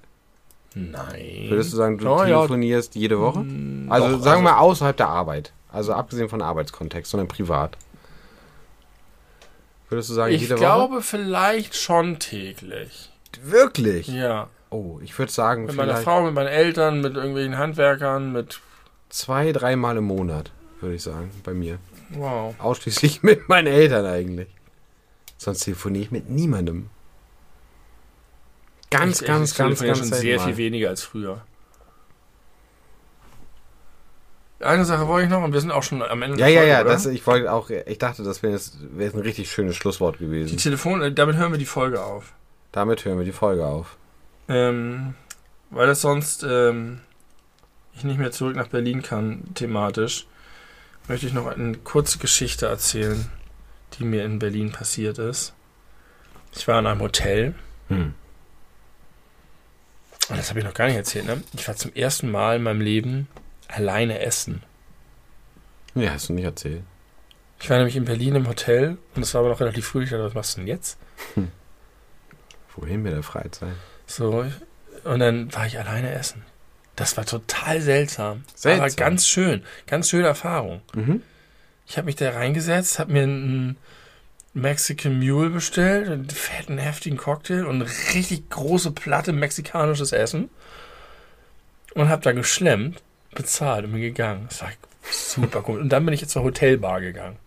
Nein. Würdest du sagen, du Oh, ja. telefonierst jede Woche? Mm, Also doch, sagen wir mal außerhalb der Arbeit. Also abgesehen von Arbeitskontext, sondern privat. Würdest du sagen, Ich jede glaube vielleicht schon täglich. Woche? Wirklich? Ja. Oh, ich würde sagen, Mit meiner vielleicht Frau, mit meinen Eltern, mit irgendwelchen Handwerkern, mit. zwei, dreimal im Monat, würde ich sagen, bei mir. Wow. Ausschließlich mit meinen Eltern eigentlich. Sonst telefoniere ich mit niemandem. Ganz, Ich- ganz, ich ganz, telefoniere ganz schon sehr mal. viel weniger als früher. Eine Sache wollte ich noch und wir sind auch schon am Ende Ja, ja, Folge, ja, oder? das, ich wollte auch, ich dachte, das wäre jetzt, jetzt ein richtig schönes Schlusswort Die gewesen. Telefon, äh, damit hören wir die Folge auf. Damit hören wir die Folge auf. Ähm, weil das sonst ähm, ich nicht mehr zurück nach Berlin kann, thematisch, möchte ich noch eine kurze Geschichte erzählen, die mir in Berlin passiert ist. Ich war in einem Hotel. Hm. Und das habe ich noch gar nicht erzählt, ne? Ich war zum ersten Mal in meinem Leben alleine essen. Ja, hast du nicht erzählt. Ich war nämlich in Berlin im Hotel und es war aber noch relativ früh. Ich dachte, was machst du denn jetzt? Wohin mit der Freizeit? So, und dann war ich alleine essen. Das war total seltsam. Seltsam? Aber ganz schön. Ganz schöne Erfahrung. Mhm. Ich habe mich da reingesetzt, habe mir einen Mexican Mule bestellt, einen fetten, heftigen Cocktail und eine richtig große Platte mexikanisches Essen. Und habe da geschlemmt, bezahlt und bin gegangen. Das war super cool. Und dann bin ich jetzt zur Hotelbar gegangen.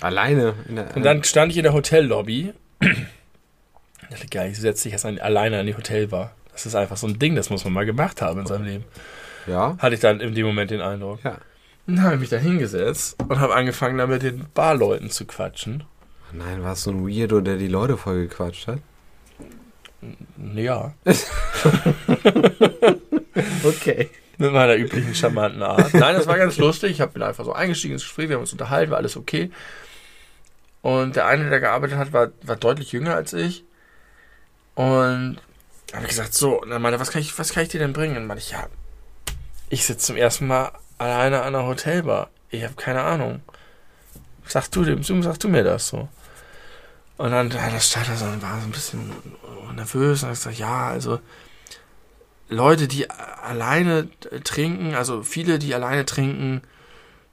Alleine? In der, Und dann stand ich in der Hotellobby. Ich dachte, geil, ich setze dich jetzt an, alleine an die Hotelbar. Das ist einfach so ein Ding, das muss man mal gemacht haben in seinem Leben. Ja? Hatte ich dann in dem Moment den Eindruck. Ja. Dann habe ich mich da hingesetzt und habe angefangen, da mit den Barleuten zu quatschen. Nein, war es so ein Weirdo, der die Leute voll gequatscht hat? Ja, Okay. mit meiner üblichen charmanten Art. Nein, das war ganz lustig. Ich habe bin einfach so eingestiegen ins Gespräch, wir haben uns unterhalten, war alles okay. Und der eine, der gearbeitet hat, war, war deutlich jünger als ich. Und habe gesagt, so, und dann meinte was kann ich, was kann ich dir denn bringen? Und dann meinte ich, ja, ich sitze zum ersten Mal alleine an einer Hotelbar. Ich habe keine Ahnung. Sag du dem, sag du mir das so. Und dann, das stand da so und war so ein bisschen nervös und hat gesagt, ja, also Leute, die alleine trinken, also viele, die alleine trinken,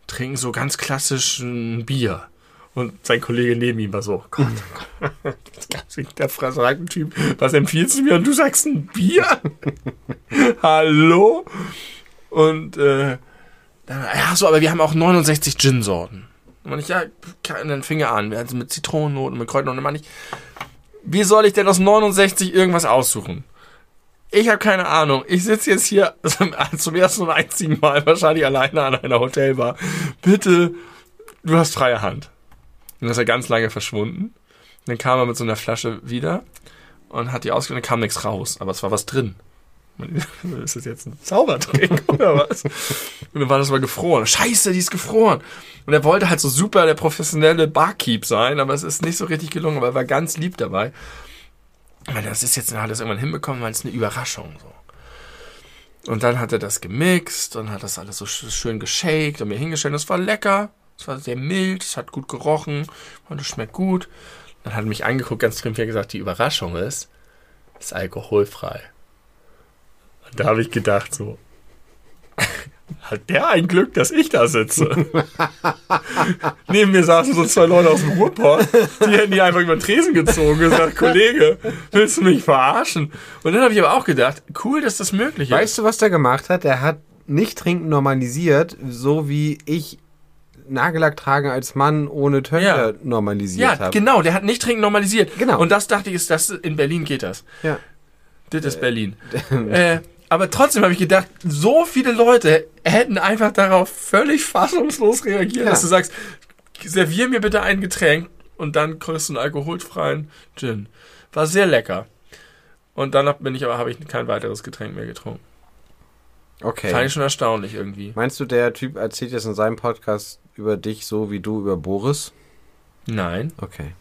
trinken so ganz klassisch ein Bier. Und sein Kollege neben ihm war so, Gott, oh Gott, der fragt Typ, was empfiehlst du mir? Und du sagst ein Bier? Hallo? Und äh, ja, so, aber wir haben auch 69 Gin-Sorten. Und ich, ja, dann fing er an, also mit Zitronennoten, mit Kräutern. Und dann ich, wie soll ich denn aus 69 irgendwas aussuchen? Ich habe keine Ahnung. Ich sitze jetzt hier zum ersten und einzigen Mal wahrscheinlich alleine an einer Hotelbar. Bitte, du hast freie Hand. Und dann ist er ganz lange verschwunden. Dann kam er mit so einer Flasche wieder und hat die ausgenommen, dann kam nichts raus, aber es war was drin. Ist das jetzt ein Zaubertrick oder was? Und dann war das mal gefroren. Scheiße, die ist gefroren. Und er wollte halt so super der professionelle Barkeep sein, aber es ist nicht so richtig gelungen, aber er war ganz lieb dabei. Meine, das ist jetzt, hat das irgendwann hinbekommen, weil es eine Überraschung so. Und dann hat er das gemixt und hat das alles so schön geshaked und mir hingestellt. Das war lecker. Es war sehr mild, es hat gut gerochen und es schmeckt gut. Dann hat er mich angeguckt, ganz triumphierend gesagt, die Überraschung ist, es ist alkoholfrei. Da habe ich gedacht, so, hat der ein Glück, dass ich da sitze. Neben mir saßen so zwei Leute aus dem Ruhrpott, die hätten die einfach über den Tresen gezogen und gesagt, Kollege, willst du mich verarschen? Und dann habe ich aber auch gedacht, cool, dass das möglich ist. Weißt du, was der gemacht hat? Der hat nicht trinken normalisiert, so wie ich Nagellack tragen als Mann ohne Töchter ja. normalisiert habe. Ja, genau, der hat nicht trinken normalisiert. Genau. Und das dachte ich, ist das in Berlin geht das. Ja. Das ist Berlin. äh, aber trotzdem habe ich gedacht, so viele Leute hätten einfach darauf völlig fassungslos reagiert, ja. dass du sagst, servier mir bitte ein Getränk und dann kriegst du einen alkoholfreien Gin. War sehr lecker. Und dann bin ich aber habe ich kein weiteres Getränk mehr getrunken. Okay. Fand ich schon erstaunlich irgendwie. Meinst du, der Typ erzählt jetzt in seinem Podcast über dich so wie du über Boris? Nein. Okay.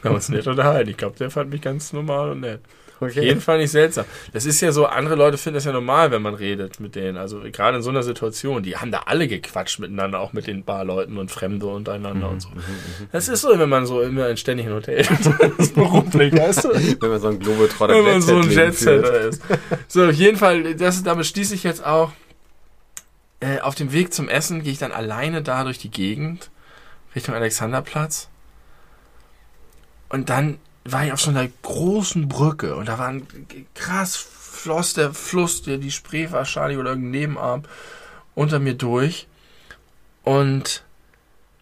Wir haben uns nett unterhalten. Ich glaube, der fand mich ganz normal und nett. Okay. Jeden Fall nicht seltsam. Das ist ja so, andere Leute finden das ja normal, wenn man redet mit denen. Also gerade in so einer Situation, die haben da alle gequatscht miteinander, auch mit den Barleuten und Fremde untereinander mhm, und so. Mhm, mhm, das ist so, wenn man so immer in ständigen Hotel ist, beruflich, weißt du? Wenn man so ein Globetrotter Wenn man so ein Jetsetter ist. So, auf jeden Fall, das, damit schließe ich jetzt auch. Äh, auf dem Weg zum Essen gehe ich dann alleine da durch die Gegend, Richtung Alexanderplatz. Und dann war ich auf so einer großen Brücke und da war ein krass floss der Fluss, der die Spree wahrscheinlich oder irgendein Nebenarm unter mir durch. Und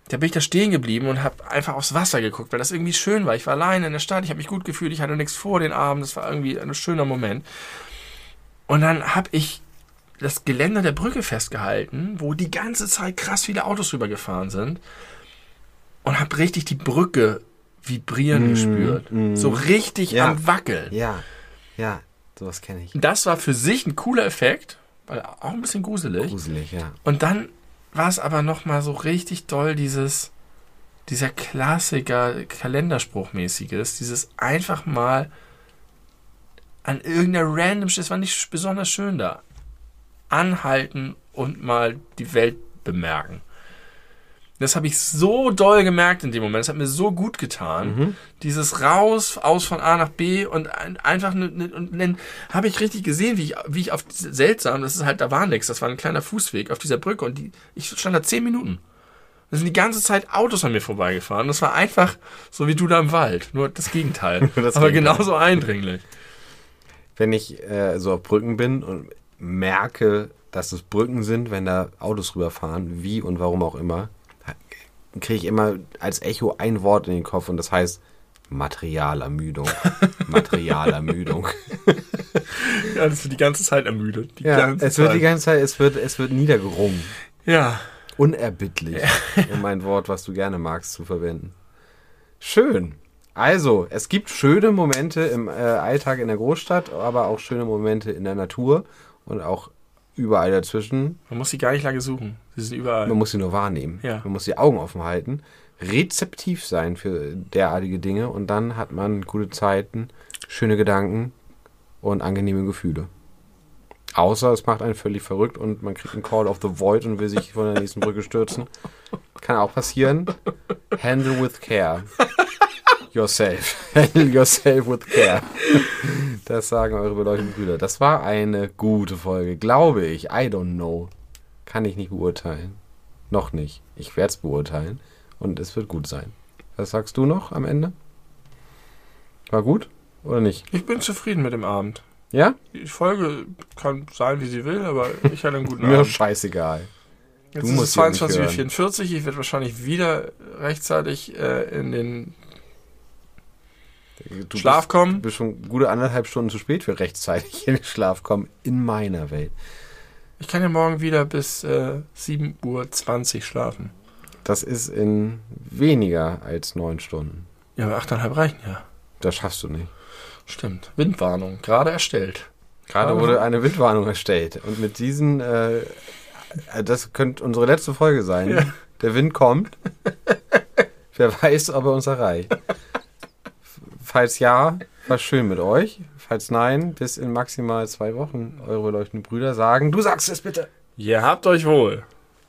da bin ich da stehen geblieben und habe einfach aufs Wasser geguckt, weil das irgendwie schön war. Ich war alleine in der Stadt, ich habe mich gut gefühlt, ich hatte nichts vor den Abend, das war irgendwie ein schöner Moment. Und dann habe ich das Geländer der Brücke festgehalten, wo die ganze Zeit krass viele Autos rübergefahren sind und habe richtig die Brücke vibrieren mm, gespürt. Mm. So richtig ja. am Wackeln. Ja, ja, sowas kenne ich. Das war für sich ein cooler Effekt, weil auch ein bisschen gruselig. Gruselig, ja. Und dann war es aber nochmal so richtig doll dieses, dieser Klassiker, Kalenderspruchmäßiges, dieses einfach mal an irgendeiner random, es war nicht besonders schön da, anhalten und mal die Welt bemerken. Das habe ich so doll gemerkt in dem Moment. Das hat mir so gut getan. Mhm. Dieses raus, aus von A nach B und einfach ne, ne, und dann habe ich richtig gesehen, wie ich, wie ich auf seltsam, das ist halt, da war nichts, das war ein kleiner Fußweg auf dieser Brücke und die, ich stand da zehn Minuten. Da sind die ganze Zeit Autos an mir vorbeigefahren. Das war einfach so wie du da im Wald. Nur das Gegenteil. das Aber Gegenteil. genauso eindringlich. Wenn ich äh, so auf Brücken bin und merke, dass es Brücken sind, wenn da Autos rüberfahren, wie und warum auch immer, kriege ich immer als Echo ein Wort in den Kopf und das heißt Materialermüdung. Materialermüdung. ja, das wird die ganze Zeit ermüdet. ja, es wird die ganze Zeit, es wird, es wird niedergerungen. Ja. Unerbittlich, ja. um ein Wort, was du gerne magst, zu verwenden. Schön. Also, es gibt schöne Momente im äh, Alltag in der Großstadt, aber auch schöne Momente in der Natur und auch überall dazwischen. Man muss sie gar nicht lange suchen. Sie sind überall. Man muss sie nur wahrnehmen. Ja. Man muss die Augen offen halten. rezeptiv sein für derartige Dinge und dann hat man gute Zeiten, schöne Gedanken und angenehme Gefühle. Außer es macht einen völlig verrückt und man kriegt einen Call of the Void und will sich von der nächsten Brücke stürzen. Kann auch passieren. Handle with care. Yourself. Handle yourself with care. Das sagen eure beleuchteten Brüder. Das war eine gute Folge, glaube ich. I don't know. Kann ich nicht beurteilen. Noch nicht. Ich werde es beurteilen. Und es wird gut sein. Was sagst du noch am Ende? War gut oder nicht? Ich bin zufrieden mit dem Abend. Ja? Die Folge kann sein, wie sie will, aber ich hatte einen guten Mir Abend. scheißegal. Jetzt du ist es ja nicht 22.44 Uhr. Ich werde wahrscheinlich wieder rechtzeitig äh, in den Du Schlaf bist, kommen. Du bist schon gute anderthalb Stunden zu spät für rechtzeitig in den Schlaf kommen in meiner Welt. Ich kann ja morgen wieder bis äh, 7.20 Uhr schlafen. Das ist in weniger als neun Stunden. Ja, aber 8,5 reichen ja. Das schaffst du nicht. Stimmt. Windwarnung, gerade erstellt. Gerade wurde eine Windwarnung erstellt. Und mit diesen, äh, das könnte unsere letzte Folge sein. Ja. Der Wind kommt. Wer weiß, ob er uns erreicht. Falls ja, war schön mit euch. Falls nein, bis in maximal zwei Wochen eure beleuchteten Brüder sagen, du sagst es bitte. Ihr habt euch wohl.